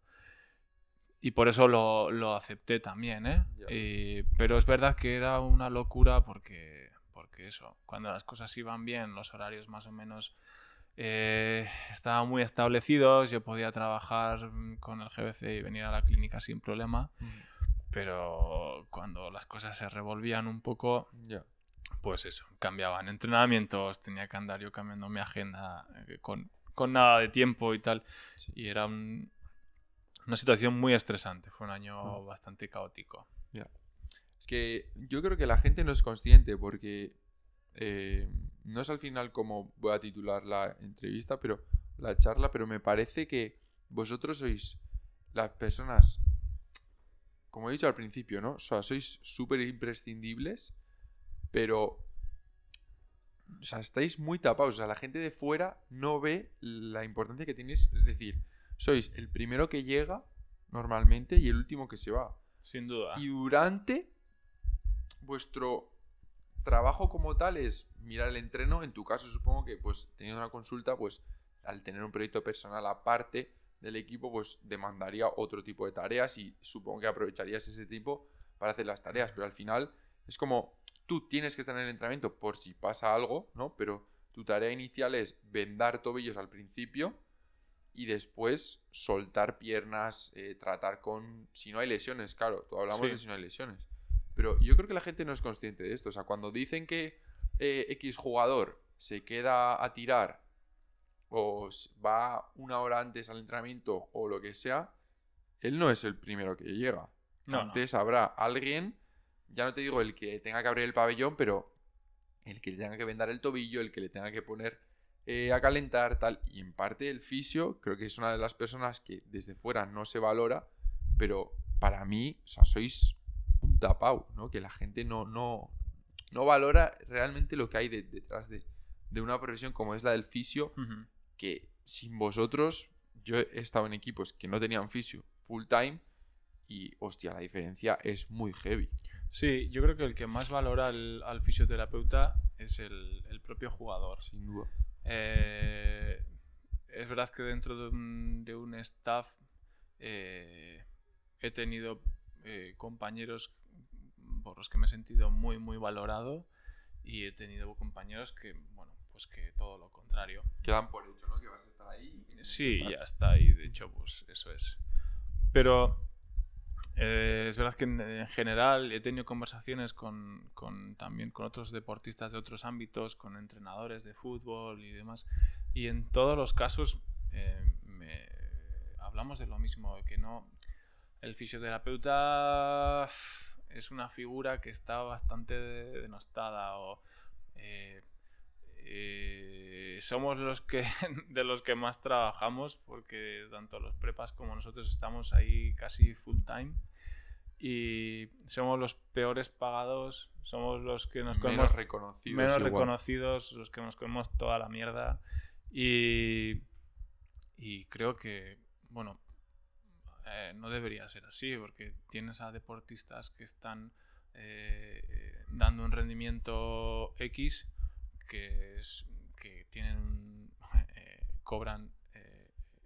Speaker 2: Y por eso lo, lo acepté también, ¿eh? pero es verdad que era una locura porque, porque eso, cuando las cosas iban bien, los horarios más o menos eh, estaban muy establecidos, yo podía trabajar con el GBC y venir a la clínica sin problema, pero cuando las cosas se revolvían un poco, pues eso, cambiaban entrenamientos, tenía que andar yo cambiando mi agenda eh, con, con nada de tiempo y tal, y era una situación muy estresante, fue un año bastante caótico.
Speaker 1: Es que yo creo que la gente no es consciente porque eh, no es al final como voy a titular la entrevista, pero la charla, pero me parece que vosotros sois las personas, como he dicho al principio, ¿no? O sea, sois súper imprescindibles, pero... O sea, estáis muy tapados. O sea, la gente de fuera no ve la importancia que tenéis. Es decir, sois el primero que llega normalmente y el último que se va.
Speaker 2: Sin duda.
Speaker 1: Y durante vuestro trabajo como tal es mirar el entreno. En tu caso, supongo que, pues, teniendo una consulta, pues, al tener un proyecto personal aparte del equipo, pues, demandaría otro tipo de tareas y supongo que aprovecharías ese tipo para hacer las tareas. Pero al final es como tú tienes que estar en el entrenamiento por si pasa algo, ¿no? Pero tu tarea inicial es vendar tobillos al principio y después soltar piernas, eh, tratar con... Si no hay lesiones, claro, tú hablamos de si no hay lesiones. Pero yo creo que la gente no es consciente de esto. O sea, cuando dicen que eh, X jugador se queda a tirar o va una hora antes al entrenamiento o lo que sea, él no es el primero que llega. Antes habrá alguien, ya no te digo el que tenga que abrir el pabellón, pero el que le tenga que vendar el tobillo, el que le tenga que poner eh, a calentar, tal. Y en parte el fisio, creo que es una de las personas que desde fuera no se valora, pero para mí, o sea, sois un tapau, ¿no? Que la gente no, no, no valora realmente lo que hay detrás de, una profesión como es la del fisio, que sin vosotros, yo he estado en equipos que no tenían fisio full time y, hostia, la diferencia es muy heavy.
Speaker 2: Sí, yo creo que el que más valora al, fisioterapeuta es el, propio jugador.
Speaker 1: Sin duda.
Speaker 2: Eh, es verdad que dentro de un, staff eh, he tenido eh, compañeros por los que me he sentido muy, muy valorado y he tenido compañeros que, bueno, pues que todo lo contrario.
Speaker 1: Quedan por hecho, ¿no? Que vas a estar ahí.
Speaker 2: Sí, ya está ahí, de hecho, pues eso es. Pero eh, es verdad que en, general he tenido conversaciones con, con, también con otros deportistas de otros ámbitos, con entrenadores de fútbol y demás, y en todos los casos eh, hablamos de lo mismo, que no... El fisioterapeuta es una figura que está bastante denostada o eh, eh, somos los que de los que más trabajamos porque tanto los prepas como nosotros estamos ahí casi full time y somos los peores pagados, somos los que nos
Speaker 1: menos reconocidos,
Speaker 2: menos reconocidos, los que nos comemos toda la mierda y, y creo que bueno eh, no debería ser así, porque tienes a deportistas que están eh, dando un rendimiento X que, es, que tienen eh, cobran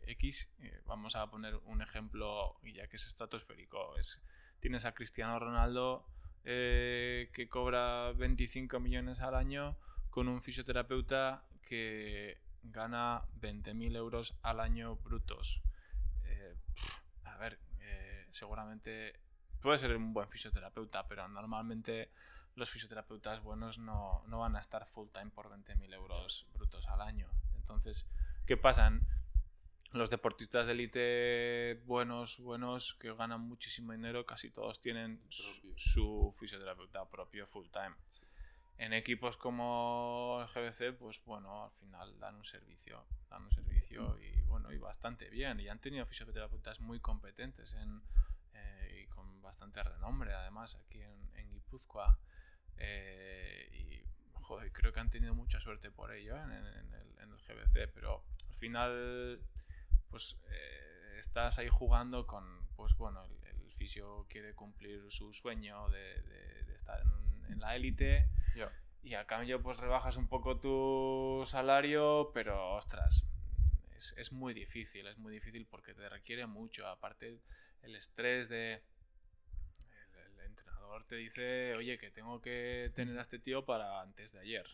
Speaker 2: X. vamos a poner un ejemplo, ya que es estratosférico, es, tienes a Cristiano Ronaldo que cobra 25 millones al año con un fisioterapeuta que gana 20.000 euros al año brutos a ver, eh, seguramente puede ser un buen fisioterapeuta, pero normalmente los fisioterapeutas buenos no, van a estar full time por 20.000 euros brutos al año. Entonces, ¿qué pasan? Los deportistas de élite buenos, buenos, que ganan muchísimo dinero, casi todos tienen su, fisioterapeuta propio full time. En equipos como el GBC, pues bueno, al final dan un servicio, dan un servicio y bueno, y bastante bien. Y han tenido fisioterapeutas muy competentes en, eh, y con bastante renombre, además, aquí en, en Guipúzcoa. Eh, y joder, creo que han tenido mucha suerte por ello en, el, en el, GBC, pero al final, pues eh, estás ahí jugando con, pues bueno, el, fisio quiere cumplir su sueño de, de- estar en, en la élite
Speaker 1: Ya.
Speaker 2: y a cambio pues rebajas un poco tu salario, pero ostras, es, es muy difícil, es muy difícil porque te requiere mucho, aparte el estrés de... El, el entrenador te dice, oye, que tengo que tener a este tío para antes de ayer.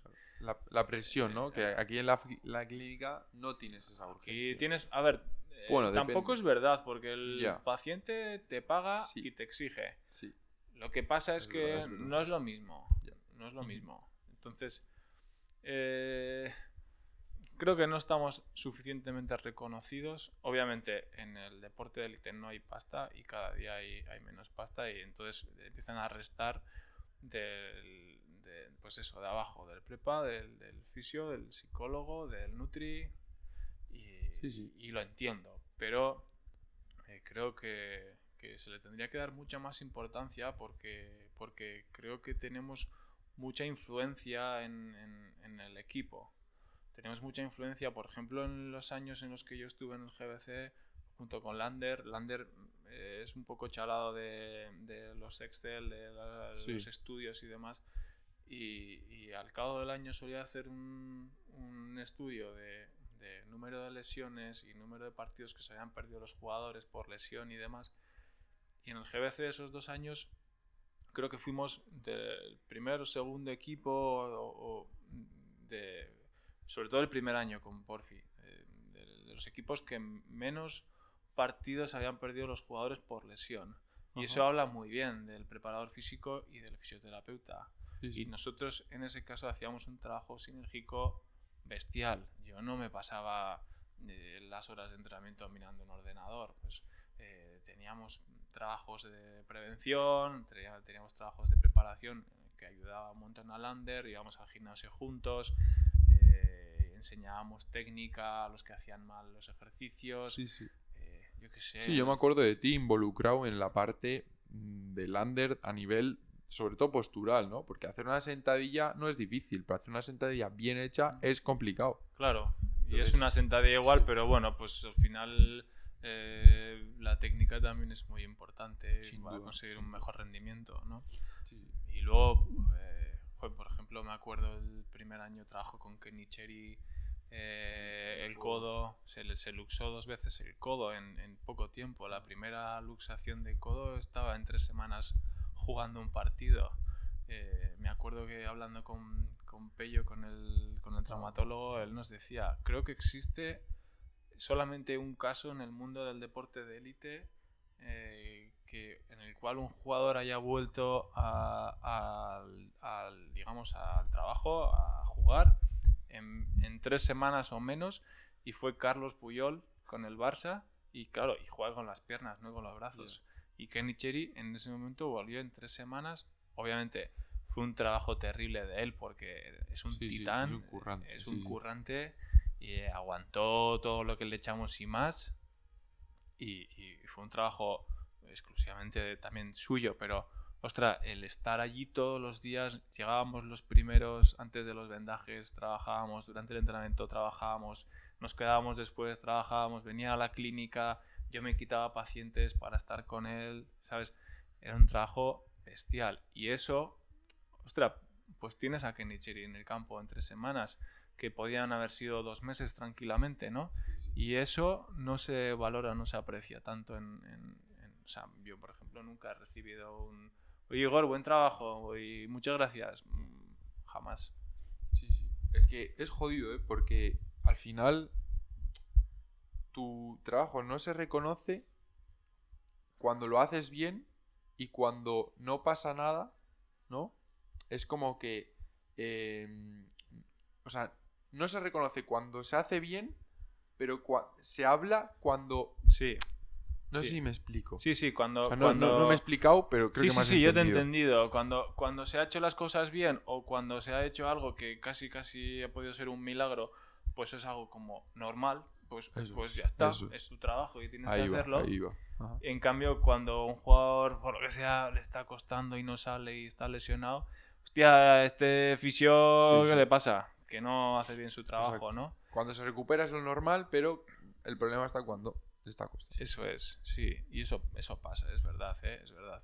Speaker 1: La, la presión, ¿no? Que aquí en la, la clínica no tienes esa urgencia.
Speaker 2: Y tienes, a ver, eh,
Speaker 1: Bueno,
Speaker 2: tampoco
Speaker 1: depende.
Speaker 2: es verdad porque el paciente te paga
Speaker 1: Sí.
Speaker 2: y te exige.
Speaker 1: Sí.
Speaker 2: Lo que pasa es,
Speaker 1: Es
Speaker 2: que
Speaker 1: verdad, es verdad.
Speaker 2: no es lo mismo. No es lo mismo. Entonces, eh, creo que no estamos suficientemente reconocidos. Obviamente, en el deporte de élite no hay pasta y cada día hay, hay menos pasta y entonces empiezan a restar del, de, pues eso, de abajo, del prepa, del, del fisio, del psicólogo, del nutri y,
Speaker 1: Sí, sí.
Speaker 2: y lo entiendo, pero eh, creo que, que se le tendría que dar mucha más importancia porque, porque creo que tenemos mucha influencia en, en- en el equipo. Tenemos mucha influencia, por ejemplo, en los años en los que yo estuve en el GBC junto con Lander. Lander eh, es un poco chalado de, de los Excel, de la-
Speaker 1: Sí.
Speaker 2: los estudios y demás. Y, y al cabo del año solía hacer un, un estudio de, de número de lesiones y número de partidos que se habían perdido los jugadores por lesión y demás. Y en el GBC de esos dos años creo que fuimos del primer o segundo equipo o, o de sobre todo el primer año con Porfi eh, de, de los equipos que menos partidos habían perdido los jugadores por lesión y eso
Speaker 1: Ajá.
Speaker 2: habla muy bien del preparador físico y del fisioterapeuta
Speaker 1: Sí, sí.
Speaker 2: y nosotros en ese caso hacíamos un trabajo sinérgico bestial. Yo no me pasaba eh, las horas de entrenamiento mirando un ordenador. Pues eh, teníamos trabajos de prevención, tenía- teníamos trabajos de preparación eh, que ayudaba un montón a Lander, íbamos al gimnasio juntos, eh, enseñábamos técnica a los que hacían mal los ejercicios.
Speaker 1: Sí, sí.
Speaker 2: eh, yo qué sé.
Speaker 1: Sí, yo me acuerdo de ti involucrado en la parte mm, del under a nivel, sobre todo postural, ¿no? Porque hacer una sentadilla no es difícil, pero hacer una sentadilla bien hecha es complicado.
Speaker 2: Claro, y es una sentadilla igual,
Speaker 1: sí.
Speaker 2: pero bueno, pues al final eh, la técnica también es muy importante
Speaker 1: Sin
Speaker 2: para
Speaker 1: duda,
Speaker 2: conseguir un mejor rendimiento, ¿no?
Speaker 1: Sí.
Speaker 2: Y luego, eh, joder, por ejemplo, me acuerdo el primer año trabajo con Kenny Cherry, eh, el codo, se, se luxó dos veces el codo en, en poco tiempo. La primera luxación de codo estaba en tres semanas jugando un partido. Eh, me acuerdo que hablando con, con Pello, con el, con el traumatólogo, él nos decía, creo que existe solamente un caso en el mundo del deporte de élite eh, que, en el cual un jugador haya vuelto a- digamos, al trabajo, a jugar, en, en tres semanas o menos, y fue Carlos Puyol con el Barça, y claro, y juega con las piernas, no con los brazos. Y Kenny Cherry en ese momento volvió en tres semanas. Obviamente fue un trabajo terrible de él porque es un
Speaker 1: Sí, sí,
Speaker 2: titán,
Speaker 1: es un currante,
Speaker 2: es
Speaker 1: sí,
Speaker 2: un
Speaker 1: sí.
Speaker 2: currante y eh, aguantó todo lo que le echamos y más. Y, fue un trabajo exclusivamente también suyo, pero ostras, el estar allí todos los días, llegábamos los primeros antes de los vendajes, trabajábamos, durante el entrenamiento trabajábamos, nos quedábamos después, trabajábamos, venía a la clínica, yo me quitaba pacientes para estar con él, ¿sabes? Era un trabajo bestial. Y eso, ostras, pues tienes a Kenichiri en el campo en tres semanas, que podían haber sido dos meses tranquilamente, ¿no? Y eso no se valora, no se aprecia tanto en, en- en- o sea, yo, por ejemplo, nunca he recibido un... Oye, Igor, buen trabajo y muchas gracias. Mm, Jamás.
Speaker 1: Sí, sí. Es que es jodido, ¿eh? Porque al final tu trabajo no se reconoce cuando lo haces bien y cuando no pasa nada, ¿no? Es como que... eh, o sea, no se reconoce cuando se hace bien, pero se habla cuando...
Speaker 2: Sí,
Speaker 1: No sé si me explico.
Speaker 2: sí, sí, cuando...
Speaker 1: O sea, no,
Speaker 2: cuando...
Speaker 1: no- no me he explicado, pero creo
Speaker 2: sí,
Speaker 1: que
Speaker 2: sí,
Speaker 1: me has
Speaker 2: sí, yo te he
Speaker 1: entendido.
Speaker 2: Cuando, cuando se ha hecho las cosas bien o cuando se ha hecho algo que casi casi ha podido ser un milagro, pues es algo como normal, pues,
Speaker 1: Eso
Speaker 2: pues
Speaker 1: es,
Speaker 2: ya está,
Speaker 1: eso
Speaker 2: es tu trabajo y tienes
Speaker 1: Ahí
Speaker 2: que
Speaker 1: va,
Speaker 2: hacerlo.
Speaker 1: ahí va.
Speaker 2: En cambio, cuando un jugador, por lo que sea, le está costando y no sale y está lesionado, hostia, este fisio,
Speaker 1: Sí,
Speaker 2: ¿qué
Speaker 1: sí.
Speaker 2: le pasa? Que no hace bien su trabajo,
Speaker 1: Exacto.
Speaker 2: ¿no?
Speaker 1: Cuando se recupera es lo normal, pero el problema está cuando está costando.
Speaker 2: Eso es, sí. Y eso, eso pasa, es verdad, ¿eh? es verdad.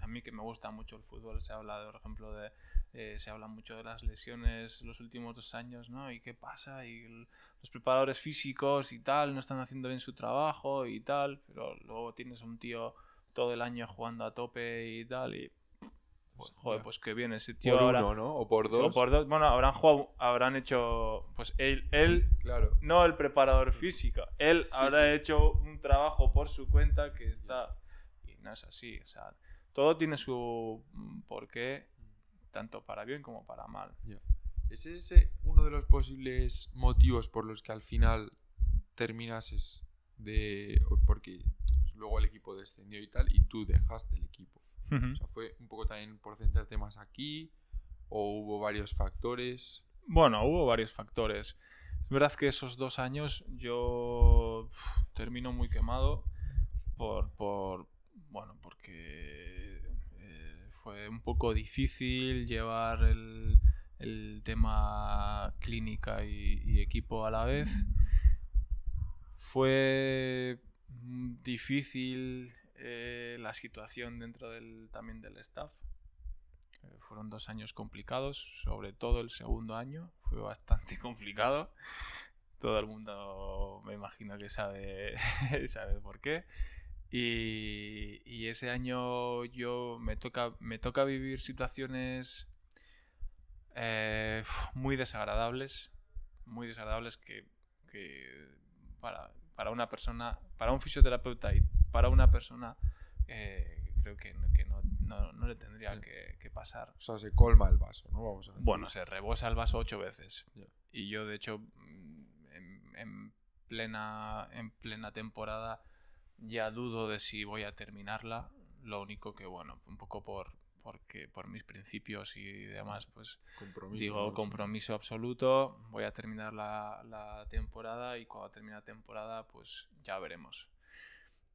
Speaker 2: A mí que me gusta mucho el fútbol, se habla, por ejemplo, de, eh, se habla mucho de las lesiones los últimos dos años, ¿no? ¿Y qué pasa? Y los preparadores físicos y tal no están haciendo bien su trabajo y tal, pero luego tienes un tío todo el año jugando a tope y tal y pues, joder, pues que viene ese tío
Speaker 1: por
Speaker 2: ahora,
Speaker 1: uno, ¿no? O por dos.
Speaker 2: o por dos. Bueno, habrán jugado, habrán hecho, pues él, él
Speaker 1: Claro.
Speaker 2: no el preparador físico, él
Speaker 1: Sí,
Speaker 2: habrá
Speaker 1: sí.
Speaker 2: hecho un trabajo por su cuenta que está y no es así, o sea, todo tiene su mm, porqué, tanto para bien como para mal.
Speaker 1: ¿Es ese uno de los posibles motivos por los que al final terminases de... porque luego el equipo descendió y tal, y tú dejaste el equipo? O sea, ¿fue un poco también por centrarte más aquí? ¿O hubo varios factores?
Speaker 2: Bueno, hubo varios factores. Es verdad que esos dos años yo uf, termino muy quemado por, por bueno, porque eh, fue un poco difícil llevar el, el tema clínica y, y equipo a la vez. Fue difícil eh, la situación dentro del, también del staff. Eh, fueron dos años complicados, sobre todo el segundo año fue bastante complicado. Todo el mundo me imagino que sabe, sabe por qué. Y, y ese año yo me toca, me toca vivir situaciones eh, muy desagradables, muy desagradables que, que para, para una persona, para un fisioterapeuta y para una persona eh, creo que, no- que no, no- no le tendría que, que pasar.
Speaker 1: O sea, se colma el vaso, ¿no? Vamos a.
Speaker 2: Bueno, se rebosa el vaso ocho veces. Y yo, de hecho, mm, en, en plena, en plena temporada ya dudo de si voy a terminarla. Lo único que, bueno, un poco por, porque, por mis principios y demás, pues
Speaker 1: Compromiso.
Speaker 2: digo
Speaker 1: ¿no?
Speaker 2: compromiso absoluto. Voy a terminar la, la temporada y cuando termine la temporada, pues ya veremos.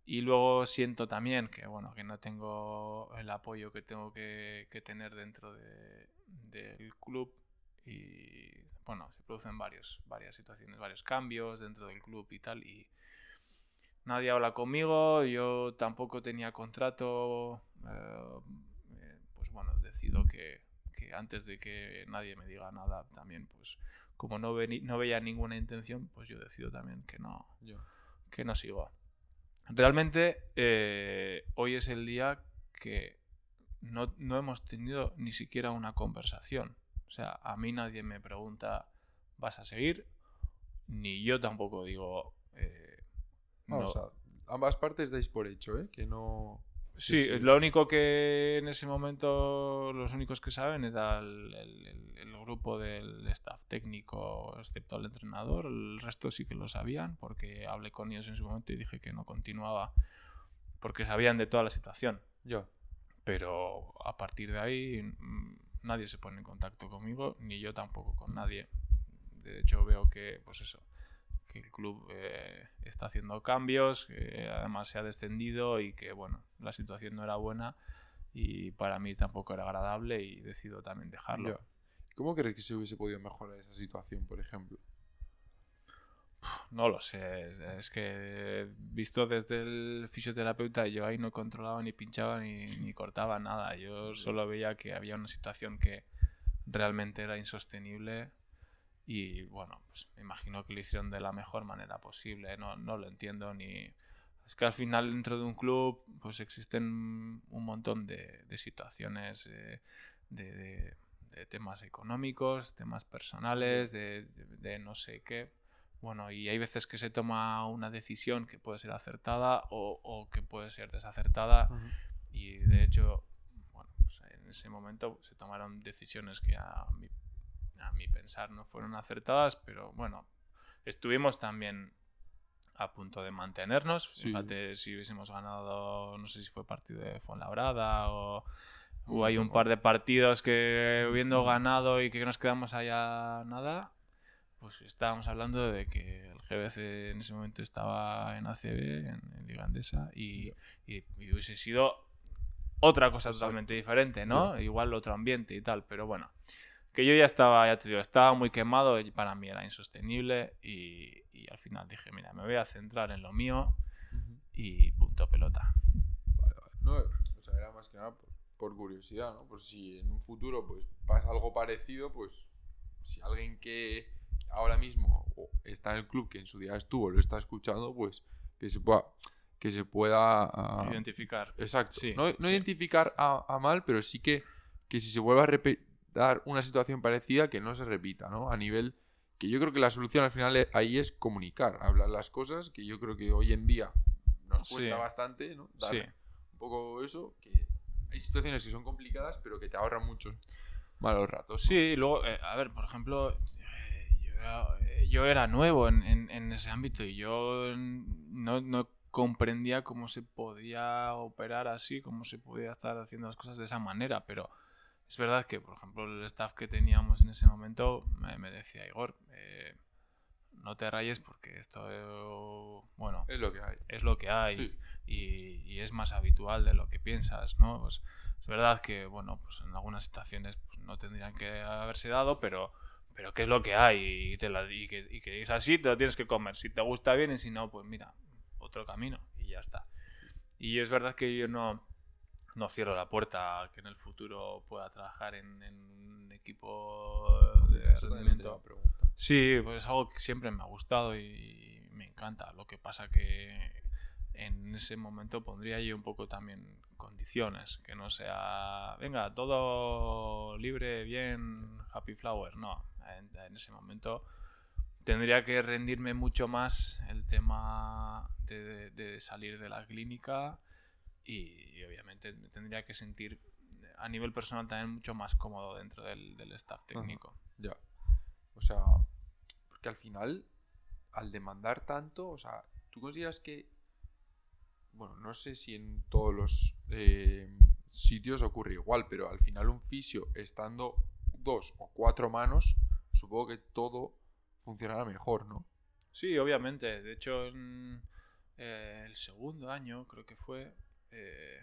Speaker 2: Y luego siento también que, bueno, que no tengo el apoyo que tengo que, que tener dentro de- del club y, bueno, se producen varios, varias situaciones, varios cambios dentro del club y tal y nadie habla conmigo, yo tampoco tenía contrato, eh, eh, pues bueno, decido que, que antes de que nadie me diga nada también, pues como no, veni- no veía ninguna intención, pues yo decido también que no,
Speaker 1: Ya.
Speaker 2: que no sigo. Realmente eh, hoy es el día que no, no hemos tenido ni siquiera una conversación. O sea, a mí nadie me pregunta, ¿vas a seguir? Ni yo tampoco digo... eh,
Speaker 1: No, sea, ambas partes dais por hecho, ¿eh? Que no...
Speaker 2: Sí,
Speaker 1: sí.
Speaker 2: lo único que en ese momento los únicos que saben era el, el- el- grupo del staff técnico, excepto el entrenador. El resto sí que lo sabían porque hablé con ellos en su momento y dije que no continuaba porque sabían de toda la situación.
Speaker 1: Ya.
Speaker 2: Pero a partir de ahí mm, nadie se pone en contacto conmigo, ni yo tampoco con nadie. De hecho veo que, pues eso, que el club eh, está haciendo cambios, que además se ha descendido y que, bueno, la situación no era buena y para mí tampoco era agradable y decido también dejarlo.
Speaker 1: Ya. ¿Cómo crees que se hubiese podido mejorar esa situación, por ejemplo?
Speaker 2: No lo sé, es, que visto desde el fisioterapeuta yo ahí no controlaba ni pinchaba ni, ni cortaba nada. Yo solo veía que había una situación que realmente era insostenible y bueno, pues me imagino que lo hicieron de la mejor manera posible. No, no lo entiendo ni... Es que al final dentro de un club pues existen un montón de, de situaciones eh, de, de- de temas económicos, temas personales, de- no sé qué. Bueno, y hay veces que se toma una decisión que puede ser acertada o, o que puede ser desacertada. Y de hecho, bueno, pues en ese momento se tomaron decisiones que a mi, a mi pensar no fueron acertadas, pero bueno, estuvimos también a punto de mantenernos.
Speaker 1: Sí.
Speaker 2: Si hubiésemos ganado, no sé si fue partido de Fuenlabrada o... O hay un par de partidos que habiendo ganado y que nos quedamos allá nada, pues estábamos hablando de que el GBC en ese momento estaba en ACB, en, en Liga Andesa, y, y- y hubiese sido otra cosa totalmente diferente, ¿no? Igual otro ambiente y tal, pero bueno, que yo ya estaba, ya te digo, estaba muy quemado, y para mí era insostenible y, y al final dije, mira, me voy a centrar en lo mío y punto pelota.
Speaker 1: Vale, vale. No, o sea, era más que nada por, por curiosidad, ¿no? Pues si en un futuro pues pasa algo parecido, pues si alguien que ahora mismo está en el club que en su día estuvo lo está escuchando, pues que se pueda que se pueda ah,
Speaker 2: Identificar.
Speaker 1: exacto
Speaker 2: Sí,
Speaker 1: no, no
Speaker 2: sí.
Speaker 1: identificar a, a mal pero sí que, que si se vuelve a repetir una situación parecida que no se repita no a nivel que yo creo que la solución al final e- ahí es comunicar hablar las cosas que yo creo que hoy en día nos cuesta
Speaker 2: Sí.
Speaker 1: bastante no dar
Speaker 2: Sí.
Speaker 1: un poco eso que hay situaciones que son complicadas pero que te ahorran muchos malos ratos ¿no?
Speaker 2: Sí, y luego, eh, a ver, por ejemplo, eh, yo, eh, yo era nuevo en, en- en ese ámbito y yo no, no comprendía cómo se podía operar así, cómo se podía estar haciendo las cosas de esa manera, pero es verdad que, por ejemplo, el staff que teníamos en ese momento me, me decía, Igor, eh, no te rayes porque esto, bueno,
Speaker 1: es lo que hay
Speaker 2: es lo que hay
Speaker 1: Sí.
Speaker 2: y, y es más habitual de lo que piensas, ¿no? Pues es verdad que, bueno, pues en algunas situaciones pues, no tendrían que haberse dado, pero, pero que es lo que hay y, te la- y que, y que es así, te lo tienes que comer. Si te gusta bien y si no, pues mira, otro camino y ya está. Y es verdad que yo no, no cierro la puerta a que en el futuro pueda trabajar en, en un equipo de
Speaker 1: Eso
Speaker 2: rendimiento. Sí, pues es algo que siempre me ha gustado y me encanta. Lo que pasa que en ese momento pondría yo un poco también condiciones, que no sea, venga, todo libre, bien, happy flower. No, en, en ese momento tendría que rendirme mucho más el tema de, de- de salir de la clínica y, y obviamente me tendría que sentir a nivel personal también mucho más cómodo dentro del, del staff técnico.
Speaker 1: Ya. O sea, porque al final, al demandar tanto, o sea, ¿tú consideras que, bueno, no sé si en todos los eh, sitios ocurre igual, pero al final un fisio estando dos o cuatro manos, supongo que todo funcionará mejor, ¿no?
Speaker 2: Sí, obviamente. De hecho, en eh, el segundo año, creo que fue, eh,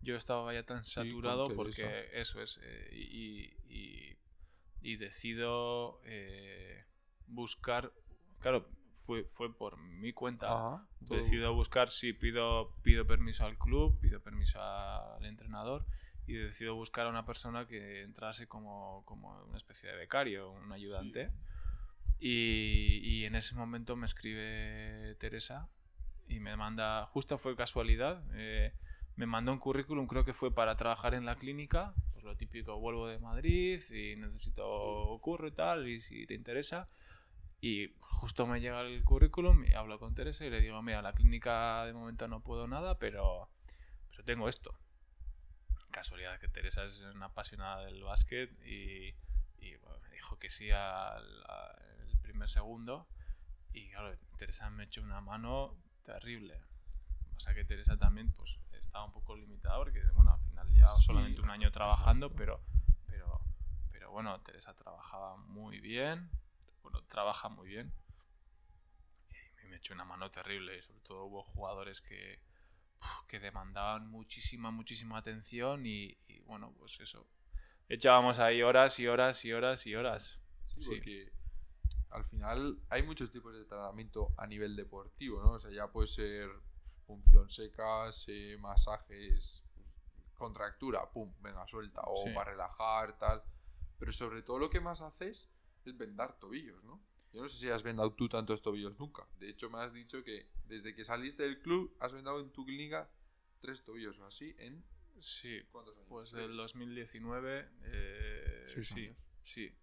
Speaker 2: yo estaba ya tan
Speaker 1: Sí,
Speaker 2: saturado porque eso es, eh, y, y- y decido eh, buscar, claro, fue, fue por mi cuenta.
Speaker 1: Ajá.
Speaker 2: Decido buscar si pido, pido permiso al club, pido permiso al entrenador y decido buscar a una persona que entrase como, como una especie de becario, un ayudante. Y, y en ese momento me escribe Teresa y me manda, justo fue casualidad, eh, me mandó un currículum, creo que fue para trabajar en la clínica, pues lo típico, vuelvo de Madrid y necesito curro y tal, y si te interesa. Y justo me llega el currículum y hablo con Teresa y le digo, mira, la clínica de momento no puedo nada, pero, pero tengo esto. Casualidad que Teresa es una apasionada del básquet y, y, bueno, me dijo que sí al, al primer segundo. Y claro, Teresa me echó una mano terrible. O sea que Teresa también pues estaba un poco limitada porque, bueno, al final ya
Speaker 1: Sí,
Speaker 2: solamente un año trabajando, pero, pero, pero bueno, Teresa trabajaba muy bien, bueno, trabaja muy bien. Y me echó una mano terrible y sobre todo hubo jugadores que, que demandaban muchísima, muchísima atención y, y, bueno, pues eso. Echábamos ahí horas y horas y horas y horas.
Speaker 1: Sí,
Speaker 2: Sí.
Speaker 1: porque al final hay muchos tipos de tratamiento a nivel deportivo, ¿no? O sea, ya puede ser punción secas, eh, masajes, contractura, pum, venga, suelta, o
Speaker 2: Sí.
Speaker 1: para relajar, tal. Pero sobre todo lo que más haces es vendar tobillos, ¿no? Yo no sé si has vendado tú tantos tobillos nunca. De hecho, me has dicho que desde que saliste del club has vendado en tu clínica tres tobillos o así en...
Speaker 2: Sí,
Speaker 1: ¿Cuántos años?
Speaker 2: pues del 2019, eh, sí, sí.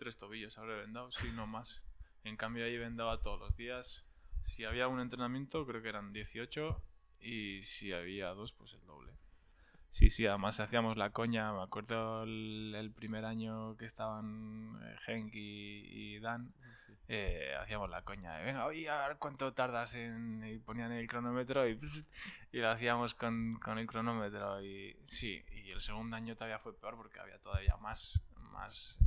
Speaker 2: Tres tobillos habré vendado, sí, no más. En cambio ahí vendaba todos los días. Si había un entrenamiento, creo que eran 18 y si había dos, pues el doble. Sí, sí, además hacíamos la coña, me acuerdo el, el primer año que estaban eh, Henk y, y Dan,
Speaker 1: Sí.
Speaker 2: eh, hacíamos la coña de, venga, oye, a ver cuánto tardas en... Y ponían el cronómetro y, y lo hacíamos con, con el cronómetro. Y sí, y el segundo año todavía fue peor porque había todavía más... más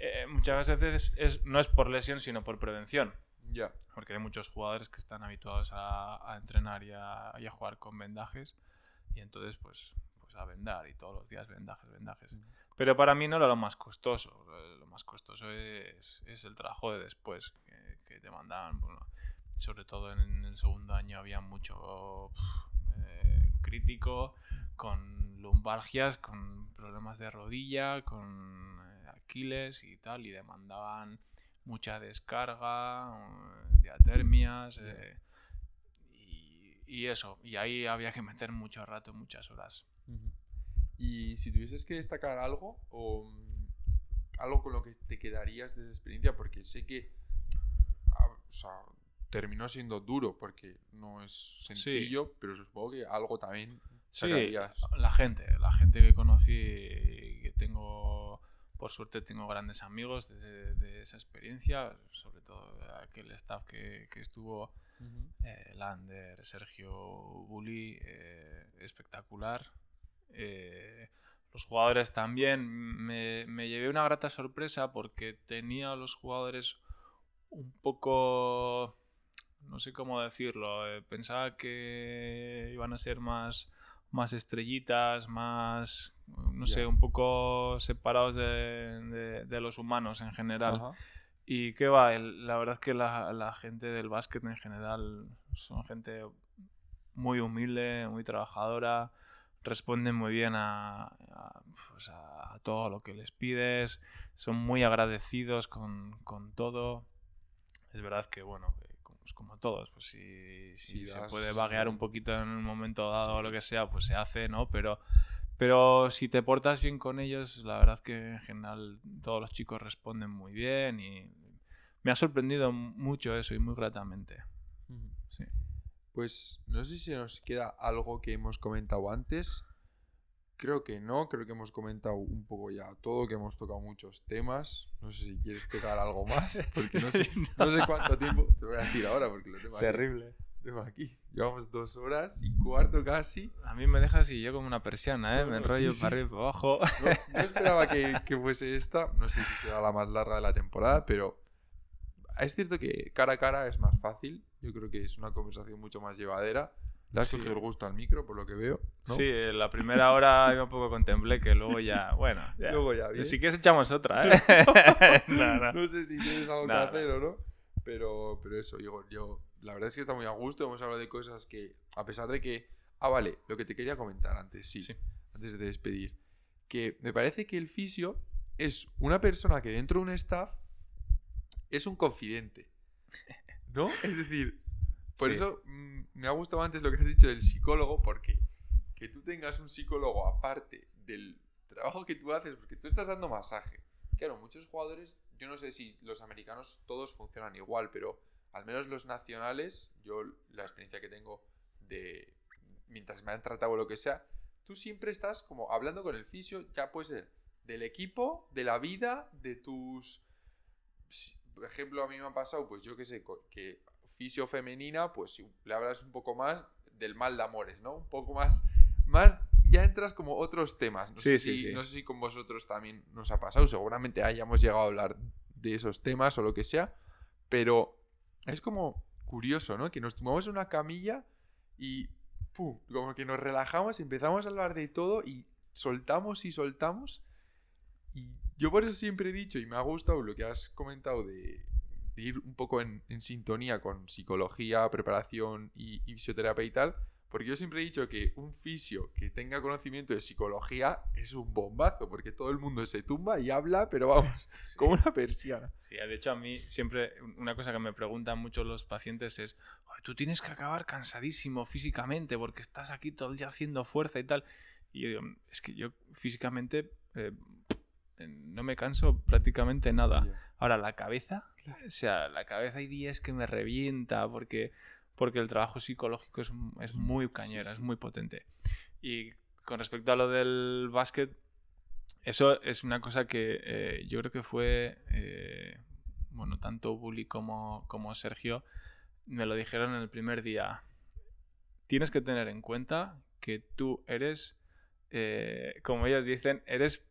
Speaker 2: eh, muchas veces es, no es por lesión, sino por prevención.
Speaker 1: Ya.
Speaker 2: Porque hay muchos jugadores que están habituados a, a entrenar y a, y a jugar con vendajes. Y entonces, pues, pues a vendar y todos los días vendajes, vendajes. Pero para mí no era lo más costoso. Lo más costoso es, es el trabajo de después, que, que te mandaban. Bueno, sobre todo en el segundo año había mucho eh, crítico, con lumbalgias, con problemas de rodilla, con eh, y tal, y demandaban mucha descarga, eh, diatermias. y, eso, y ahí había que meter mucho rato, muchas horas.
Speaker 1: Y si tuvieses que destacar algo o mm, algo con lo que te quedarías de esa experiencia, porque sé que o sea, terminó siendo duro porque no es sencillo, pero supongo que algo también
Speaker 2: sacarías. Sí, la gente, la gente que conocí, que tengo, por suerte tengo grandes amigos de, esa experiencia, sobre todo aquel staff que, estuvo, eh, Lander, Sergio Bulli, eh, espectacular. Eh, los jugadores también. Me, me, llevé una grata sorpresa porque tenía a los jugadores un poco... No sé cómo decirlo. Eh, pensaba que iban a ser más, más estrellitas, más... No sé, un poco separados de, de, los humanos en general. Y qué va, la verdad es que la, la gente del básquet en general son gente muy humilde, muy trabajadora responden muy bien pues a, a, todo lo que les pides, son muy agradecidos con, con todo. Es verdad que, bueno, pues como todos, pues si, si se puede vaguear un poquito en un momento dado o lo que sea, pues se hace, ¿no? Pero, pero si te portas bien con ellos, la verdad que en general todos los chicos responden muy bien y me ha sorprendido mucho eso y muy gratamente.
Speaker 1: Pues no sé si nos queda algo que hemos comentado antes. Creo que no, creo que hemos comentado un poco ya todo, que hemos tocado muchos temas. No sé si quieres tocar algo más, porque no sé, no. sé cuánto tiempo. Te voy a decir ahora porque lo tengo
Speaker 2: aquí. Terrible.
Speaker 1: Tengo aquí. Llevamos dos horas y cuarto casi.
Speaker 2: A mí me dejas y yo como una persiana, ¿eh? me enrollo para arriba y para abajo.
Speaker 1: No, esperaba que, que, fuese esta. No sé si será la más larga de la temporada, pero es cierto que cara a cara es más fácil. Yo creo que es una conversación mucho más llevadera. Le has sí. el gusto al micro, por lo que veo.
Speaker 2: Sí, la primera hora yo un poco contemplé que luego ya, bueno.
Speaker 1: Luego ya, bien.
Speaker 2: Si quieres echamos otra, ¿eh?
Speaker 1: no, sé si tienes algo que hacer o no. Pero, pero eso, Igor, yo la verdad es que está muy a gusto. Hemos hablado de cosas que, a pesar de que. Ah, vale, lo que te quería comentar antes, sí, sí. antes de despedir. Que me parece que el fisio es una persona que dentro de un staff es un confidente. ¿No? Es decir, por eso mm, me ha gustado antes lo que has dicho del psicólogo, porque que tú tengas un psicólogo aparte del trabajo que tú haces, porque tú estás dando masaje. Claro, muchos jugadores, yo no sé si los americanos todos funcionan igual, pero al menos los nacionales, yo la experiencia que tengo de mientras me han tratado lo que sea, tú siempre estás como hablando con el fisio, ya puede ser del equipo, de la vida, de tus... Por ejemplo, a mí me ha pasado, pues yo qué sé, que fisio femenina, pues le hablas un poco más del mal de amores, ¿no? Un poco más, más ya entras como otros temas. No,
Speaker 2: sí,
Speaker 1: sé,
Speaker 2: sí,
Speaker 1: si,
Speaker 2: sí.
Speaker 1: no sé si con vosotros también nos ha pasado, seguramente hayamos llegado a hablar de esos temas o lo que sea, pero es como curioso, ¿no? Que nos tomamos una camilla y ¡pum! como que nos relajamos, empezamos a hablar de todo y soltamos y soltamos. Y yo por eso siempre he dicho, y me ha gustado lo que has comentado de, ir un poco en, sintonía con psicología, preparación y, fisioterapia y tal, porque yo siempre he dicho que un fisio que tenga conocimiento de psicología es un bombazo, porque todo el mundo se tumba y habla, pero vamos, como una persiana.
Speaker 2: Sí, de hecho a mí siempre una cosa que me preguntan mucho los pacientes es, tú tienes que acabar cansadísimo físicamente porque estás aquí todo el día haciendo fuerza y tal. Y yo digo, es que yo físicamente eh, no me canso prácticamente nada. Ahora, la cabeza, o sea, la cabeza hay días que me revienta porque, porque el trabajo psicológico es, es muy cañera, es muy potente. Y con respecto a lo del básquet, eso es una cosa que eh, yo creo que fue, eh, bueno, tanto Bully como, como Sergio me lo dijeron en el primer día. Tienes que tener en cuenta que tú eres, eh, como ellos dicen, eres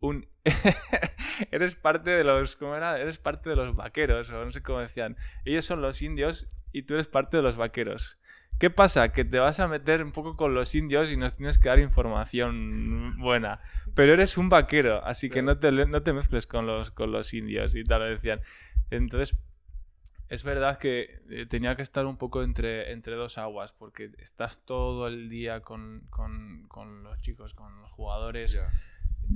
Speaker 2: un eres parte de los ¿cómo era? Eres parte de los vaqueros o no sé cómo decían. Ellos son los indios y tú eres parte de los vaqueros. ¿Qué pasa? Que te vas a meter un poco con los indios y nos tienes que dar información buena. Pero eres un vaquero, así que no te, no te mezcles con los, con los indios y tal, decían. Entonces, es verdad que eh, tenía que estar un poco entre, entre dos aguas, porque estás todo el día con, con, con los chicos, con los jugadores.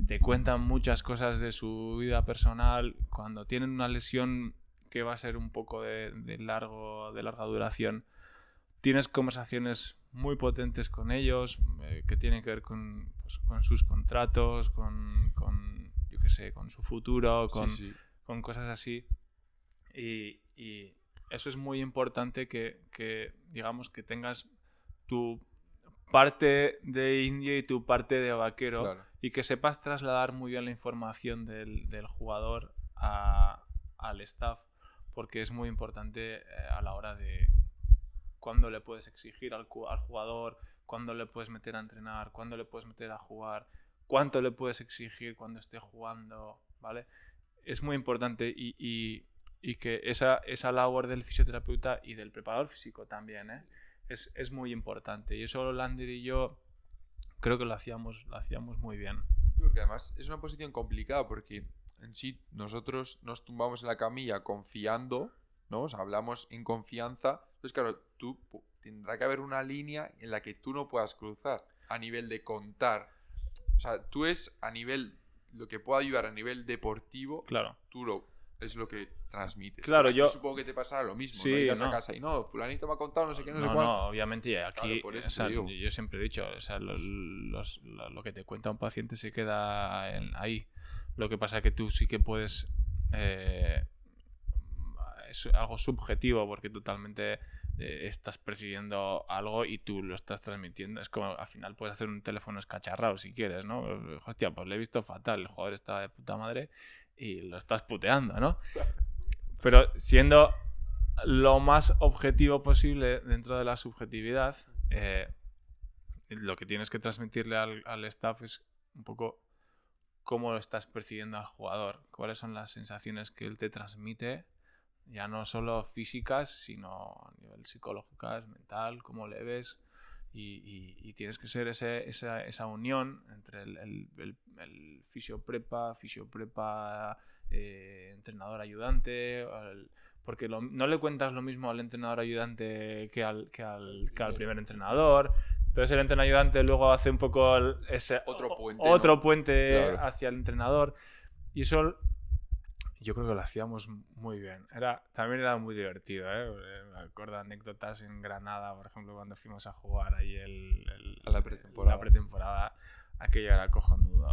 Speaker 2: Te cuentan muchas cosas de su vida personal. Cuando tienen una lesión que va a ser un poco de, de largo, de larga duración, tienes conversaciones muy potentes con ellos eh, que tienen que ver con, pues, con sus contratos, con, con, yo qué sé, con su futuro, con, con cosas así. Y, y, eso es muy importante que, que, digamos, que tengas tu parte de indio y tu parte de vaquero y que sepas trasladar muy bien la información del, del jugador a, al staff porque es muy importante eh, a la hora de cuándo le puedes exigir al, al jugador, cuándo le puedes meter a entrenar, cuándo le puedes meter a jugar, cuánto le puedes exigir cuando esté jugando, ¿vale? Es muy importante y, y, y que esa, esa labor del fisioterapeuta y del preparador físico también, ¿eh? es, es, muy importante. Y eso Lander y yo creo que lo hacíamos, lo hacíamos muy bien.
Speaker 1: Porque además es una posición complicada porque en sí nosotros nos tumbamos en la camilla confiando ¿no? O sea, hablamos en confianza. Entonces, claro, tú tendrá que haber una línea en la que tú no puedas cruzar a nivel de contar. O sea, tú es a nivel, lo que pueda ayudar a nivel deportivo,
Speaker 2: claro.
Speaker 1: tú lo, es lo que transmites.
Speaker 2: Claro, yo...
Speaker 1: supongo que te pasará lo mismo. Sí, ¿no? a casa y no, fulanito me ha contado no sé qué, no, sé cuál.
Speaker 2: No, obviamente aquí, o sea, yo siempre he dicho, o sea, lo, lo, que te cuenta un paciente se queda ahí. Lo que pasa es que tú sí que puedes eh, es algo subjetivo porque totalmente eh, estás persiguiendo algo y tú lo estás transmitiendo. Es como al final puedes hacer un teléfono escacharrado si quieres, ¿no? Hostia, pues le he visto fatal, el jugador está de puta madre y lo estás puteando, ¿no? Pero siendo lo más objetivo posible dentro de la subjetividad, eh, lo que tienes que transmitirle al, al staff es un poco cómo lo estás percibiendo al jugador, cuáles son las sensaciones que él te transmite ya no solo físicas, sino a nivel psicológico, mental, cómo le ves. Y, y, tienes que ser ese, esa, esa, unión entre el, el, el, fisio prepa, fisio prepa, eh, entrenador ayudante, porque no le cuentas lo mismo al entrenador ayudante que al, que al, que al primer entrenador. Entonces el entrenador ayudante luego hace un poco ese
Speaker 1: otro puente,
Speaker 2: otro puente hacia el entrenador. Y eso yo creo que lo hacíamos muy bien. Era, también era muy divertido, ¿eh? eh me acuerdo anécdotas en Granada, por ejemplo, cuando fuimos a jugar ahí el,
Speaker 1: la pretemporada.
Speaker 2: La pretemporada. Aquello era cojonudo.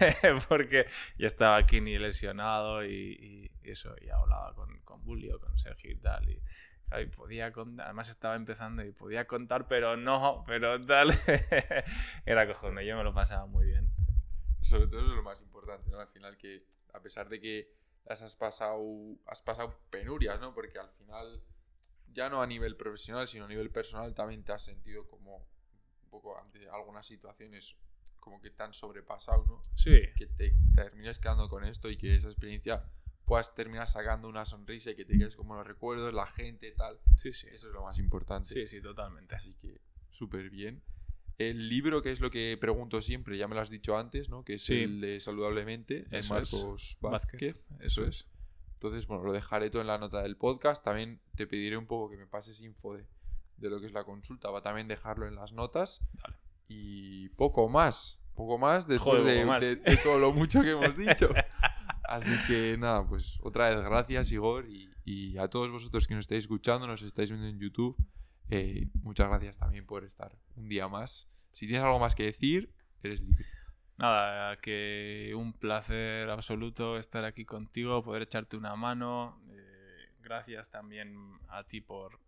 Speaker 2: Eh, porque ya estaba aquí ni lesionado y, eso, y hablaba con, con Bully o con Sergio y tal. Y, podía contar, además estaba empezando y podía contar, pero no, pero tal. era cojonudo, yo me lo pasaba muy bien.
Speaker 1: Sobre todo eso es lo más importante, ¿no? Al final que a pesar de que las has pasado, has pasado penurias, ¿no? Porque al final, ya no a nivel profesional, sino a nivel personal, también te has sentido como un poco ante algunas situaciones como que te han sobrepasado, ¿no?
Speaker 2: Sí.
Speaker 1: Que te, termines quedando con esto y que esa experiencia puedas terminar sacando una sonrisa y que te quedes como los recuerdos, la gente, tal.
Speaker 2: Sí, sí.
Speaker 1: Eso es lo más importante.
Speaker 2: Sí, sí, totalmente.
Speaker 1: Así que súper bien. El libro, que es lo que pregunto siempre, ya me lo has dicho antes, ¿no? Que es el de Saludablemente, de Marcos Vázquez. Eso es. Entonces, bueno, lo dejaré todo en la nota del podcast. También te pediré un poco que me pases info de, lo que es la consulta. Va a también dejarlo en las notas. Y poco más. Poco más después de, todo lo mucho que hemos dicho. Así que nada, pues otra vez gracias Igor y, y, a todos vosotros que nos estáis escuchando, nos estáis viendo en YouTube. Eh, muchas gracias también por estar un día más. Si tienes algo más que decir, eres libre.
Speaker 2: Nada, que un placer absoluto estar aquí contigo, poder echarte una mano. Eh, gracias también a ti por,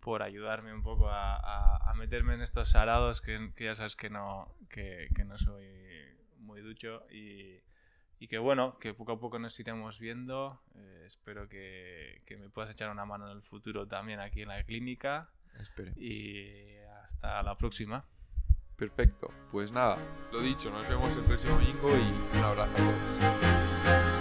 Speaker 2: por ayudarme un poco a, meterme en estos arados que, ya sabes que no, que, no soy muy ducho y, que bueno, que poco a poco nos iremos viendo. Eh, espero que, que, me puedas echar una mano en el futuro también aquí en la clínica y hasta la próxima.
Speaker 1: Perfecto, pues nada, lo dicho, nos vemos el próximo domingo y un abrazo a todos.